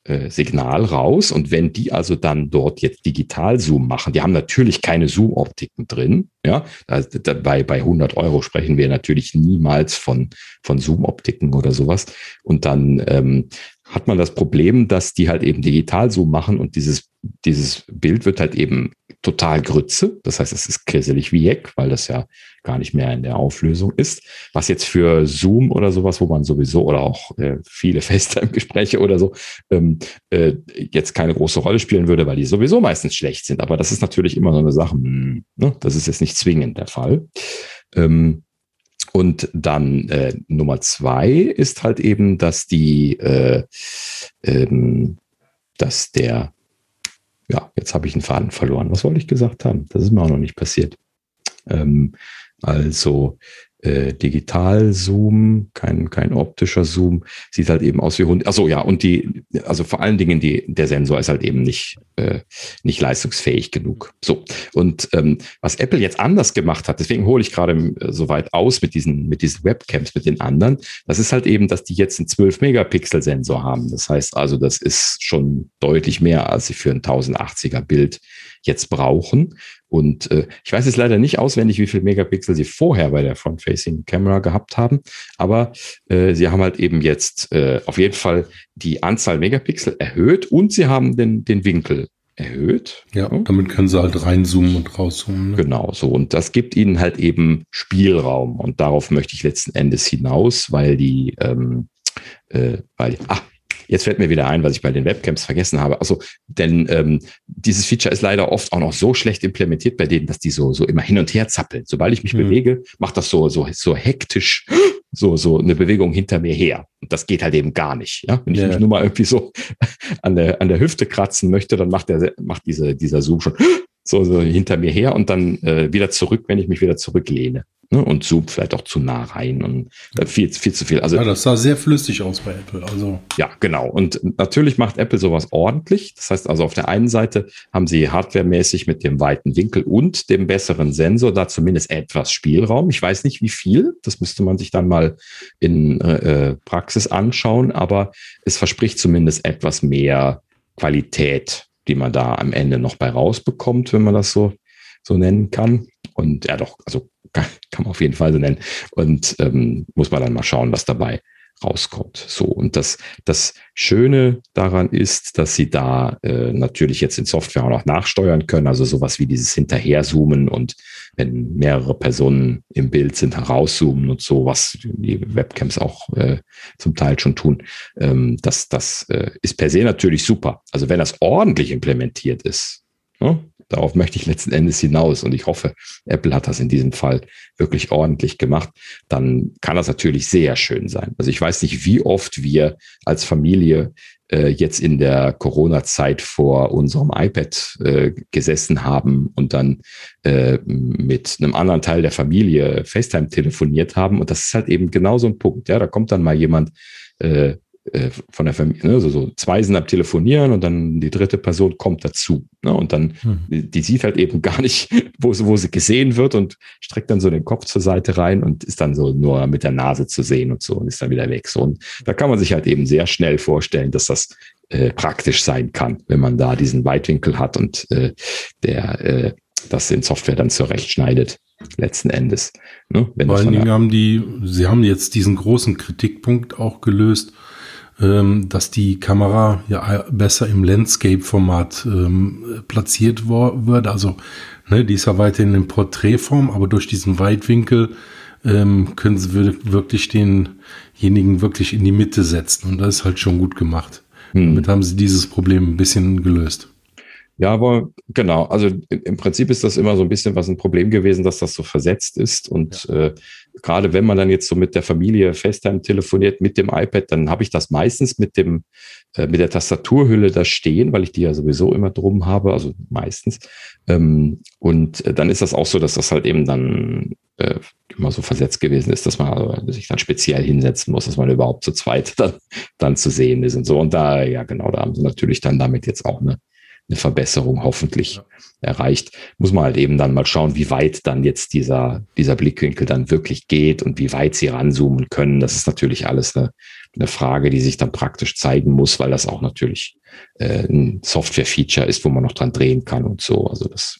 äh, Signal raus. Und wenn die also dann dort jetzt Digital-Zoom machen, die haben natürlich keine Zoom-Optiken drin. Ja, bei, bei 100 Euro sprechen wir natürlich niemals von, von Zoom-Optiken oder sowas. Und dann ähm, hat man das Problem, dass die halt eben Digital-Zoom machen und dieses, dieses Bild wird halt eben total Grütze. Das heißt, es ist krisselig wie Heck, weil das ja gar nicht mehr in der Auflösung ist. Was jetzt für Zoom oder sowas, wo man sowieso oder auch äh, viele FaceTime-Gespräche oder so ähm, äh, jetzt keine große Rolle spielen würde, weil die sowieso meistens schlecht sind. Aber das ist natürlich immer so eine Sache. Mh, hm, ne? Das ist jetzt nicht zwingend der Fall. Ähm, und dann äh, Nummer zwei ist halt eben, dass die, äh, ähm, dass der ja, jetzt habe ich einen Faden verloren. Was wollte ich gesagt haben? Das ist mir auch noch nicht passiert. Ähm, also äh, Digital-Zoom, kein, kein optischer Zoom, sieht halt eben aus wie Hund. Achso, ja, und die, also vor allen Dingen die, der Sensor ist halt eben nicht, äh, nicht leistungsfähig genug. So. Und ähm, was Apple jetzt anders gemacht hat, deswegen hole ich gerade äh, so weit aus mit diesen, mit diesen Webcams, mit den anderen, das ist halt eben, dass die jetzt einen 12-Megapixel-Sensor haben. Das heißt also, das ist schon deutlich mehr, als sie für ein 1080er Bild jetzt brauchen. Und äh, ich weiß jetzt leider nicht auswendig, wie viel Megapixel sie vorher bei der Front-Facing Camera gehabt haben, aber äh, sie haben halt eben jetzt äh, auf jeden Fall die Anzahl Megapixel erhöht und sie haben den, den Winkel erhöht. Ja, damit können sie halt reinzoomen und rauszoomen. Ne? Genau, so. Und das gibt ihnen halt eben Spielraum. Und darauf möchte ich letzten Endes hinaus, weil die, ähm, äh, weil, ach, Jetzt fällt mir wieder ein, was ich bei den Webcams vergessen habe. Also, denn ähm, dieses Feature ist leider oft auch noch so schlecht implementiert bei denen, dass die so, so immer hin und her zappeln. Sobald ich mich mhm. bewege, macht das so, so, so hektisch, so, so eine Bewegung hinter mir her. Und das geht halt eben gar nicht. Ja? Wenn ich ja. mich nur mal irgendwie so an der, an der Hüfte kratzen möchte, dann macht der, macht diese, dieser Zoom schon so, so hinter mir her und dann äh, wieder zurück, wenn ich mich wieder zurücklehne ne, und zoomt vielleicht auch zu nah rein und äh, viel, viel zu viel. Also, ja, das sah sehr flüssig aus bei Apple. Also. Ja, genau. Und natürlich macht Apple sowas ordentlich. Das heißt also, auf der einen Seite haben sie hardwaremäßig mit dem weiten Winkel und dem besseren Sensor da zumindest etwas Spielraum. Ich weiß nicht, wie viel. Das müsste man sich dann mal in äh, Praxis anschauen, aber es verspricht zumindest etwas mehr Qualität, die man da am Ende noch bei rausbekommt, wenn man das so, so nennen kann. Und ja, doch, also kann, kann man auf jeden Fall so nennen. Und ähm, muss man dann mal schauen, was dabei rauskommt. So, und das, das Schöne daran ist, dass sie da äh, natürlich jetzt in Software auch noch nachsteuern können, also sowas wie dieses Hinterherzoomen und wenn mehrere Personen im Bild sind, herauszoomen und so, was die Webcams auch äh, zum Teil schon tun. Ähm, das das äh, ist per se natürlich super. Also wenn das ordentlich implementiert ist, ne, Darauf möchte ich letzten Endes hinaus und ich hoffe, Apple hat das in diesem Fall wirklich ordentlich gemacht. Dann kann das natürlich sehr schön sein. Also ich weiß nicht, wie oft wir als Familie äh, jetzt in der Corona-Zeit vor unserem iPad äh, gesessen haben und dann äh, mit einem anderen Teil der Familie FaceTime telefoniert haben. Und das ist halt eben genau so ein Punkt. Ja, da kommt dann mal jemand äh, äh, von der Familie, ne? so, so zwei sind am Telefonieren und dann die dritte Person kommt dazu. Ne? Und dann, hm. die, die, sieht halt eben gar nicht, wo, wo sie gesehen wird und streckt dann so den Kopf zur Seite rein und ist dann so nur mit der Nase zu sehen und so und ist dann wieder weg. So, und da kann man sich halt eben sehr schnell vorstellen, dass das äh, praktisch sein kann, wenn man da diesen Weitwinkel hat und äh, der äh, das in Software dann zurechtschneidet letzten Endes. Ne? Wenn Vor allen Dingen haben die, sie haben jetzt diesen großen Kritikpunkt auch gelöst, dass die Kamera ja besser im Landscape-Format ähm, platziert wird. Also ne, die ist ja weiterhin in Porträtform, aber durch diesen Weitwinkel ähm, können sie wirklich denjenigen wirklich in die Mitte setzen. Und das ist halt schon gut gemacht. Hm. Damit haben sie dieses Problem ein bisschen gelöst. Ja, aber genau. Also im Prinzip ist das immer so ein bisschen was ein Problem gewesen, dass das so versetzt ist. Und ja. äh, gerade wenn man dann jetzt so mit der Familie FaceTime telefoniert mit dem iPad, dann habe ich das meistens mit dem äh, mit der Tastaturhülle da stehen, weil ich die ja sowieso immer drum habe, also meistens. Ähm, und äh, dann ist das auch so, dass das halt eben dann äh, immer so versetzt gewesen ist, dass man also sich dann speziell hinsetzen muss, dass man überhaupt zu zweit dann, dann zu sehen ist und so. Und da, ja genau, da haben sie natürlich dann damit jetzt auch eine eine Verbesserung hoffentlich ja. erreicht. Muss man halt eben dann mal schauen, wie weit dann jetzt dieser, dieser Blickwinkel dann wirklich geht und wie weit sie ranzoomen können. Das ist natürlich alles eine, eine Frage, die sich dann praktisch zeigen muss, weil das auch natürlich äh, ein Software-Feature ist, wo man noch dran drehen kann und so. Also das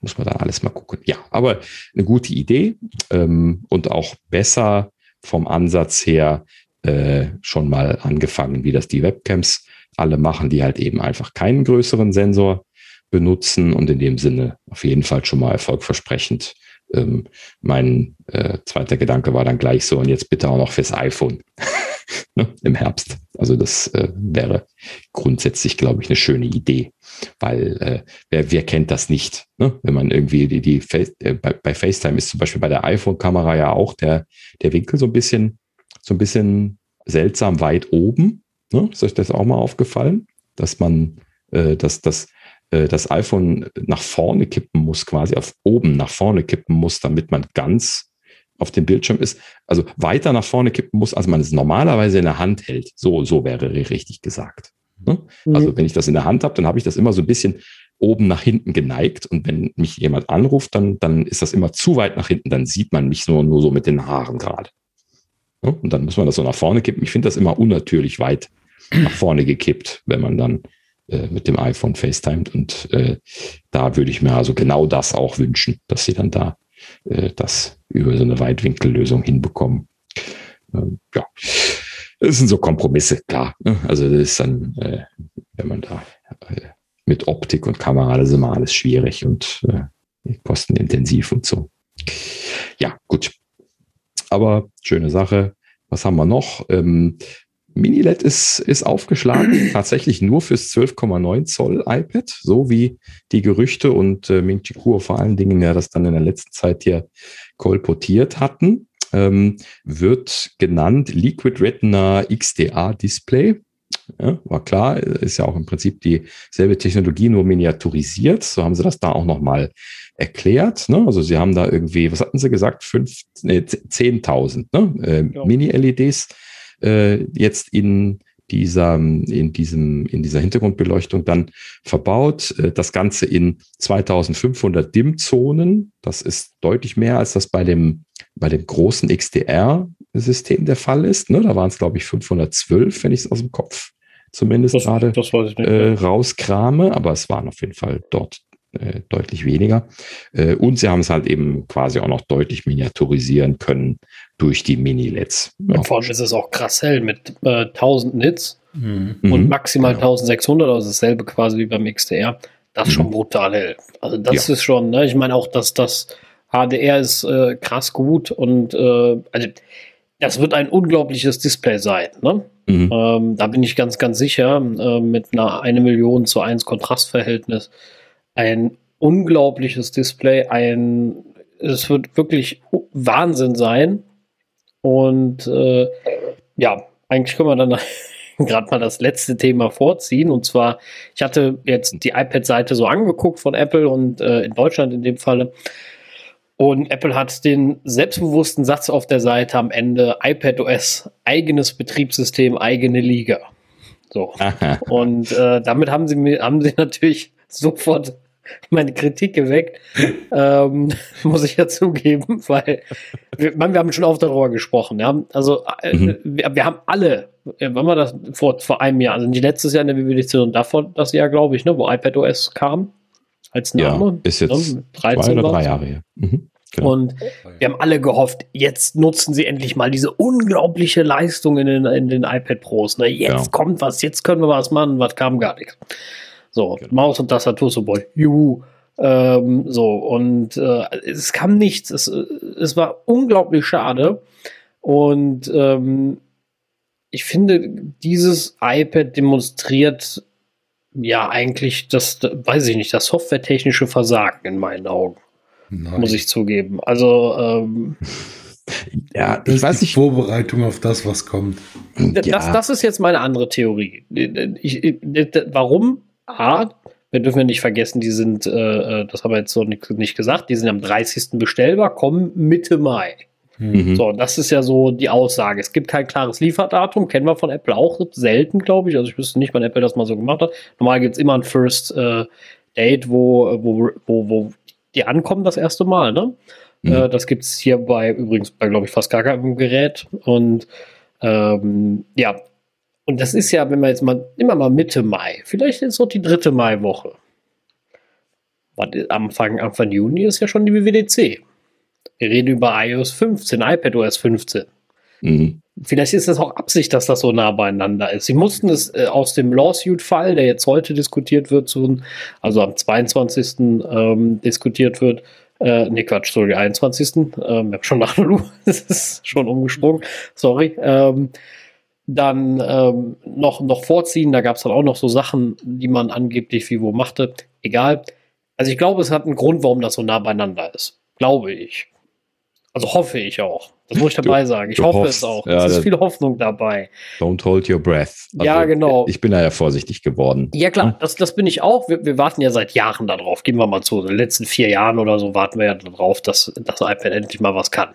muss man dann alles mal gucken. Ja, aber eine gute Idee ähm, und auch besser vom Ansatz her äh, schon mal angefangen, wie das die Webcams alle machen, die halt eben einfach keinen größeren Sensor benutzen und in dem Sinne auf jeden Fall schon mal erfolgversprechend. Ähm, mein äh, zweiter Gedanke war dann gleich so, und jetzt bitte auch noch fürs iPhone ne, im Herbst. Also das äh, wäre grundsätzlich, glaube ich, eine schöne Idee, weil äh, wer, wer kennt das nicht? Ne? Wenn man irgendwie die, die äh, bei, bei FaceTime ist zum Beispiel bei der iPhone-Kamera ja auch der, der Winkel so ein bisschen, so ein bisschen seltsam weit oben. Ne? Ist euch das auch mal aufgefallen? Dass man, äh, dass, dass äh, das iPhone nach vorne kippen muss, quasi auf oben nach vorne kippen muss, damit man ganz auf dem Bildschirm ist. Also weiter nach vorne kippen muss, als man es normalerweise in der Hand hält. So, so wäre richtig gesagt. Ne? Mhm. Also wenn ich das in der Hand habe, dann habe ich das immer so ein bisschen oben nach hinten geneigt. Und wenn mich jemand anruft, dann, dann ist das immer zu weit nach hinten. Dann sieht man mich nur, nur so mit den Haaren gerade. Ne? Und dann muss man das so nach vorne kippen. Ich finde das immer unnatürlich weit nach vorne gekippt, wenn man dann äh, mit dem iPhone FaceTimet. Und äh, da würde ich mir also genau das auch wünschen, dass sie dann da äh, das über so eine Weitwinkellösung hinbekommen. Ähm, ja, das sind so Kompromisse, klar. Ne? Also das ist dann, äh, wenn man da äh, mit Optik und Kamera, das ist immer alles schwierig und äh, kostenintensiv und so. Ja, gut. Aber schöne Sache. Was haben wir noch? Ähm, Mini-LED ist, ist aufgeschlagen, tatsächlich nur fürs 12,9 Zoll iPad, so wie die Gerüchte und äh, Ming Chi Kuo vor allen Dingen ja das dann in der letzten Zeit hier kolportiert hatten. Ähm, wird genannt Liquid Retina XDR Display. Ja, war klar, ist ja auch im Prinzip dieselbe Technologie, nur miniaturisiert. So haben sie das da auch nochmal erklärt. Ne? Also sie haben da irgendwie, was hatten sie gesagt, fünf, nee, 10.000 ne? äh, ja. Mini-LEDs äh, jetzt in dieser, in diesem, in dieser Hintergrundbeleuchtung dann verbaut. Äh, das Ganze in 2500 DIM-Zonen. Das ist deutlich mehr als das bei dem, bei dem großen XDR-System der Fall ist. Ne? Da waren es, glaube ich, 512, wenn ich es aus dem Kopf zumindest das, gerade äh, rauskrame. Aber es waren auf jeden Fall dort äh, deutlich weniger. Äh, und sie haben es halt eben quasi auch noch deutlich miniaturisieren können durch die Mini-LEDs. Ja. Vor allem ist es auch krass hell mit äh, 1000 Nits mhm. und maximal ja. 1600, also dasselbe quasi wie beim XDR. Das ist mhm. schon brutal hell. Also das ja. ist schon, ne? ich meine auch, dass das HDR ist äh, krass gut und äh, also das wird ein unglaubliches Display sein. Ne? Mhm. Ähm, da bin ich ganz, ganz sicher, äh, mit einer 1 Million zu 1 Kontrastverhältnis. Ein unglaubliches Display, ein, es wird wirklich Wahnsinn sein. Und äh, ja, eigentlich können wir dann gerade mal das letzte Thema vorziehen. Und zwar, ich hatte jetzt die iPad-Seite so angeguckt von Apple und äh, in Deutschland in dem Falle. Und Apple hat den selbstbewussten Satz auf der Seite am Ende iPadOS, eigenes Betriebssystem, eigene Liga. So. Aha. Und äh, damit haben sie mir, haben sie natürlich sofort meine Kritik geweckt, ähm, muss ich ja zugeben, weil wir, man, wir haben schon oft darüber gesprochen. Ja? Also äh, mhm. wir, wir, haben alle, äh, wann war das vor, vor einem Jahr, also nicht letztes Jahr in der und davor das Jahr, glaube ich, ne, wo iPadOS kam als Name. Ja, ist jetzt ne, zwei oder drei Jahre her. Mhm. Genau. Und wir haben alle gehofft, jetzt nutzen sie endlich mal diese unglaubliche Leistung in den, in den iPad Pros. Ne? Jetzt genau. kommt was, jetzt können wir was machen, was kam gar nichts. So, genau. Maus und Tastatur so, boy, juhu. Ähm, so, und äh, es kam nichts. Es, es war unglaublich schade. Und ähm, ich finde, dieses iPad demonstriert ja eigentlich das, weiß ich nicht, das softwaretechnische Versagen in meinen Augen. Nein. Muss ich zugeben. Also, ähm, ja, ich weiß nicht. Vorbereitung auf das, was kommt. Das, ja. das ist jetzt meine andere Theorie. Ich, ich, warum? A, wir dürfen ja nicht vergessen, die sind, äh, äh das haben wir jetzt so nicht, nicht, gesagt, die sind am 30. bestellbar, kommen Mitte Mai. Mhm. So, das ist ja so die Aussage. Es gibt kein klares Lieferdatum, kennen wir von Apple auch selten, glaube ich. Also ich wüsste nicht, wann Apple das mal so gemacht hat. Normal gibt es immer ein First äh, Date, wo, wo, wo, wo die ankommen das erste Mal. Ne? Mhm. Äh, das gibt es hier bei, übrigens bei, glaube ich, fast gar keinem Gerät. Und ähm, ja, und das ist ja, wenn wir jetzt mal immer mal Mitte Mai, vielleicht ist so die dritte Maiwoche. Anfang, Anfang Juni ist ja schon die WWDC. Wir reden über iOS 15, iPadOS 15. Mhm. Vielleicht ist es auch Absicht, dass das so nah beieinander ist. Sie mussten es äh, aus dem Lawsuit-Fall, der jetzt heute diskutiert wird, zu, also am 22. Ähm, diskutiert wird, äh, ne Quatsch, sorry, 21. Ähm, ich habe schon nach das ist schon umgesprungen, sorry. Ähm, dann ähm, noch, noch vorziehen, da gab es dann auch noch so Sachen, die man angeblich wie wo machte. Egal. Also ich glaube, es hat einen Grund, warum das so nah beieinander ist. Glaube ich. Also hoffe ich auch. Das muss ich dabei du, sagen. Ich hoffe hoffst, es auch. Ja, es ist viel Hoffnung dabei. Don't hold your breath. Also ja, genau. Ich bin da ja vorsichtig geworden. Ja, klar, hm? das, das bin ich auch. Wir, wir, warten ja seit Jahren darauf. Gehen wir mal zu. In den letzten vier Jahren oder so warten wir ja darauf, dass das iPad endlich mal was kann.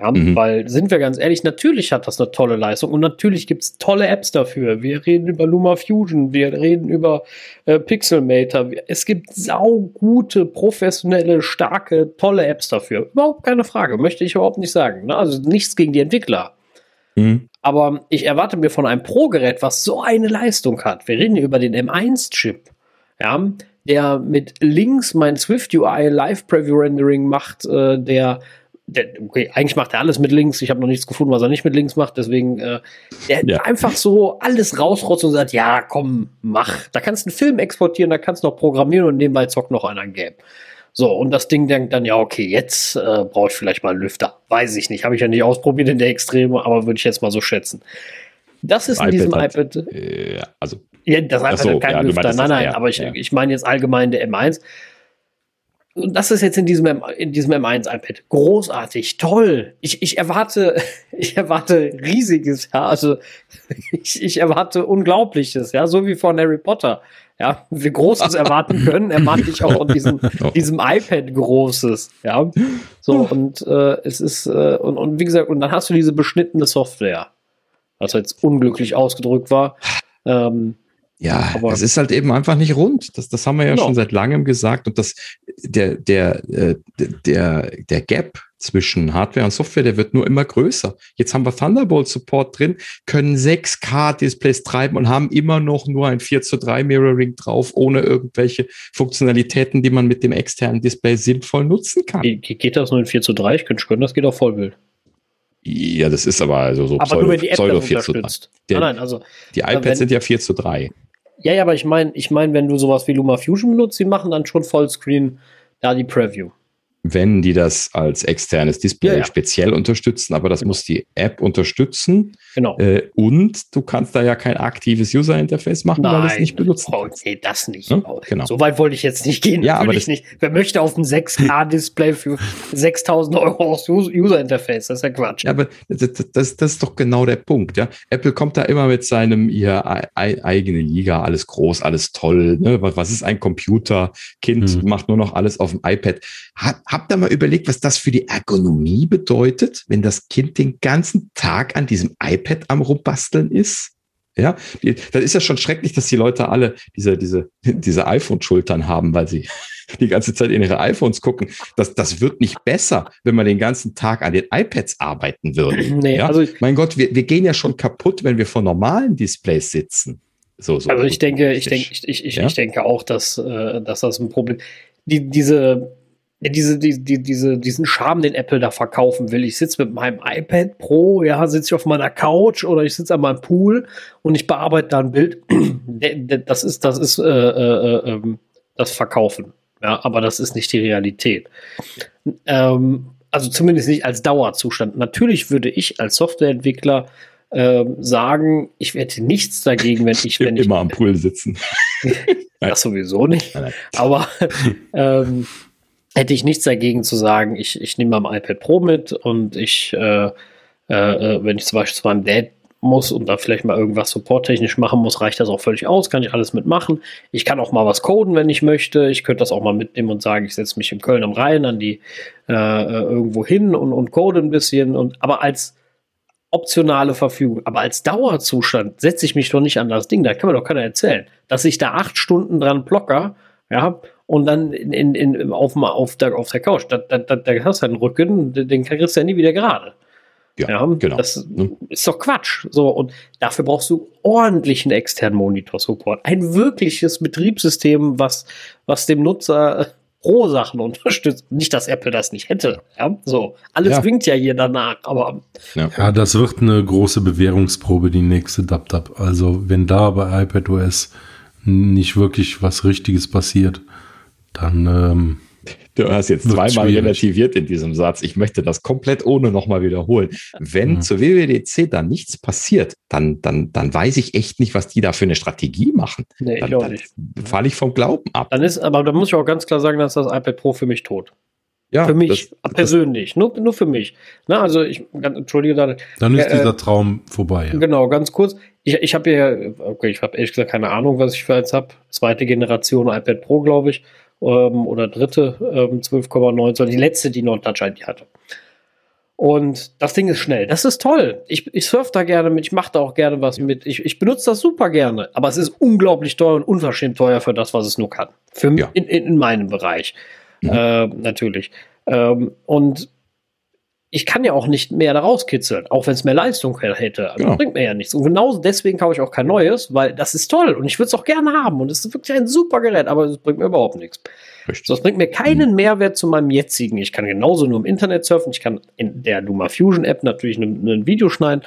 Ja, mhm. Weil, sind wir ganz ehrlich, natürlich hat das eine tolle Leistung und natürlich gibt es tolle Apps dafür. Wir reden über Luma Fusion, wir reden über äh, Pixelmator. Es gibt saugute, professionelle, starke, tolle Apps dafür. Überhaupt keine Frage, möchte ich überhaupt nicht sagen. Ne? Also nichts gegen die Entwickler. Mhm. Aber ich erwarte mir von einem Pro-Gerät, was so eine Leistung hat. Wir reden über den M1-Chip. Ja, der mit links mein Swift UI Live Preview Rendering macht, äh, der der, okay, eigentlich macht er alles mit links. Ich habe noch nichts gefunden, was er nicht mit links macht. Deswegen, äh, der ja. einfach so alles rausrotzt und sagt, ja, komm, mach. Da kannst du einen Film exportieren, da kannst du noch programmieren und nebenbei zockt noch einer ein Game. So, und das Ding denkt dann, ja, okay, jetzt äh, brauche ich vielleicht mal einen Lüfter. Weiß ich nicht, habe ich ja nicht ausprobiert in der Extreme, aber würde ich jetzt mal so schätzen. Das ist in diesem hat, iPad. Äh, also. Ja, das iPad so, hat keinen ja, Lüfter. Nein, nein, aber ich, ja. ich meine jetzt allgemein der M1 und das ist jetzt in diesem, in diesem M1 iPad. Großartig, toll. Ich, ich erwarte, ich erwarte riesiges, ja, also ich, ich erwarte Unglaubliches, ja, so wie von Harry Potter. Ja, wir Großes erwarten können, erwarte ich auch von diesem, diesem iPad Großes, ja. So, und äh, es ist, äh, und, und wie gesagt, und dann hast du diese beschnittene Software, was jetzt unglücklich ausgedrückt war. Ähm, Ja, aber es ist halt eben einfach nicht rund. Das, das haben wir ja genau. schon seit langem gesagt. Und das, der, der, äh, der, der Gap zwischen Hardware und Software, der wird nur immer größer. Jetzt haben wir Thunderbolt Support drin, können 6K-Displays treiben und haben immer noch nur ein 4 zu 3 Mirroring drauf, ohne irgendwelche Funktionalitäten, die man mit dem externen Display sinnvoll nutzen kann. Geht das nur in 4 zu 3? Ich könnte können, das geht auch Vollbild. Ja, das ist aber also so aber Pseudo, nur, wenn die App Pseudo 4 zu 3. Der, nein, nein, also, die iPads wenn, sind ja 4 zu 3. Ja, ja, aber ich meine, ich mein, wenn du sowas wie Luma Fusion benutzt, die machen dann schon Vollscreen da die Preview wenn die das als externes Display ja, ja. speziell unterstützen, aber das genau. muss die App unterstützen. Genau. Äh, und du kannst da ja kein aktives User-Interface machen, Nein, weil es nicht benutzen oh, Nee, das nicht. Hm? Genau. So weit wollte ich jetzt nicht gehen. Ja, aber ich nicht. Wer möchte auf ein 6K-Display für 6000 Euro aus User-Interface? Das ist ja Quatsch. Ja, aber das, das, das, ist doch genau der Punkt. Ja? Apple kommt da immer mit seinem ihr eigene Liga, alles groß, alles toll. Ne? Was ist ein Computer? Kind hm. macht nur noch alles auf dem iPad. Hat, Habt ihr mal überlegt, was das für die Ergonomie bedeutet, wenn das Kind den ganzen Tag an diesem iPad am rumbasteln ist? Ja, das ist ja schon schrecklich, dass die Leute alle diese, diese, diese iPhone-Schultern haben, weil sie die ganze Zeit in ihre iPhones gucken. Das, das wird nicht besser, wenn man den ganzen Tag an den iPads arbeiten würde. Nee, ja? also mein Gott, wir, wir gehen ja schon kaputt, wenn wir vor normalen Displays sitzen. So, so also ich denke, ich denke, ich, ich, ja? ich denke auch, dass, äh, dass das ein Problem. Die, diese diese, die, die, diese, diesen Charme, den Apple da verkaufen will. Ich sitze mit meinem iPad Pro, ja, sitze ich auf meiner Couch oder ich sitze an meinem Pool und ich bearbeite da ein Bild. Das ist, das ist äh, äh, äh, das Verkaufen. Ja, aber das ist nicht die Realität. Ähm, also zumindest nicht als Dauerzustand. Natürlich würde ich als Softwareentwickler äh, sagen, ich werde nichts dagegen, wenn ich, wenn ich immer am Pool sitzen. das sowieso nicht. Aber ähm, hätte ich nichts dagegen zu sagen, ich, ich nehme mein iPad Pro mit und ich, äh, äh, äh, wenn ich zum Beispiel zu meinem Dad muss und da vielleicht mal irgendwas supporttechnisch machen muss, reicht das auch völlig aus, kann ich alles mitmachen. Ich kann auch mal was coden, wenn ich möchte. Ich könnte das auch mal mitnehmen und sagen, ich setze mich in Köln am Rhein an die äh, äh, irgendwo hin und, und code ein bisschen. Und aber als optionale Verfügung, aber als Dauerzustand setze ich mich doch nicht an das Ding. Da kann mir doch keiner erzählen, dass ich da acht Stunden dran blocker, ja, und dann in, in, in, auf, auf, der, auf der Couch. Da, da, da, da hast du einen Rücken, den kriegst du ja nie wieder gerade. Ja, ja, genau. Das hm. ist doch Quatsch. So, und dafür brauchst du ordentlichen externen Monitor-Support. Ein wirkliches Betriebssystem, was, was dem Nutzer pro Sachen unterstützt. Nicht, dass Apple das nicht hätte. Ja, so. Alles ja. winkt ja hier danach, aber. Ja. ja, das wird eine große Bewährungsprobe, die nächste DubDub. Also, wenn da bei iPadOS nicht wirklich was Richtiges passiert, dann. Ähm, du hast jetzt zweimal relativiert in diesem Satz. Ich möchte das komplett ohne nochmal wiederholen. Wenn mhm. zur WWDC dann nichts passiert, dann, dann, dann weiß ich echt nicht, was die da für eine Strategie machen. Nee, dann, ich auch nicht. Falle ich vom Glauben ab. Dann ist, aber da muss ich auch ganz klar sagen, dass das iPad Pro für mich tot. Ja, für mich das, persönlich, das, nur, nur für mich. Na, also ich, entschuldige dann. Dann ist äh, dieser Traum vorbei. Ja. Genau, ganz kurz. Ich, ich habe hier, okay, ich habe ehrlich gesagt keine Ahnung, was ich für eins habe. Zweite Generation iPad Pro, glaube ich ähm, oder dritte ähm, 12,9 Zoll, die letzte, die noch Touch ID hatte. Und das Ding ist schnell. Das ist toll. Ich, ich surfe da gerne mit, ich mache da auch gerne was mit. Ich, ich benutze das super gerne. Aber es ist unglaublich teuer und unverschämt teuer für das, was es nur kann. Für ja. in, in, in meinem Bereich. Mhm. Äh, natürlich. Ähm, und ich kann ja auch nicht mehr daraus kitzeln, auch wenn es mehr Leistung hätte. Also ja. bringt mir ja nichts. Und genau deswegen kaufe ich auch kein neues, weil das ist toll und ich würde es auch gerne haben. Und es ist wirklich ein super Gerät, aber es bringt mir überhaupt nichts. Richtig. So, es bringt mir keinen. Mehrwert zu meinem jetzigen. Ich kann genauso nur im Internet surfen, ich kann in der Luma Fusion App natürlich ein, ein Video schneiden,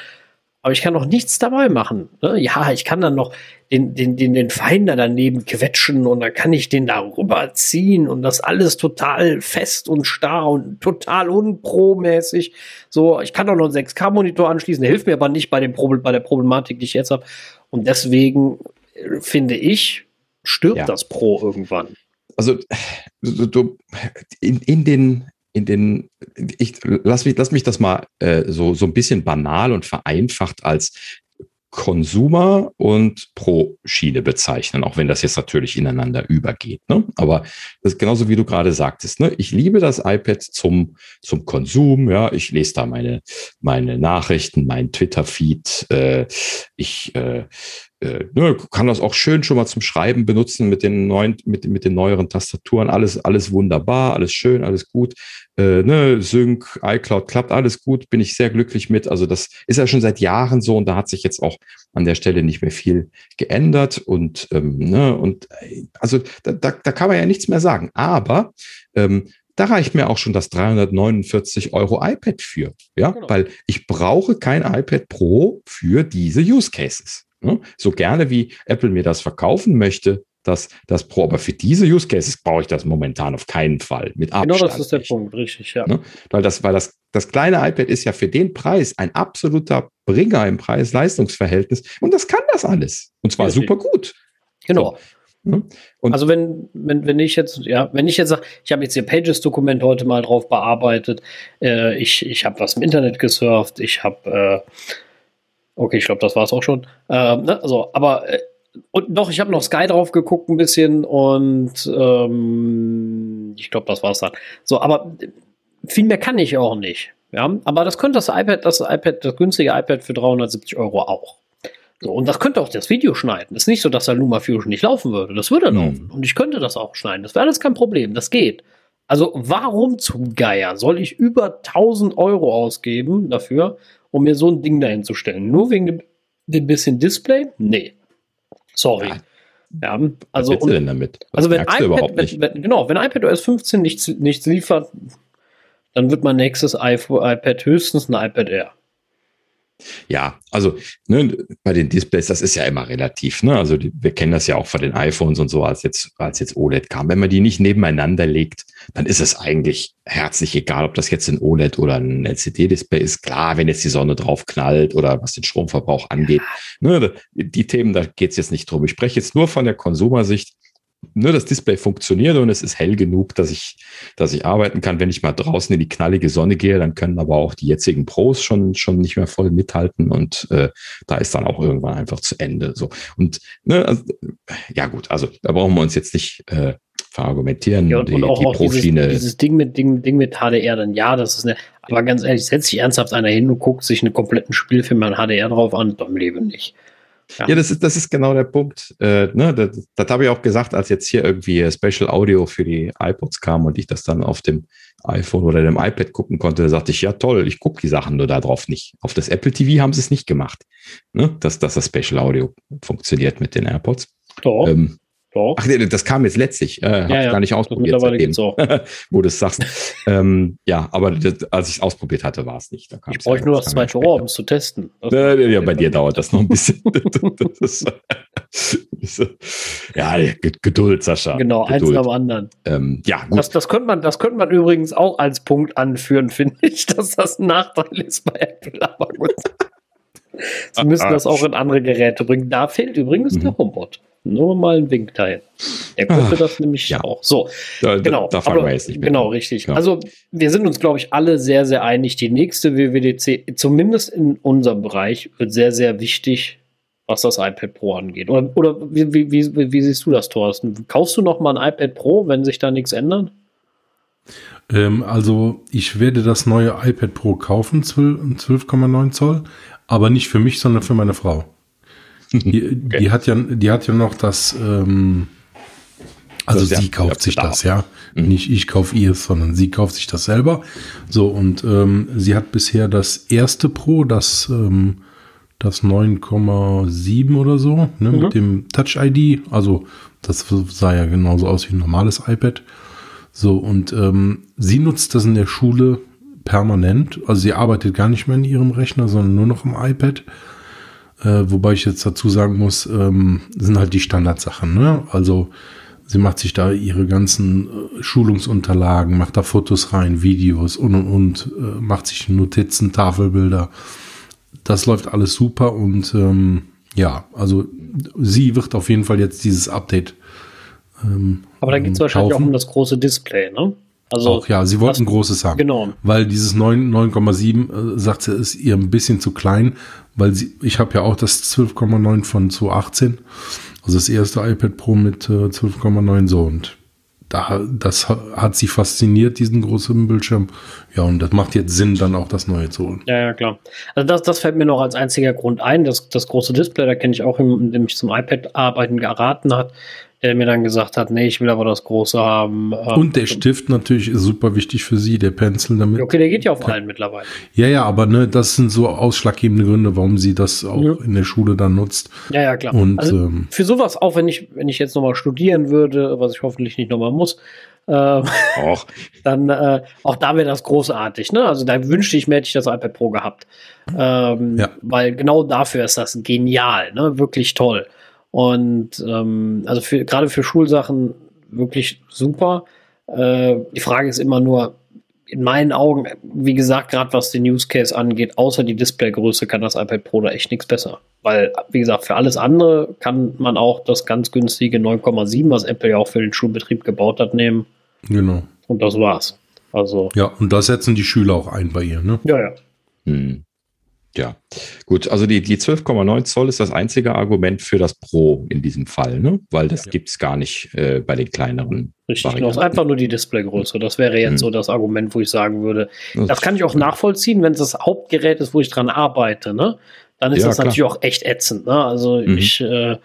aber ich kann noch nichts dabei machen. Ne? Ja, ich kann dann noch den, den, den, den Finder daneben quetschen und dann kann ich den da rüberziehen und das alles total fest und starr und total unpromäßig. So, ich kann doch noch einen 6K-Monitor anschließen, der hilft mir aber nicht bei, dem Problem, bei der Problematik, die ich jetzt habe. Und deswegen äh, finde ich, stirbt ja. das Pro irgendwann. Also, du, in, in den in den, ich lass mich, lass mich das mal äh, so, so ein bisschen banal und vereinfacht als Consumer und Pro-Schiene bezeichnen, auch wenn das jetzt natürlich ineinander übergeht. Ne? Aber das ist genauso wie du gerade sagtest. Ne? Ich liebe das iPad zum, zum Konsum. Ja, ich lese da meine, meine Nachrichten, mein Twitter-Feed. Äh, ich äh, äh, ne, kann das auch schön schon mal zum Schreiben benutzen mit den neuen, mit, mit den neueren Tastaturen. Alles, alles wunderbar, alles schön, alles gut. Äh, ne, Sync, iCloud klappt alles gut, bin ich sehr glücklich mit. Also das ist ja schon seit Jahren so und da hat sich jetzt auch an der Stelle nicht mehr viel geändert und ähm, ne, und äh, also da, da, da kann man ja nichts mehr sagen. Aber ähm, da reicht mir auch schon das 349 Euro iPad für. Ja, genau. weil ich brauche kein iPad Pro für diese Use Cases. Ne? So gerne wie Apple mir das verkaufen möchte, das, das Pro, aber für diese Use Cases brauche ich das momentan auf keinen Fall. Mit Abstand genau, das ist der nicht. Punkt, richtig, ja. Ne? Weil das, weil das, das kleine iPad ist ja für den Preis ein absoluter Bringer im Preis-Leistungsverhältnis und das kann das alles. Und zwar richtig. super gut. Genau. So. Ne? Und also wenn, wenn, wenn ich jetzt, ja, wenn ich jetzt sage, ich habe jetzt ihr Pages-Dokument heute mal drauf bearbeitet, äh, ich, ich habe was im Internet gesurft, ich habe, äh, okay, ich glaube, das war es auch schon. Äh, ne, also, aber äh, und doch, ich habe noch Sky drauf geguckt ein bisschen und ähm, ich glaube, das war's dann. So, aber viel mehr kann ich auch nicht. Ja, aber das könnte das iPad, das iPad, das günstige iPad für 370 Euro auch. So, und das könnte auch das Video schneiden. Ist nicht so, dass der Luma Fusion nicht laufen würde. Das würde mhm. laufen. Und ich könnte das auch schneiden. Das wäre alles kein Problem. Das geht. Also, warum zum Geier soll ich über 1000 Euro ausgeben dafür, um mir so ein Ding dahin zu stellen? Nur wegen dem, dem bisschen Display? Nee. Sorry. Ja. Ja, also, Was denn damit? Was also wenn iPad, wenn, wenn, genau, wenn iPadOS 15 nichts, nichts liefert, dann wird mein nächstes iPad höchstens ein iPad Air. Ja, also ne, bei den Displays, das ist ja immer relativ. Ne? Also die, wir kennen das ja auch von den iPhones und so, als jetzt, als jetzt OLED kam. Wenn man die nicht nebeneinander legt, dann ist es eigentlich herzlich egal, ob das jetzt ein OLED oder ein LCD-Display ist. Klar, wenn jetzt die Sonne drauf knallt oder was den Stromverbrauch angeht. Ne, die Themen, da geht es jetzt nicht drum. Ich spreche jetzt nur von der Konsumersicht nur das Display funktioniert und es ist hell genug, dass ich, dass ich arbeiten kann. Wenn ich mal draußen in die knallige Sonne gehe, dann können aber auch die jetzigen Pros schon, schon nicht mehr voll mithalten und äh, da ist dann auch irgendwann einfach zu Ende. So. Und ne, also, ja gut, also da brauchen wir uns jetzt nicht äh, verargumentieren. Ja, und, die, und auch, die auch dieses, dieses, Ding mit Ding, Ding mit HDR, dann ja, das ist eine, aber ganz ehrlich, setzt sich ernsthaft einer hin und guckt sich einen kompletten Spielfilm an HDR drauf an, doch im Leben nicht. Ja. ja, das, ist, das ist genau der Punkt. Äh, ne, das, das habe ich auch gesagt, als jetzt hier irgendwie Special Audio für die iPods kam und ich das dann auf dem iPhone oder dem iPad gucken konnte, da sagte ich, ja toll, ich gucke die Sachen nur darauf nicht. Auf das Apple TV haben sie es nicht gemacht, ne, dass, dass das Special Audio funktioniert mit den AirPods. Doch. Ähm, doch. Ach, das kam jetzt letztlich. Äh, ja, Habe ich ja, gar nicht ausprobiert, seitdem, wo du es sagst. ähm, ja, aber das, als ich es ausprobiert hatte, war es nicht. ich brauche nur das zweite Ohr, um es zu testen. Äh, ja, bei dir dauert das noch ein bisschen. das, ja, Geduld, Sascha. Genau, Geduld. eins nach dem anderen. Ähm, ja, gut. Das, das, könnte man, das könnte man übrigens auch als Punkt anführen, finde ich, dass das ein Nachteil ist bei Apple. Aber gut. Sie müssen das auch in andere Geräte bringen. Da fehlt übrigens mhm. der HomePod. Nur mal ein Wink dahin. Der könnte Ach, das nämlich ja. auch. So, da, genau. Da, da aber. Genau, richtig. Ja. Also wir sind uns, glaube ich, alle sehr, sehr einig. Die nächste WWDC, zumindest in unserem Bereich, wird sehr, sehr wichtig, was das iPad Pro angeht. Oder, oder wie, wie, wie, wie siehst du das, Thorsten? Kaufst du noch mal ein iPad Pro, wenn sich da nichts ändert? Ähm, also ich werde das neue iPad Pro kaufen, 12,9 12 Zoll, aber nicht für mich, sondern für meine Frau. Die, okay. die, hat ja, die hat ja noch das, ähm, also, also sie kauft sich das, ja. Mhm. Nicht ich kaufe ihr, sondern sie kauft sich das selber. So, und ähm, sie hat bisher das erste Pro, das, ähm, das 9,7 oder so, ne, mhm. mit dem Touch-ID. Also, das sah ja genauso aus wie ein normales iPad. So, und ähm, sie nutzt das in der Schule permanent. Also, sie arbeitet gar nicht mehr in ihrem Rechner, sondern nur noch im iPad. Äh, wobei ich jetzt dazu sagen muss, ähm, sind halt die Standardsachen. Ne? Also sie macht sich da ihre ganzen äh, Schulungsunterlagen, macht da Fotos rein, Videos und und und, äh, macht sich Notizen, Tafelbilder. Das läuft alles super und ähm, ja, also sie wird auf jeden Fall jetzt dieses Update. Ähm, Aber da geht es wahrscheinlich auch um das große Display, ne? Also, auch ja, sie wollten großes haben. Genau. Weil dieses 9,7, äh, sagt sie, ist ihr ein bisschen zu klein, weil sie, ich habe ja auch das 12,9 von 2018, also das erste iPad Pro mit äh, 12,9 so und da, das hat sie fasziniert, diesen großen Bildschirm. Ja, und das macht jetzt Sinn, dann auch das Neue zu holen. Ja, ja, klar. Also das, das fällt mir noch als einziger Grund ein. Das, das große Display, da kenne ich auch, indem ich zum iPad arbeiten geraten hat, der mir dann gesagt hat, nee, ich will aber das große haben. Ähm, und der Stift natürlich ist super wichtig für Sie, der Pencil damit. Okay, der geht ja auf allen mittlerweile. Ja, ja, aber ne, das sind so ausschlaggebende Gründe, warum sie das auch ja. in der Schule dann nutzt. Ja, ja, klar. Und also ähm, für sowas, auch wenn ich, wenn ich jetzt nochmal studieren würde, was ich hoffentlich nicht nochmal muss, äh, dann äh, auch da wäre das großartig. Ne? Also da wünschte ich mir, hätte ich das iPad Pro gehabt. Ähm, ja. Weil genau dafür ist das genial, ne? wirklich toll. Und ähm, also für, gerade für Schulsachen wirklich super. Äh, die Frage ist immer nur, in meinen Augen, wie gesagt, gerade was den Use Case angeht, außer die Displaygröße kann das iPad Pro da echt nichts besser. Weil, wie gesagt, für alles andere kann man auch das ganz günstige 9,7, was Apple ja auch für den Schulbetrieb gebaut hat, nehmen. Genau. Und das war's. Also. Ja, und da setzen die Schüler auch ein bei ihr, ne? Ja, ja. Hm. Ja, gut, also die, die 12,9 Zoll ist das einzige Argument für das Pro in diesem Fall, ne? weil das ja. gibt es gar nicht äh, bei den kleineren. Richtig, genau. einfach nur die Displaygröße. Das wäre jetzt hm. so das Argument, wo ich sagen würde, das, kann ich auch nachvollziehen, wenn es das Hauptgerät ist, wo ich dran arbeite, ne? Dann ist ja, das klar. natürlich auch echt ätzend. Ne? Also mhm. ich, äh,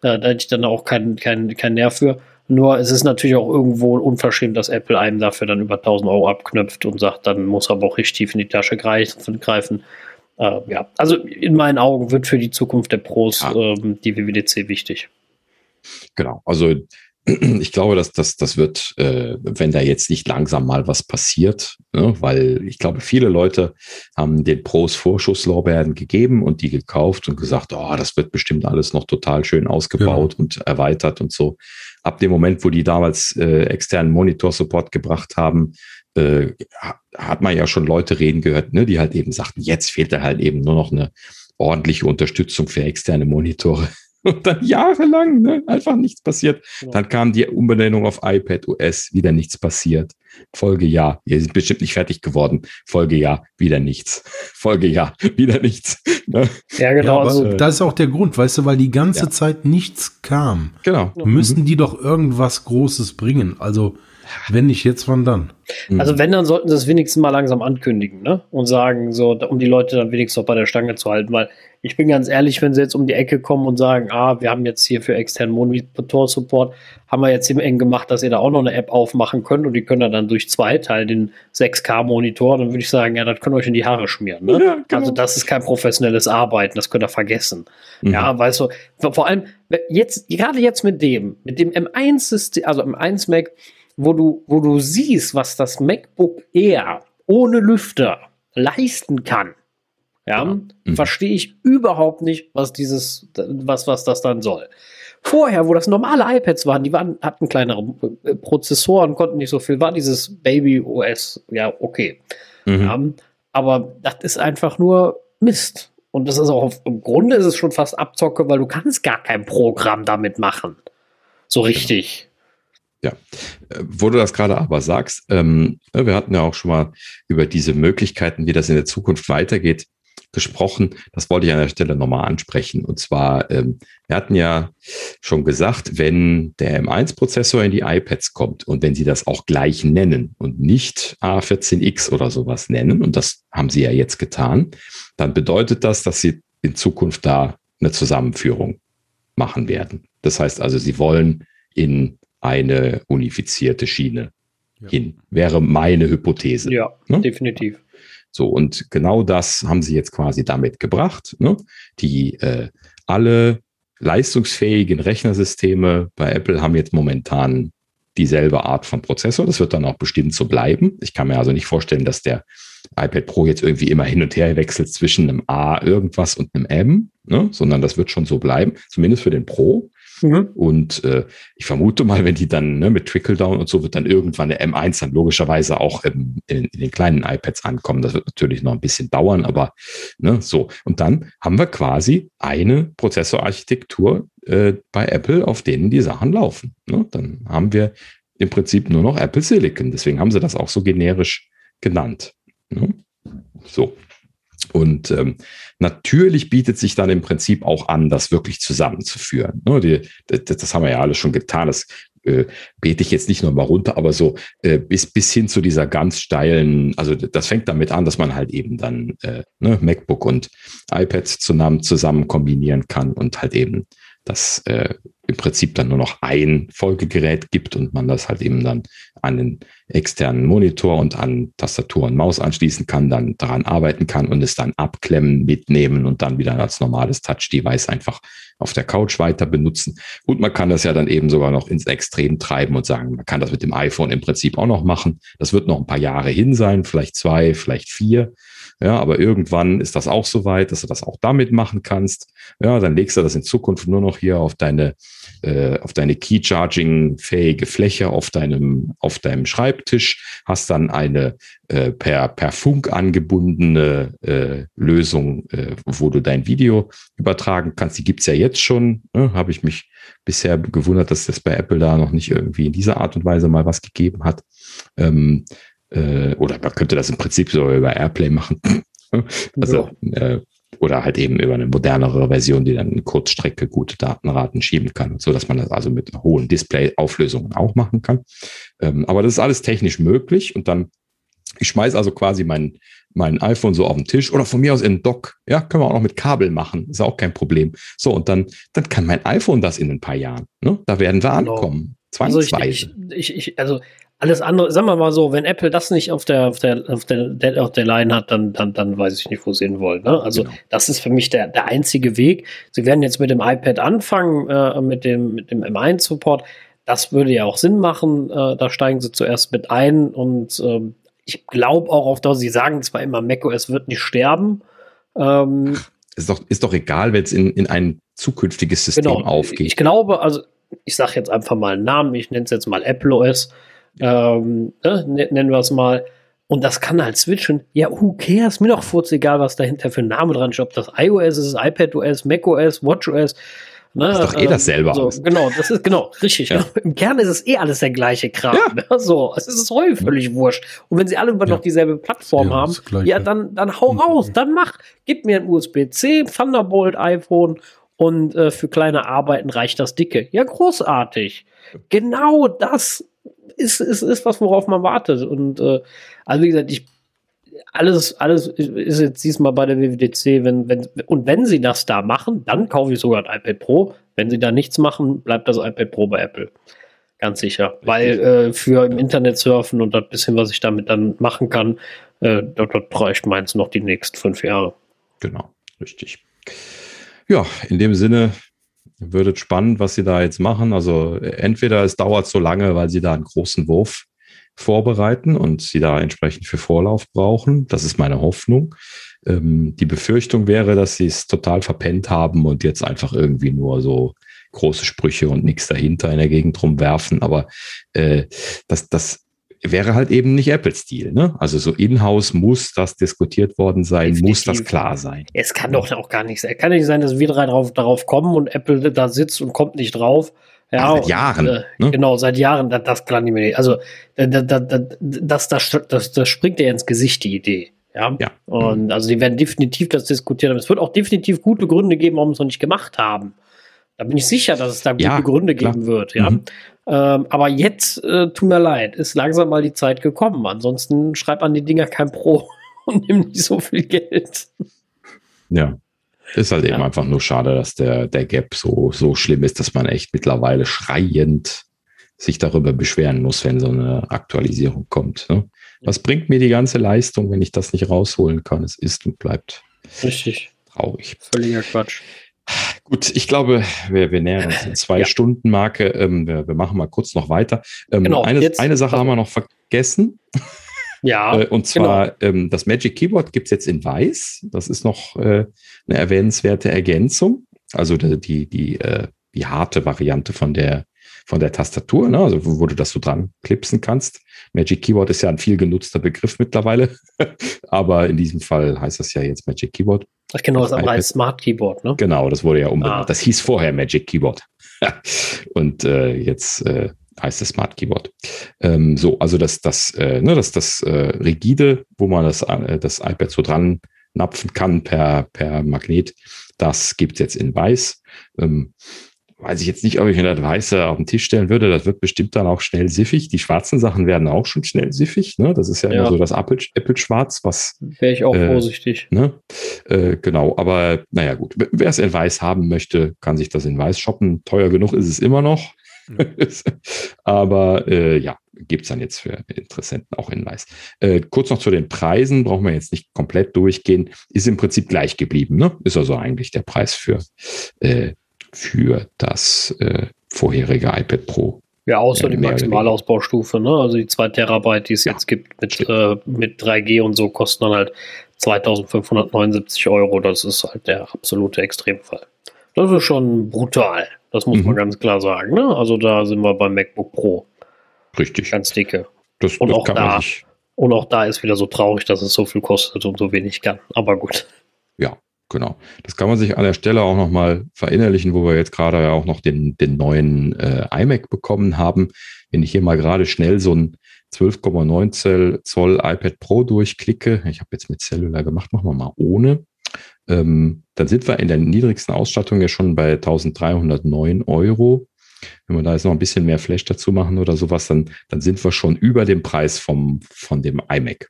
da hätte ich dann auch keinen kein, kein Nerv für. Nur es ist natürlich auch irgendwo unverschämt, dass Apple einem dafür dann über 1000 Euro abknöpft und sagt, dann muss aber auch richtig tief in die Tasche greifen. Äh, ja, also in meinen Augen wird für die Zukunft der Pros ja. ähm, die WWDC wichtig. Genau, also ich glaube, dass das, das wird, äh, wenn da jetzt nicht langsam mal was passiert, ne, weil ich glaube, viele Leute haben den Pros Vorschusslorbeeren gegeben und die gekauft und gesagt, oh, das wird bestimmt alles noch total schön ausgebaut genau. und erweitert und so. Ab dem Moment, wo die damals äh, externen Monitor-Support gebracht haben, äh, hat man ja schon Leute reden gehört, ne, die halt eben sagten, jetzt fehlt da halt eben nur noch eine ordentliche Unterstützung für externe Monitore. Und dann jahrelang ne, einfach nichts passiert. Genau. Dann kam die Umbenennung auf iPad OS, wieder nichts passiert. Folgejahr, ihr sind bestimmt nicht fertig geworden. Folgejahr, wieder nichts. Folgejahr, wieder nichts. Ne? Ja, genau. Ja, also, das ist auch der Grund, weißt du, weil die ganze ja. Zeit nichts kam. Genau. Müssen mhm. die doch irgendwas Großes bringen. Also wenn nicht jetzt, wann dann? Mhm. Also wenn, dann sollten sie es wenigstens mal langsam ankündigen, ne? Und sagen, so, um die Leute dann wenigstens noch bei der Stange zu halten, weil ich bin ganz ehrlich, wenn sie jetzt um die Ecke kommen und sagen, ah, wir haben jetzt hier für externen Monitor-Support, haben wir jetzt im eng gemacht, dass ihr da auch noch eine App aufmachen könnt und die können dann durch zwei teilen, den 6K-Monitor, dann würde ich sagen, ja, das könnt ihr euch in die Haare schmieren, ne? Ja, genau. Also das ist kein professionelles Arbeiten, das könnt ihr vergessen. Mhm. Ja, weißt du, vor allem jetzt, gerade jetzt mit dem, mit dem M1-System, also M1 Mac, wo du, wo du siehst, was das MacBook Air ohne Lüfter leisten kann, ja, mhm. verstehe ich überhaupt nicht, was dieses, was, was das dann soll. Vorher, wo das normale iPads waren, die waren, hatten kleinere äh, Prozessoren, konnten nicht so viel, war dieses Baby OS, ja, okay. Mhm. Ja, aber das ist einfach nur Mist. Und das ist auch, im Grunde ist es schon fast Abzocke, weil du kannst gar kein Programm damit machen. So richtig. Ja, äh, wo du das gerade aber sagst, ähm, äh, wir hatten ja auch schon mal über diese Möglichkeiten, wie das in der Zukunft weitergeht, gesprochen. Das wollte ich an der Stelle nochmal ansprechen. Und zwar, ähm, wir hatten ja schon gesagt, wenn der M1-Prozessor in die iPads kommt und wenn sie das auch gleich nennen und nicht A14X oder sowas nennen, und das haben sie ja jetzt getan, dann bedeutet das, dass sie in Zukunft da eine Zusammenführung machen werden. Das heißt also, sie wollen in eine unifizierte Schiene ja. hin. Wäre meine Hypothese. Ja, ne? definitiv. So, und genau das haben sie jetzt quasi damit gebracht. Ne? Die äh, alle leistungsfähigen Rechnersysteme bei Apple haben jetzt momentan dieselbe Art von Prozessor. Das wird dann auch bestimmt so bleiben. Ich kann mir also nicht vorstellen, dass der iPad Pro jetzt irgendwie immer hin und her wechselt zwischen einem A irgendwas und einem M, ne? sondern das wird schon so bleiben, zumindest für den Pro. Mhm. Und äh, ich vermute mal, wenn die dann ne, mit Trickle-Down und so wird dann irgendwann der M1 dann logischerweise auch ähm, in, in, den kleinen iPads ankommen. Das wird natürlich noch ein bisschen dauern, aber ne, so. Und dann haben wir quasi eine Prozessorarchitektur äh, bei Apple, auf denen die Sachen laufen. Ne? Dann haben wir im Prinzip nur noch Apple Silicon. Deswegen haben sie das auch so generisch genannt. Ne? So. Und ähm, natürlich bietet sich dann im Prinzip auch an, das wirklich zusammenzuführen. Ne, die, das, das, haben wir ja alles schon getan. Das äh, bete ich jetzt nicht nur mal runter, aber so äh, bis, bis hin zu dieser ganz steilen, also das fängt damit an, dass man halt eben dann äh, ne, MacBook und iPad zusammen, zusammen kombinieren kann und halt eben das äh, im Prinzip dann nur noch ein Folgegerät gibt und man das halt eben dann an den externen Monitor und an Tastatur und Maus anschließen kann, dann daran arbeiten kann und es dann abklemmen, mitnehmen und dann wieder als normales Touch-Device einfach auf der Couch weiter benutzen. Und man kann das ja dann eben sogar noch ins Extrem treiben und sagen, man kann das mit dem iPhone im Prinzip auch noch machen. Das wird noch ein paar Jahre hin sein, vielleicht zwei, vielleicht vier. Ja, aber irgendwann ist das auch so weit, dass du das auch damit machen kannst. Ja, dann legst du das in Zukunft nur noch hier auf deine, äh, auf deine Key-Charging-fähige Fläche auf deinem, auf deinem Schreibtisch, hast dann eine äh, per, per Funk angebundene äh, Lösung, äh, wo du dein Video übertragen kannst. Die gibt's ja jetzt schon. Ne? Habe ich mich bisher gewundert, dass das bei Apple da noch nicht irgendwie in dieser Art und Weise mal was gegeben hat. Ähm, äh, oder man könnte das im Prinzip so über Airplay machen. also, ja. äh, oder halt eben über eine modernere Version, die dann in Kurzstrecke gute Datenraten schieben kann, so dass man das also mit hohen Display-Auflösungen auch machen kann. Ähm, aber das ist alles technisch möglich und dann ich schmeiß also quasi mein, mein iPhone so auf den Tisch oder von mir aus in den Dock. Ja, können wir auch noch mit Kabel machen. Ist auch kein Problem. So, und dann, dann kann mein iPhone das in ein paar Jahren. Ne? Da werden wir genau. ankommen. Zwangsweise. Also, ich, ich, ich, also alles andere, sagen wir mal so, wenn Apple das nicht auf der, auf der, auf der, auf der Line hat, dann, dann, dann weiß ich nicht, wo sie hin wollen. Ne? Also genau. das ist für mich der, der einzige Weg. Sie werden jetzt mit dem iPad anfangen, äh, mit dem, mit dem M1-Support. Das würde ja auch Sinn machen. Äh, da steigen sie zuerst mit ein und äh, ich glaube auch auf das, sie sagen zwar immer, macOS wird nicht sterben. Ähm, ist doch, ist doch egal, wenn es in, in ein zukünftiges System genau, aufgeht. Ich glaube, also ich sage jetzt einfach mal einen Namen, ich nenne es jetzt mal Apple OS ähm, ne, nennen wir es mal. Und das kann halt switchen. Ja, who cares? Mir doch furz egal, was dahinter für ein Name dran ist. Ob das iOS ist, iPadOS, macOS, WatchOS. Ne? Das ist doch eh ähm, dasselbe so, aus. Genau, das ist genau, richtig. Ja. Im Kern ist es eh alles der gleiche Kram. Ja. Ne? So, es ist heute völlig wurscht. Und wenn sie alle ja. noch dieselbe Plattform ja, haben, ja, dann, dann hau raus, dann mach. Gib mir ein USB-C, Thunderbolt, iPhone und äh, für kleine Arbeiten reicht das dicke. Ja, großartig. Genau das ist, ist, ist was, worauf man wartet. Und äh, also wie gesagt, ich alles, alles ist jetzt diesmal bei der WWDC, wenn, wenn, und wenn sie das da machen, dann kaufe ich sogar ein iPad Pro. Wenn sie da nichts machen, bleibt das iPad Pro bei Apple. Ganz sicher. Richtig. Weil äh, für im Internet surfen und das bisschen, was ich damit dann machen kann, äh, dort, dort reicht meins noch die nächsten fünf Jahre. Genau, richtig. Ja, in dem Sinne wird spannend, was sie da jetzt machen. Also entweder es dauert so lange, weil sie da einen großen Wurf vorbereiten und sie da entsprechend für Vorlauf brauchen. Das ist meine Hoffnung. Ähm, die Befürchtung wäre, dass sie es total verpennt haben und jetzt einfach irgendwie nur so große Sprüche und nichts dahinter in der Gegend rumwerfen. Aber äh, das, das wäre halt eben nicht Apple-Stil. Ne? Also so in-house muss das diskutiert worden sein, Definitiv. muss das klar sein. Es kann doch auch gar nicht sein. Es kann nicht sein, dass wir drei drauf, darauf kommen und Apple da sitzt und kommt nicht drauf. Ja, seit Jahren. Und, äh, ne? Genau, seit Jahren, das, das kann ich mir nicht. Also da, da, da, das, das, das, das springt ja ins Gesicht, die Idee. Ja. ja. Und also die werden definitiv das diskutieren. Es wird auch definitiv gute Gründe geben, warum sie es noch nicht gemacht haben. Da bin ich sicher, dass es da gute ja, Gründe klar. geben wird. Ja. Mhm. Ähm, aber jetzt, äh, tut mir leid, ist langsam mal die Zeit gekommen. Ansonsten schreib an die Dinger kein Pro und nimm nicht so viel Geld. Ja. Ist halt eben einfach nur schade, dass der, der Gap so, so schlimm ist, dass man echt mittlerweile schreiend sich darüber beschweren muss, wenn so eine Aktualisierung kommt. Ne? Was bringt mir die ganze Leistung, wenn ich das nicht rausholen kann? Es ist und bleibt Richtig. traurig. Völliger Quatsch. Gut, ich glaube, wir, wir nähern uns die Zwei-Stunden-Marke. Ähm, wir, wir, machen mal kurz noch weiter. Ähm, genau, eine, jetzt, eine Sache haben wir noch vergessen. Ja. Äh, und zwar genau. ähm, das Magic Keyboard gibt's jetzt in weiß. Das ist noch äh, eine erwähnenswerte Ergänzung. Also die, die, die, äh, die harte Variante von der, von der Tastatur, ne? also wo, du das so dran klipsen kannst. Magic Keyboard ist ja ein viel genutzter Begriff mittlerweile, aber in diesem Fall heißt das ja jetzt Magic Keyboard. Ach genau, das, das andere heißt Smart Keyboard, ne? Genau, das wurde ja umbenannt. Ah. Das hieß vorher Magic Keyboard. Und äh, jetzt äh, heißt es Smart Keyboard. Ähm, so, also das, das, äh, ne, das, das äh, rigide, wo man das, äh, das iPad so dran napfen kann per, per Magnet, das gibt es jetzt in weiß. Ähm, weiß ich jetzt nicht, ob ich mir das Weiße auf den Tisch stellen würde. Das wird bestimmt dann auch schnell siffig. Die schwarzen Sachen werden auch schon schnell siffig. Ne? Das ist ja, ja. immer so das Apple-Schwarz, was. Wäre ich auch äh, vorsichtig. Ne? Äh, genau, aber naja, gut. Wer es in Weiß haben möchte, kann sich das in Weiß shoppen. Teuer genug ist es immer noch. Mhm. aber äh, ja, gibt es dann jetzt für Interessenten auch in Weiß. Äh, kurz noch zu den Preisen, brauchen wir jetzt nicht komplett durchgehen. Ist im Prinzip gleich geblieben. Ne? Ist also eigentlich der Preis für äh, für das äh, vorherige iPad Pro. Ja, außer die Maximalausbaustufe, ne? Also die 2 Terabyte, die es ja. jetzt gibt mit, äh, mit 3G und so, kosten dann halt 2579 Euro. Das ist halt der absolute Extremfall. Das ist schon brutal. Das muss mhm. man ganz klar sagen. Ne? Also da sind wir beim MacBook Pro. Richtig. Ganz dicke. Das, und, das auch da, und auch da ist wieder so traurig, dass es so viel kostet und so wenig kann. Aber gut. Ja, Genau. Das kann man sich an der Stelle auch nochmal verinnerlichen, wo wir jetzt gerade ja auch noch den, den neuen äh, iMac bekommen haben. Wenn ich hier mal gerade schnell so ein 12,9 Zoll iPad Pro durchklicke, ich habe jetzt mit Cellular gemacht, machen wir mal ohne, ähm, dann sind wir in der niedrigsten Ausstattung ja schon bei 1309 Euro. Wenn wir da jetzt noch ein bisschen mehr Flash dazu machen oder sowas, dann, dann sind wir schon über dem Preis vom, von dem iMac.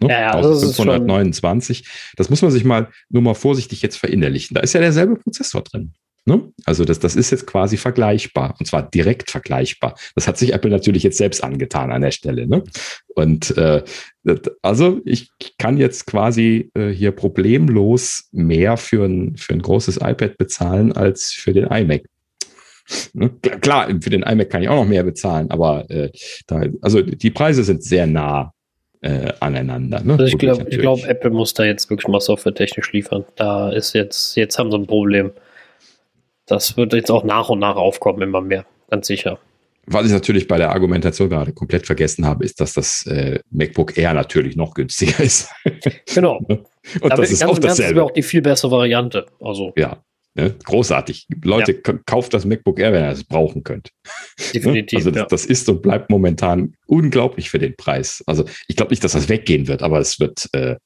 Ne? Ja, ja, 1529. Das, das muss man sich mal nur mal vorsichtig jetzt verinnerlichen. Da ist ja derselbe Prozessor drin. Ne? Also das, das ist jetzt quasi vergleichbar und zwar direkt vergleichbar. Das hat sich Apple natürlich jetzt selbst angetan an der Stelle. Ne? Und äh, also ich kann jetzt quasi äh, hier problemlos mehr für ein, für ein großes iPad bezahlen als für den iMac. Ne? Klar, für den iMac kann ich auch noch mehr bezahlen, aber äh, da, also die Preise sind sehr nah äh, aneinander. Ne? Also ich glaube, glaub, Apple muss da jetzt wirklich mal Software technisch liefern. Da ist jetzt, jetzt haben sie ein Problem. Das wird jetzt auch nach und nach aufkommen, immer mehr, ganz sicher. Was ich natürlich bei der Argumentation gerade komplett vergessen habe, ist, dass das äh, MacBook Air natürlich noch günstiger ist. Genau. und Aber das ist auch dasselbe. Das auch die viel bessere Variante. Also. Ja, Ne? Großartig. Leute, ja. kauft das MacBook Air, wenn ihr es brauchen könnt. Definitiv. also das, ja. das, ist und bleibt momentan unglaublich für den Preis. Also ich glaube nicht, dass das weggehen wird, aber es wird, äh,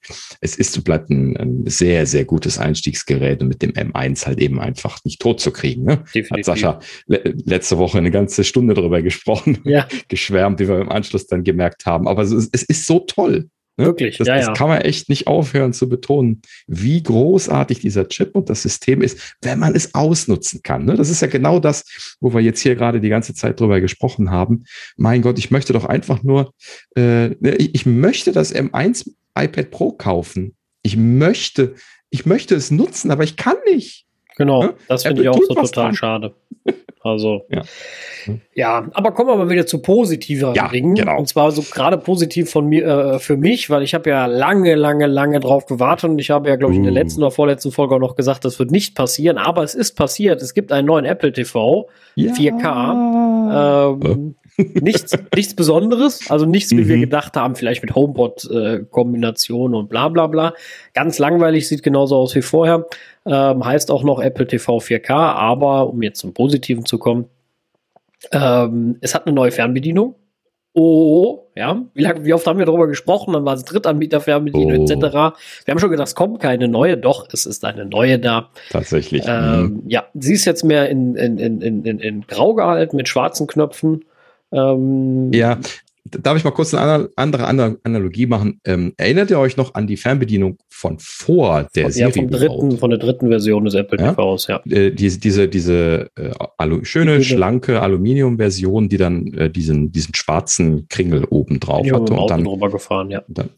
es ist und bleibt ein, ein, sehr, sehr gutes Einstiegsgerät und mit dem M1 halt eben einfach nicht tot zu kriegen. Ne? Definitiv. Hat Sascha le letzte Woche eine ganze Stunde drüber gesprochen, ja. geschwärmt, wie wir im Anschluss dann gemerkt haben. Aber es, es ist so toll. Ne? Wirklich, das, ja, das kann man echt nicht aufhören zu betonen, wie großartig dieser Chip und das System ist, wenn man es ausnutzen kann. Ne? Das ist ja genau das, wo wir jetzt hier gerade die ganze Zeit drüber gesprochen haben. Mein Gott, ich möchte doch einfach nur, äh, ne, ich möchte das M1 iPad Pro kaufen. Ich möchte, ich möchte es nutzen, aber ich kann nicht. Genau, ne? das finde ich auch so total dran. schade. Also, ja. ja. aber kommen wir mal wieder zu positiveren ja, Dingen. Genau. Und zwar so gerade positiv von mir, äh, für mich, weil ich habe ja lange, lange, lange drauf gewartet und ich habe ja, glaube ich, in der uh. letzten oder vorletzten Folge auch noch gesagt, das wird nicht passieren, aber es ist passiert. Es gibt einen neuen Apple TV, ja. 4K. Ähm, nichts, nichts Besonderes, also nichts, wie mhm. wir gedacht haben, vielleicht mit HomePod-Kombination äh, und bla bla bla. Ganz langweilig, sieht genauso aus wie vorher. Ähm, heißt auch noch Apple TV 4K, aber um jetzt zum Positiven zu kommen, ähm, es hat eine neue Fernbedienung. Oh, ja. Wie, lang, wie oft haben wir darüber gesprochen? Dann war es Drittanbieter-Fernbedienung oh. etc. Wir haben schon gedacht, es kommt keine neue. Doch, es ist eine neue da. Tatsächlich. Ähm, mhm. Ja, sie ist jetzt mehr in, in, in, in, in Grau gehalten mit schwarzen Knöpfen. Ähm, ja, darf ich mal kurz eine andere, andere Analogie machen? Ähm, erinnert ihr euch noch an die Fernbedienung von vor der von, Serie? Ja, dritten, von der dritten Version des Apple ja? TVs, ja. Äh, diese diese, diese äh, schöne, diese, schlanke Aluminium-Version, die dann äh, diesen, diesen schwarzen Kringel oben drauf hatte. Und dann drüber gefahren, ja. Dann,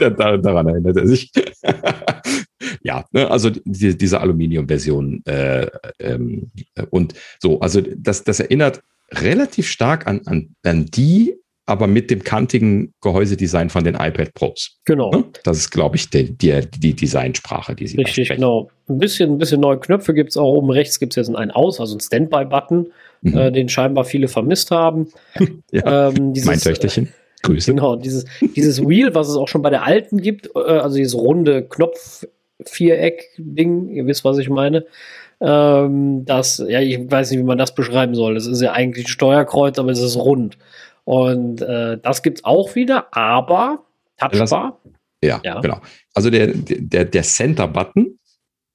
daran erinnert er sich. ja, ne, also die, diese Aluminium-Version äh, ähm, und so, also das, das erinnert relativ stark an, an, an die, aber mit dem kantigen Gehäusedesign von den iPad Pros. Genau. Ne? Das ist, glaube ich, die, die, die Designsprache, die sie Richtig, genau. Ein bisschen, ein bisschen neue Knöpfe gibt es auch. Oben rechts gibt es jetzt einen Aus, also einen Standby-Button, mhm. äh, den scheinbar viele vermisst haben. ja, ähm, dieses, mein Töchterchen. Grüße. Genau, dieses, dieses Wheel, was es auch schon bei der alten gibt, äh, also dieses runde Knopf-Viereck-Ding, ihr wisst, was ich meine. Ähm, das, ja, ich weiß nicht, wie man das beschreiben soll. Das ist ja eigentlich ein Steuerkreuz, aber es ist rund. Und äh, das es auch wieder, aber touchbar. Ja, ja, genau. Also der, der, der Center-Button,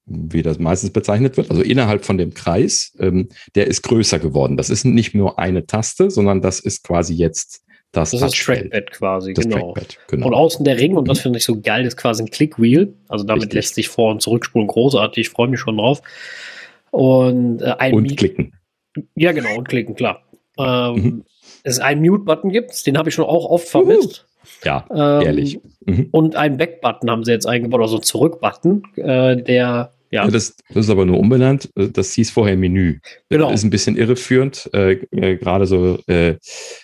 wie das meistens bezeichnet wird, also innerhalb von dem Kreis, ähm, der ist größer geworden. Das ist nicht nur eine Taste, sondern das ist quasi jetzt das, das ist Trackpad quasi, das genau. Trackpad, genau. Und außen der Ring, und das finde ich so geil, ist quasi ein Clickwheel. Also damit Richtig. lässt sich vor- und zurückspulen großartig. Ich freue mich schon drauf. Und äh, ein Und klicken. Ja, genau, und klicken, klar. Ähm, Mhm. Es einen Mute-Button gibt, den habe ich schon auch oft vermisst. Ja, Ähm, ehrlich. Mhm. Und einen Back-Button haben sie jetzt eingebaut, also einen Zurück-Button, äh, der, ja, Ja, das, das ist aber nur umbenannt. Das hieß vorher Menü. Genau. Das ist ein bisschen irreführend. Äh, äh, Gerade so, äh,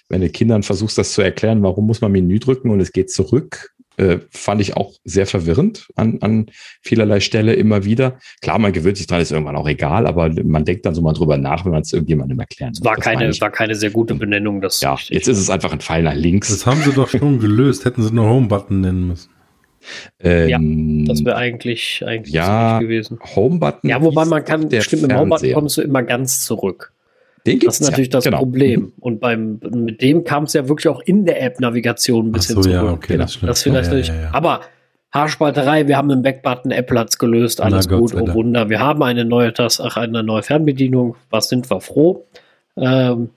wenn du Kindern versuchst, das zu erklären, warum muss man Menü drücken und es geht zurück, äh, fand ich auch sehr verwirrend an, an vielerlei Stelle immer wieder. Klar, man gewöhnt sich dran, ist irgendwann auch egal, aber man denkt dann so mal drüber nach, wenn man es irgendjemandem erklären es war Das keine, war keine sehr gute Benennung. Das Ja, jetzt ist es einfach ein Pfeil nach links. Das haben sie doch schon gelöst. Hätten sie nur Home-Button nennen müssen. Ähm, Das wäre eigentlich, eigentlich Ja, ziemlich gewesen. Home-Button. Ja, wobei man kann, der stimmt, mit dem Homebutton kommst du immer ganz zurück. Den Das gibt's ist natürlich ja, das genau. Problem. Und beim, mit dem kam es ja wirklich auch in der App-Navigation ein bisschen so, zurück. ja, okay, Genau. das. Das vielleicht ja, nicht. Aber Haarspalterei, wir haben einen Backbutton, Apple hat's gelöst, alles Na gut, oh. Wunder. Wir haben eine neue Taste, ach, eine neue Fernbedienung. Was sind wir froh? Ähm,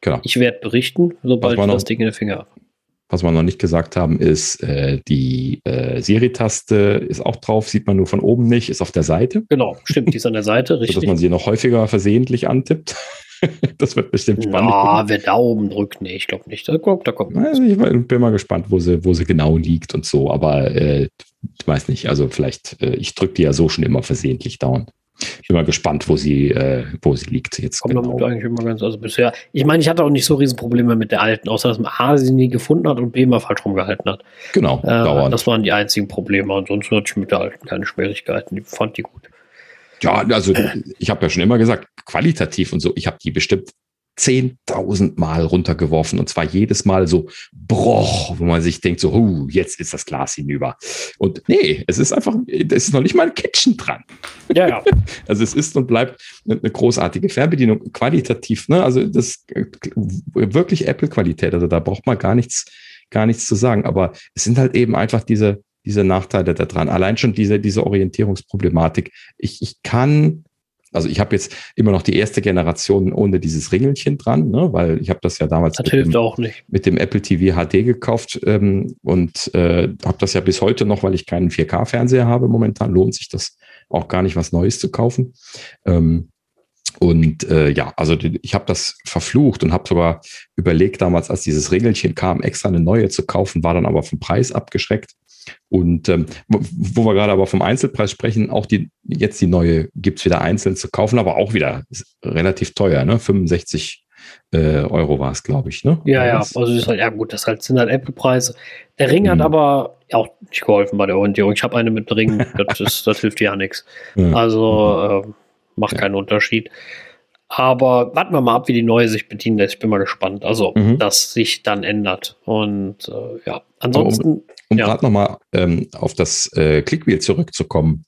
Genau. ich werde berichten, sobald ich noch? das Ding in den Finger habe. Was wir noch nicht gesagt haben, ist, äh, die äh, Siri-Taste ist auch drauf, sieht man nur von oben nicht, ist auf der Seite, Genau, stimmt, die ist an der Seite, richtig. man sie noch häufiger versehentlich antippt. das wird bestimmt spannend. Na, wer da oben drückt, nee, ich glaube nicht. Da kommt, da kommt. Also ich bin mal gespannt, wo sie, wo sie genau liegt und so, aber äh, ich weiß nicht, also vielleicht, äh, ich drücke die ja so schon immer versehentlich dauernd. Ich bin mal gespannt, wo sie, äh, wo sie liegt jetzt. Kommt genau. damit eigentlich immer ganz, also bisher. Ich meine, ich hatte auch nicht so Riesenprobleme mit der alten, außer dass man A, sie nie gefunden hat und B, mal falsch rumgehalten hat. Genau, Äh, dauernd. das waren die einzigen Probleme. Ansonsten hatte ich mit der alten keine Schwierigkeiten. Ich fand die gut. Ja, also ich habe ja schon immer gesagt, qualitativ und so, ich habe die bestimmt 10.000 Mal runtergeworfen und zwar jedes Mal so broch, wo man sich denkt so, huh, jetzt ist das Glas hinüber. Und nee, es ist einfach, es ist noch nicht mal ein Kitchen dran. Ja, ja. Also es ist und bleibt eine großartige Fernbedienung, qualitativ, ne? Also das wirklich Apple-Qualität, also da braucht man gar nichts, gar nichts zu sagen. Aber es sind halt eben einfach diese, diese Nachteile da dran. Allein schon diese, diese Orientierungsproblematik. Ich, ich kann, also ich habe jetzt immer noch die erste Generation ohne dieses Ringelchen dran, ne? weil ich habe das ja damals Das mit hilft dem, auch nicht. mit dem Apple TV HD gekauft ähm, und äh, habe das ja bis heute noch, weil ich keinen 4K-Fernseher habe. Momentan lohnt sich das auch gar nicht, was Neues zu kaufen. Ähm, und äh, ja, also ich habe das verflucht und habe sogar überlegt damals, als dieses Regelchen kam, extra eine neue zu kaufen, war dann aber vom Preis abgeschreckt. Und ähm, wo wir gerade aber vom Einzelpreis sprechen, auch die jetzt die neue gibt's wieder einzeln zu kaufen, aber auch wieder relativ teuer, ne? 65 äh, Euro war es, glaube ich, ne? Ja, ja. Also das ist halt, ja gut, das halt, sind halt Apple-Preise. Der Ring hat Mhm. aber auch nicht geholfen bei der Orientierung. Ich habe eine mit Ring, das, ist, das hilft ja nichts. Also äh, macht Ja. keinen Unterschied. Aber warten wir mal ab, wie die neue sich bedienen lässt. Ich bin mal gespannt. Also, Mhm. dass sich dann ändert. Und äh, ja, ansonsten, Um Ja. gerade nochmal ähm, auf das äh, Clickwheel zurückzukommen.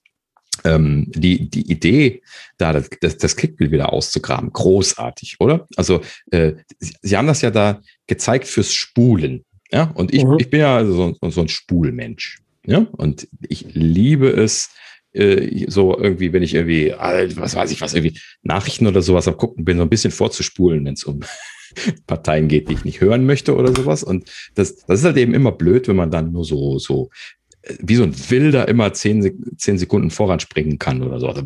Ähm, die, die Idee, da das, das, Clickwheel wieder auszugraben, großartig, oder? Also, äh, Sie, Sie haben das ja da gezeigt fürs Spulen. Ja, und ich, Mhm. ich bin ja so, so ein Spulmensch. Ja, und ich liebe es, äh, so irgendwie, wenn ich irgendwie, äh, was weiß ich was, irgendwie Nachrichten oder sowas am gucken bin, so ein bisschen vorzuspulen, wenn es um Parteien geht, die ich nicht hören möchte oder sowas. Und das, das ist halt eben immer blöd, wenn man dann nur so, so äh, wie so ein Wilder immer zehn, zehn Sekunden voranspringen kann oder so. Also.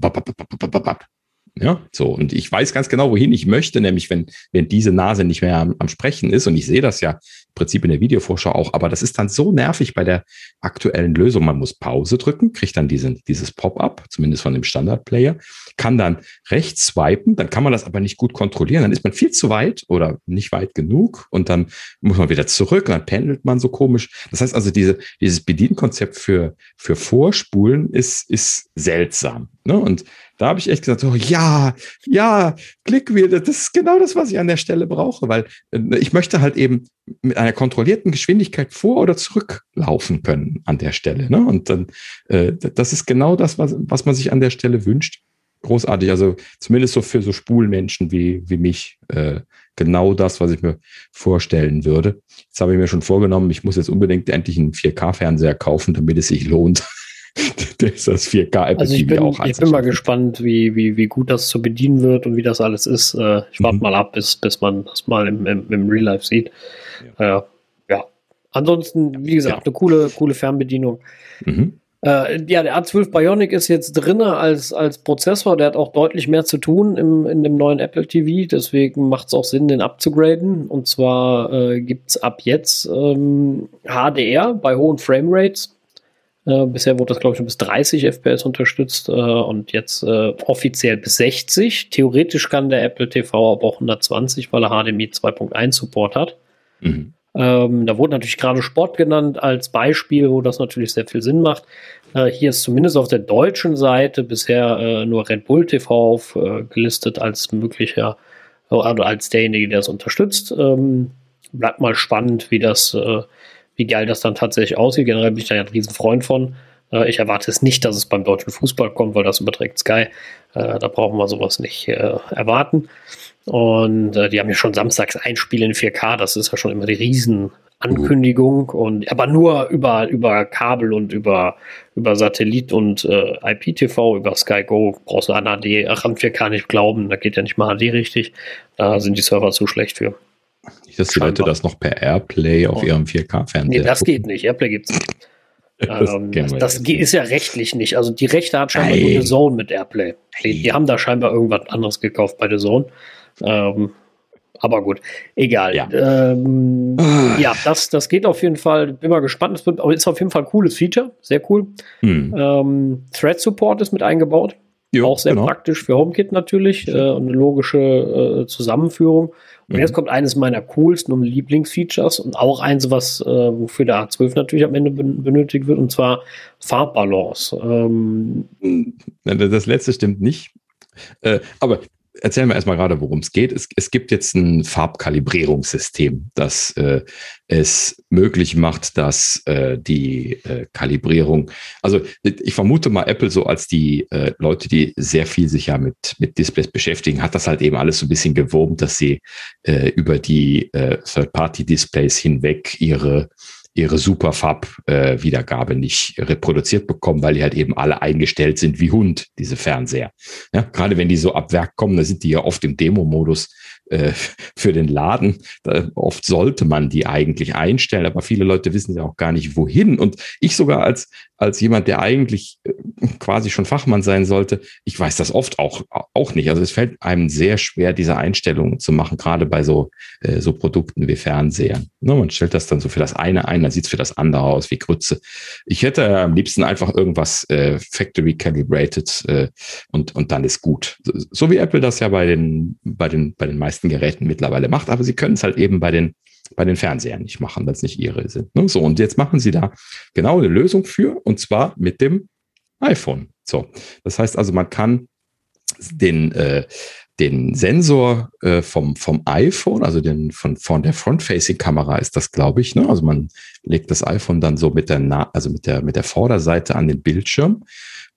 Ja, so. Und ich weiß ganz genau, wohin ich möchte, nämlich wenn, wenn diese Nase nicht mehr am, am Sprechen ist. Und ich sehe das ja Prinzip in der Videovorschau auch. Aber das ist dann so nervig bei der aktuellen Lösung. Man muss Pause drücken, kriegt dann diesen, dieses Pop-up, zumindest von dem Standard-Player, kann dann rechts swipen, dann kann man das aber nicht gut kontrollieren. Dann ist man viel zu weit oder nicht weit genug und dann muss man wieder zurück und dann pendelt man so komisch. Das heißt also, diese, dieses Bedienkonzept für, für Vorspulen ist, ist seltsam. Ne? Und da habe ich echt gesagt, so, ja, ja, Clickwheel, das ist genau das, was ich an der Stelle brauche, weil äh, ich möchte halt eben mit einer kontrollierten Geschwindigkeit vor- oder zurücklaufen können an der Stelle. Ne? Und dann, äh, das ist genau das, was, was man sich an der Stelle wünscht. Großartig, also zumindest so für so Spulmenschen wie, wie mich, äh, genau das, was ich mir vorstellen würde. Jetzt habe ich mir schon vorgenommen, ich muss jetzt unbedingt endlich einen 4K-Fernseher kaufen, damit es sich lohnt, ist das 4K Apple also ich TV bin, auch Ich bin mal gespannt, wie, wie, wie gut das zu bedienen wird und wie das alles ist. Äh, ich warte mhm. mal ab, bis, bis man das mal im, im, im Real Life sieht. Ja. Äh, ja. Ansonsten, wie gesagt, ja. eine coole, coole Fernbedienung. Mhm. Äh, ja, der A12 Bionic ist jetzt drin als, als Prozessor. Der hat auch deutlich mehr zu tun im, in dem neuen Apple TV. Deswegen macht es auch Sinn, den abzugraden. Und zwar äh, gibt es ab jetzt ähm, HDR bei hohen Framerates. Äh, bisher wurde das, glaube ich, schon bis 30 FPS unterstützt äh, und jetzt äh, offiziell bis 60. Theoretisch kann der Apple TV aber auch 120, weil er HDMI 2.1 Support hat. Mhm. Ähm, da wurde natürlich gerade Sport genannt als Beispiel, wo das natürlich sehr viel Sinn macht. Äh, hier ist zumindest auf der deutschen Seite bisher äh, nur Red Bull TV aufgelistet als möglicher oder als derjenige, der es unterstützt. Ähm, bleibt mal spannend, wie das, äh, wie geil das dann tatsächlich aussieht. Generell bin ich da ja ein Riesenfreund von. Äh, ich erwarte es nicht, dass es beim deutschen Fußball kommt, weil das überträgt Sky. Äh, da brauchen wir sowas nicht erwarten. Und äh, die haben ja schon samstags ein Spiel in 4K, das ist ja schon immer die Riesenankündigung. Uh. Und aber nur über, über Kabel und über, über Satellit und äh, IPTV, über Sky Go brauchst du an HD, ach, an 4K nicht glauben, da geht ja nicht mal HD richtig. Da sind die Server zu schlecht für. Dass die Leute das noch per Airplay auf oh. ihrem 4K-Fernseher. Nee, das geht nicht. Airplay gibt's nicht. das, ähm, das, das ist ja rechtlich nicht. Also die Rechte hat scheinbar Nein. nur The Zone mit Airplay. Die, die, haben da scheinbar irgendwas anderes gekauft bei The Zone. Ähm, aber gut, egal. Ja, ähm, ja das, das geht auf jeden Fall. Bin mal gespannt. Es ist auf jeden Fall ein cooles Feature. Sehr cool. Hm. Ähm, Thread Support ist mit eingebaut. Jo, auch sehr genau. praktisch für HomeKit natürlich. Äh, eine logische äh, Zusammenführung. Und mhm. jetzt kommt eines meiner coolsten und Lieblingsfeatures und auch eins, was äh, wofür der A12 natürlich am Ende benötigt wird, und zwar Farbbalance. Ähm, das letzte stimmt nicht. Äh, aber erzählen wir erstmal gerade, worum es geht. Es, gibt jetzt ein Farbkalibrierungssystem, das äh, es möglich macht, dass äh, die äh, Kalibrierung, also ich vermute mal, Apple so als die äh, Leute, die sehr viel sich ja mit, mit Displays beschäftigen, hat das halt eben alles so ein bisschen gewurmt, dass sie äh, über die äh, Third-Party-Displays hinweg ihre ihre Superfarb-Wiedergabe äh, nicht reproduziert bekommen, weil die halt eben alle eingestellt sind wie Hund, diese Fernseher. Ja, gerade wenn die so ab Werk kommen, da sind die ja oft im Demo-Modus äh, für den Laden. Da, oft sollte man die eigentlich einstellen, aber viele Leute wissen ja auch gar nicht, wohin. Und ich sogar als, als jemand, der eigentlich äh, quasi schon Fachmann sein sollte, ich weiß das oft auch, auch nicht. Also es fällt einem sehr schwer, diese Einstellungen zu machen, gerade bei so, äh, so Produkten wie Fernsehern. Ne, man stellt das dann so für das eine ein, dann sieht es für das andere aus wie Grütze. Ich hätte am liebsten einfach irgendwas äh, Factory Calibrated und, und dann ist gut. So wie Apple das ja bei den, bei den, bei den meisten Geräten mittlerweile macht, aber sie können es halt eben bei den bei den Fernsehern nicht machen, weil es nicht ihre sind. Ne? So, und jetzt machen sie da genau eine Lösung für, und zwar mit dem iPhone. So, das heißt also, man kann den, äh, den Sensor äh, vom, vom iPhone, also den von, von der Front-Facing-Kamera ist das, glaube ich. Ne? Also man legt das iPhone dann so mit der, Na also mit der, mit der Vorderseite an den Bildschirm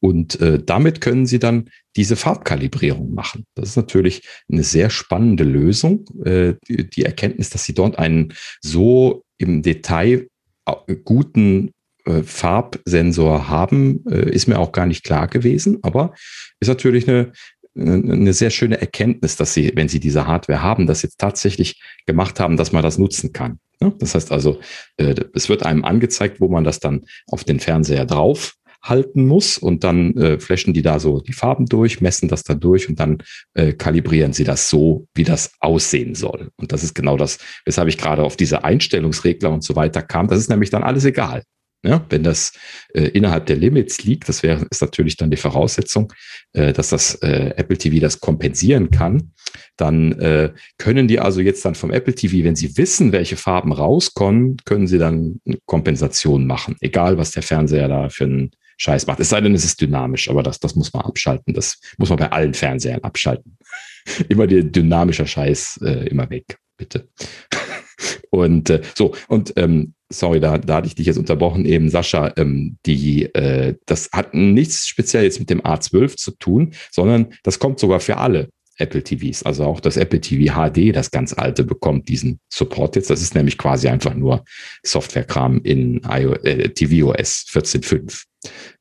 und äh, damit können Sie dann diese Farbkalibrierung machen. Das ist natürlich eine sehr spannende Lösung. Äh, die, die, Erkenntnis, dass Sie dort einen so im Detail äh, guten äh, Farbsensor haben, äh, ist mir auch gar nicht klar gewesen, aber ist natürlich eine, eine sehr schöne Erkenntnis, dass Sie, wenn Sie diese Hardware haben, das jetzt tatsächlich gemacht haben, dass man das nutzen kann. Das heißt also, äh, es wird einem angezeigt, wo man das dann auf den Fernseher drauf halten muss und dann äh, flashen die da so die Farben durch, messen das da durch und dann äh, kalibrieren sie das so, wie das aussehen soll. Und das ist genau das, weshalb ich gerade auf diese Einstellungsregler und so weiter kam. Das ist nämlich dann alles egal. Ja, wenn das äh, innerhalb der Limits liegt, das wäre ist natürlich dann die Voraussetzung, äh, dass das äh, Apple TV das kompensieren kann. Dann äh, können die also jetzt dann vom Apple TV, wenn sie wissen, welche Farben rauskommen, können sie dann eine Kompensation machen, egal was der Fernseher da für einen Scheiß macht. Es sei denn, es ist dynamisch, aber das, das muss man abschalten. Das muss man bei allen Fernsehern abschalten. immer der dynamische Scheiß äh, immer weg, bitte. und äh, so, und ähm, sorry, da, da hatte ich dich jetzt unterbrochen, eben Sascha, ähm, die, äh, das hat nichts speziell jetzt mit dem A12 zu tun, sondern das kommt sogar für alle. Apple TVs. Also auch das Apple TV HD, das ganz alte, bekommt diesen Support jetzt. Das ist nämlich quasi einfach nur Softwarekram in iOS, äh, tvOS 14.5.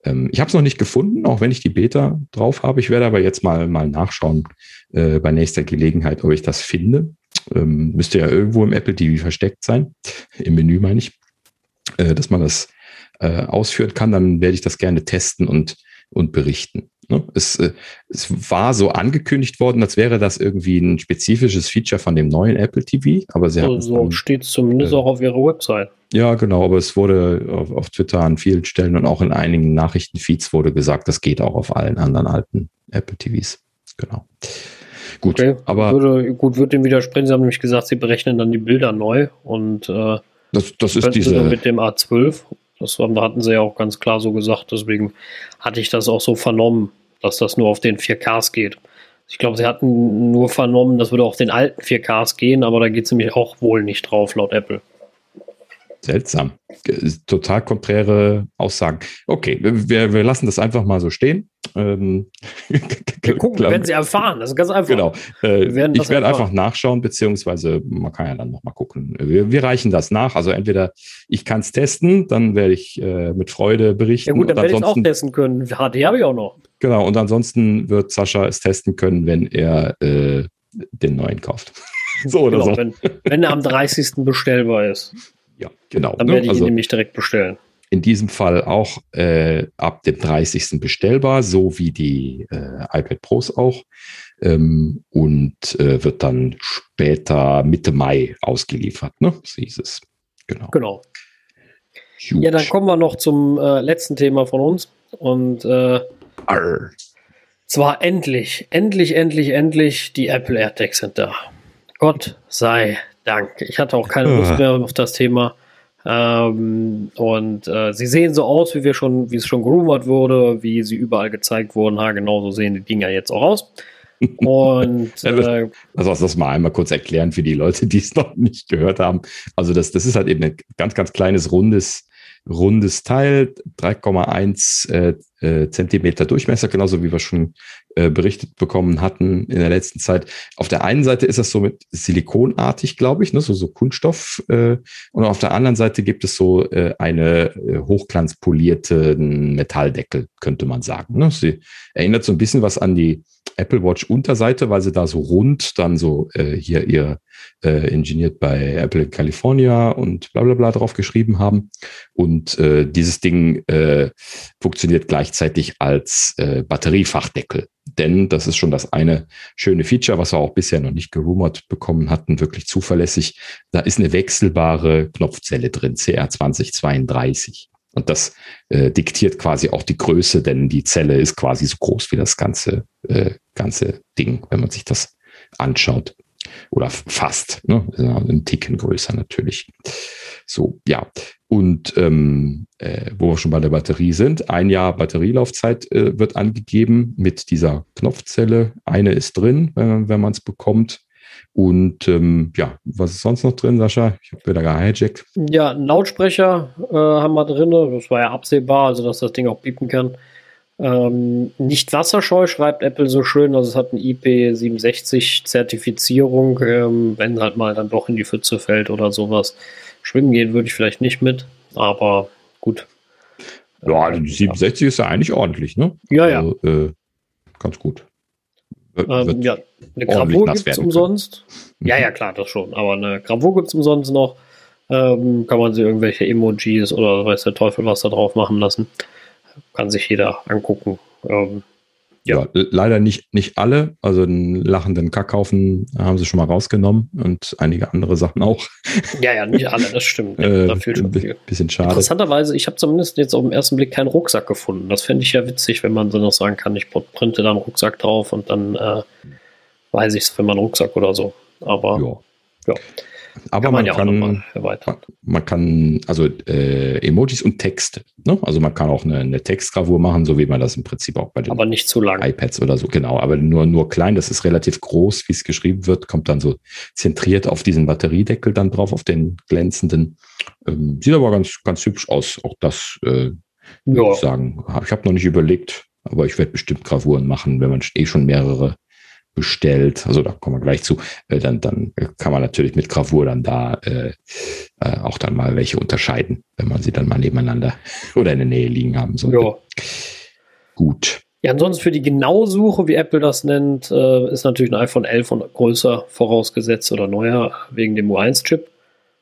Ähm, ich habe es noch nicht gefunden, auch wenn ich die Beta drauf habe. Ich werde aber jetzt mal, mal nachschauen äh, bei nächster Gelegenheit, ob ich das finde. Ähm, müsste ja irgendwo im Apple TV versteckt sein. Im Menü meine ich, äh, dass man das äh, ausführen kann. Dann werde ich das gerne testen und, und berichten. Ne? Es, äh, es war so angekündigt worden, als wäre das irgendwie ein spezifisches Feature von dem neuen Apple TV, aber sie so, so steht es zumindest äh, auch auf ihrer Website. Ja, genau, aber es wurde auf, auf, Twitter an vielen Stellen und auch in einigen Nachrichtenfeeds wurde gesagt, das geht auch auf allen anderen alten Apple TVs. Genau. Gut, okay. aber würde, gut, wird dem widersprechen. Sie haben nämlich gesagt, sie berechnen dann die Bilder neu und äh, das, das ist diese mit dem A12. Das hatten sie ja auch ganz klar so gesagt. Deswegen hatte ich das auch so vernommen, dass das nur auf den 4Ks geht. Ich glaube, sie hatten nur vernommen, das würde auf den alten 4Ks gehen, aber da geht es nämlich auch wohl nicht drauf, laut Apple. Seltsam. Total konträre Aussagen. Okay, wir, wir lassen das einfach mal so stehen. Ähm, wir gucken, wenn sie erfahren. Das ist ganz einfach. Genau. Äh, ich werde einfach nachschauen, beziehungsweise man kann ja dann nochmal gucken. Wir, wir, reichen das nach. Also entweder ich kann es testen, dann werde ich äh, mit Freude berichten. Ja gut, dann werde ich es auch testen können. HD habe ich auch noch. Genau, und ansonsten wird Sascha es testen können, wenn er äh, den neuen kauft. so oder genau, so. Wenn, wenn er am 30. bestellbar ist. Ja, genau. Dann ne? werde ich also, ihn nämlich direkt bestellen. In diesem Fall auch äh, ab dem 30. bestellbar, so wie die äh, iPad Pros auch. Ähm, und äh, wird dann später Mitte Mai ausgeliefert. Ne? So hieß es. Genau. Genau. Ja, dann kommen wir noch zum äh, letzten Thema von uns. Und äh, zwar endlich, endlich, endlich, endlich, die Apple AirTags sind da. Gott sei Dank. Ich hatte auch keine Lust mehr auf das Thema. Ähm, und äh, sie sehen so aus, wie wir schon, wie es schon gerumort wurde, wie sie überall gezeigt wurden. Ha, genauso sehen die Dinger jetzt auch aus. Und äh, also das mal einmal kurz erklären für die Leute, die es noch nicht gehört haben. Also das, das ist halt eben ein ganz, ganz kleines rundes rundes Teil, 3,1 äh, äh, Zentimeter Durchmesser, genauso wie wir schon äh, berichtet bekommen hatten in der letzten Zeit. Auf der einen Seite ist das so mit Silikonartig, glaube ich, ne, so, so Kunststoff. Äh, und auf der anderen Seite gibt es so äh, eine äh, hochglanzpolierte Metalldeckel, könnte man sagen. Ne? Sie erinnert so ein bisschen was an die Apple Watch Unterseite, weil sie da so rund dann so äh, hier ihr äh, ingeniert bei Apple in California und bla bla bla drauf geschrieben haben. Und äh, dieses Ding äh, funktioniert gleichzeitig als äh, Batteriefachdeckel. Denn das ist schon das eine schöne Feature, was wir auch bisher noch nicht gerumort bekommen hatten, wirklich zuverlässig. Da ist eine wechselbare Knopfzelle drin, CR2032. Und das äh, diktiert quasi auch die Größe, denn die Zelle ist quasi so groß wie das ganze, äh, ganze Ding, wenn man sich das anschaut. Oder fast, ne? Ein Ticken größer natürlich. So, ja. Und ähm, äh, wo wir schon bei der Batterie sind, ein Jahr Batterielaufzeit äh, wird angegeben mit dieser Knopfzelle. Eine ist drin, wenn, wenn man es bekommt. Und ähm, ja, was ist sonst noch drin, Sascha? Ich habe wieder gehijackt. Ja, Lautsprecher äh, haben wir drin. Das war ja absehbar, also dass das Ding auch piepen kann. Ähm, nicht wasserscheu, schreibt Apple so schön. Also es hat eine IP67-Zertifizierung. Ähm, wenn halt mal dann doch in die Pfütze fällt oder sowas. Schwimmen gehen würde ich vielleicht nicht mit, aber gut. Ja, also die 67 ja. ist ja eigentlich ordentlich, ne? Ja, ja. Also, äh, ganz gut. Ähm, ja, eine Gravur gibt es umsonst. Mhm. Ja, ja, klar, das schon. Aber eine Gravur gibt es umsonst noch. Ähm, kann man sie irgendwelche Emojis oder weiß der Teufel was da drauf machen lassen kann sich jeder angucken. Ähm, ja. ja. leider nicht, nicht alle. Also den lachenden Kackhaufen haben sie schon mal rausgenommen und einige andere Sachen auch. Ja, ja, nicht alle, das stimmt. Ja, äh, da fehlt schon viel. Bisschen schade. Interessanterweise, ich habe zumindest jetzt auf den ersten Blick keinen Rucksack gefunden. Das fände ich ja witzig, wenn man so noch sagen kann, ich printe da einen Rucksack drauf und dann äh, weiß ich es für meinen Rucksack oder so. Aber ja. ja. Aber kann man, man, kann, man, man, kann, also äh, Emojis und Text. Ne? Also man kann auch eine, eine, Textgravur machen, so wie man das im Prinzip auch bei den aber nicht zu lang. iPads oder so. Genau, aber nur, nur klein. Das ist relativ groß, wie es geschrieben wird. Kommt dann so zentriert auf diesen Batteriedeckel dann drauf, auf den glänzenden. Ähm, sieht aber ganz, ganz hübsch aus. Auch das äh, ja. ich sagen. Ich habe noch nicht überlegt, aber ich werde bestimmt Gravuren machen, wenn man eh schon mehrere bestellt, also da kommen wir gleich zu, äh, dann, dann kann man natürlich mit Gravur dann da äh, äh, auch dann mal welche unterscheiden, wenn man sie dann mal nebeneinander oder in der Nähe liegen haben sollte. Ja. Gut. Ja, ansonsten für die Genausuche, wie Apple das nennt, äh, ist natürlich ein iPhone 11 und größer vorausgesetzt oder neuer wegen dem U1-Chip.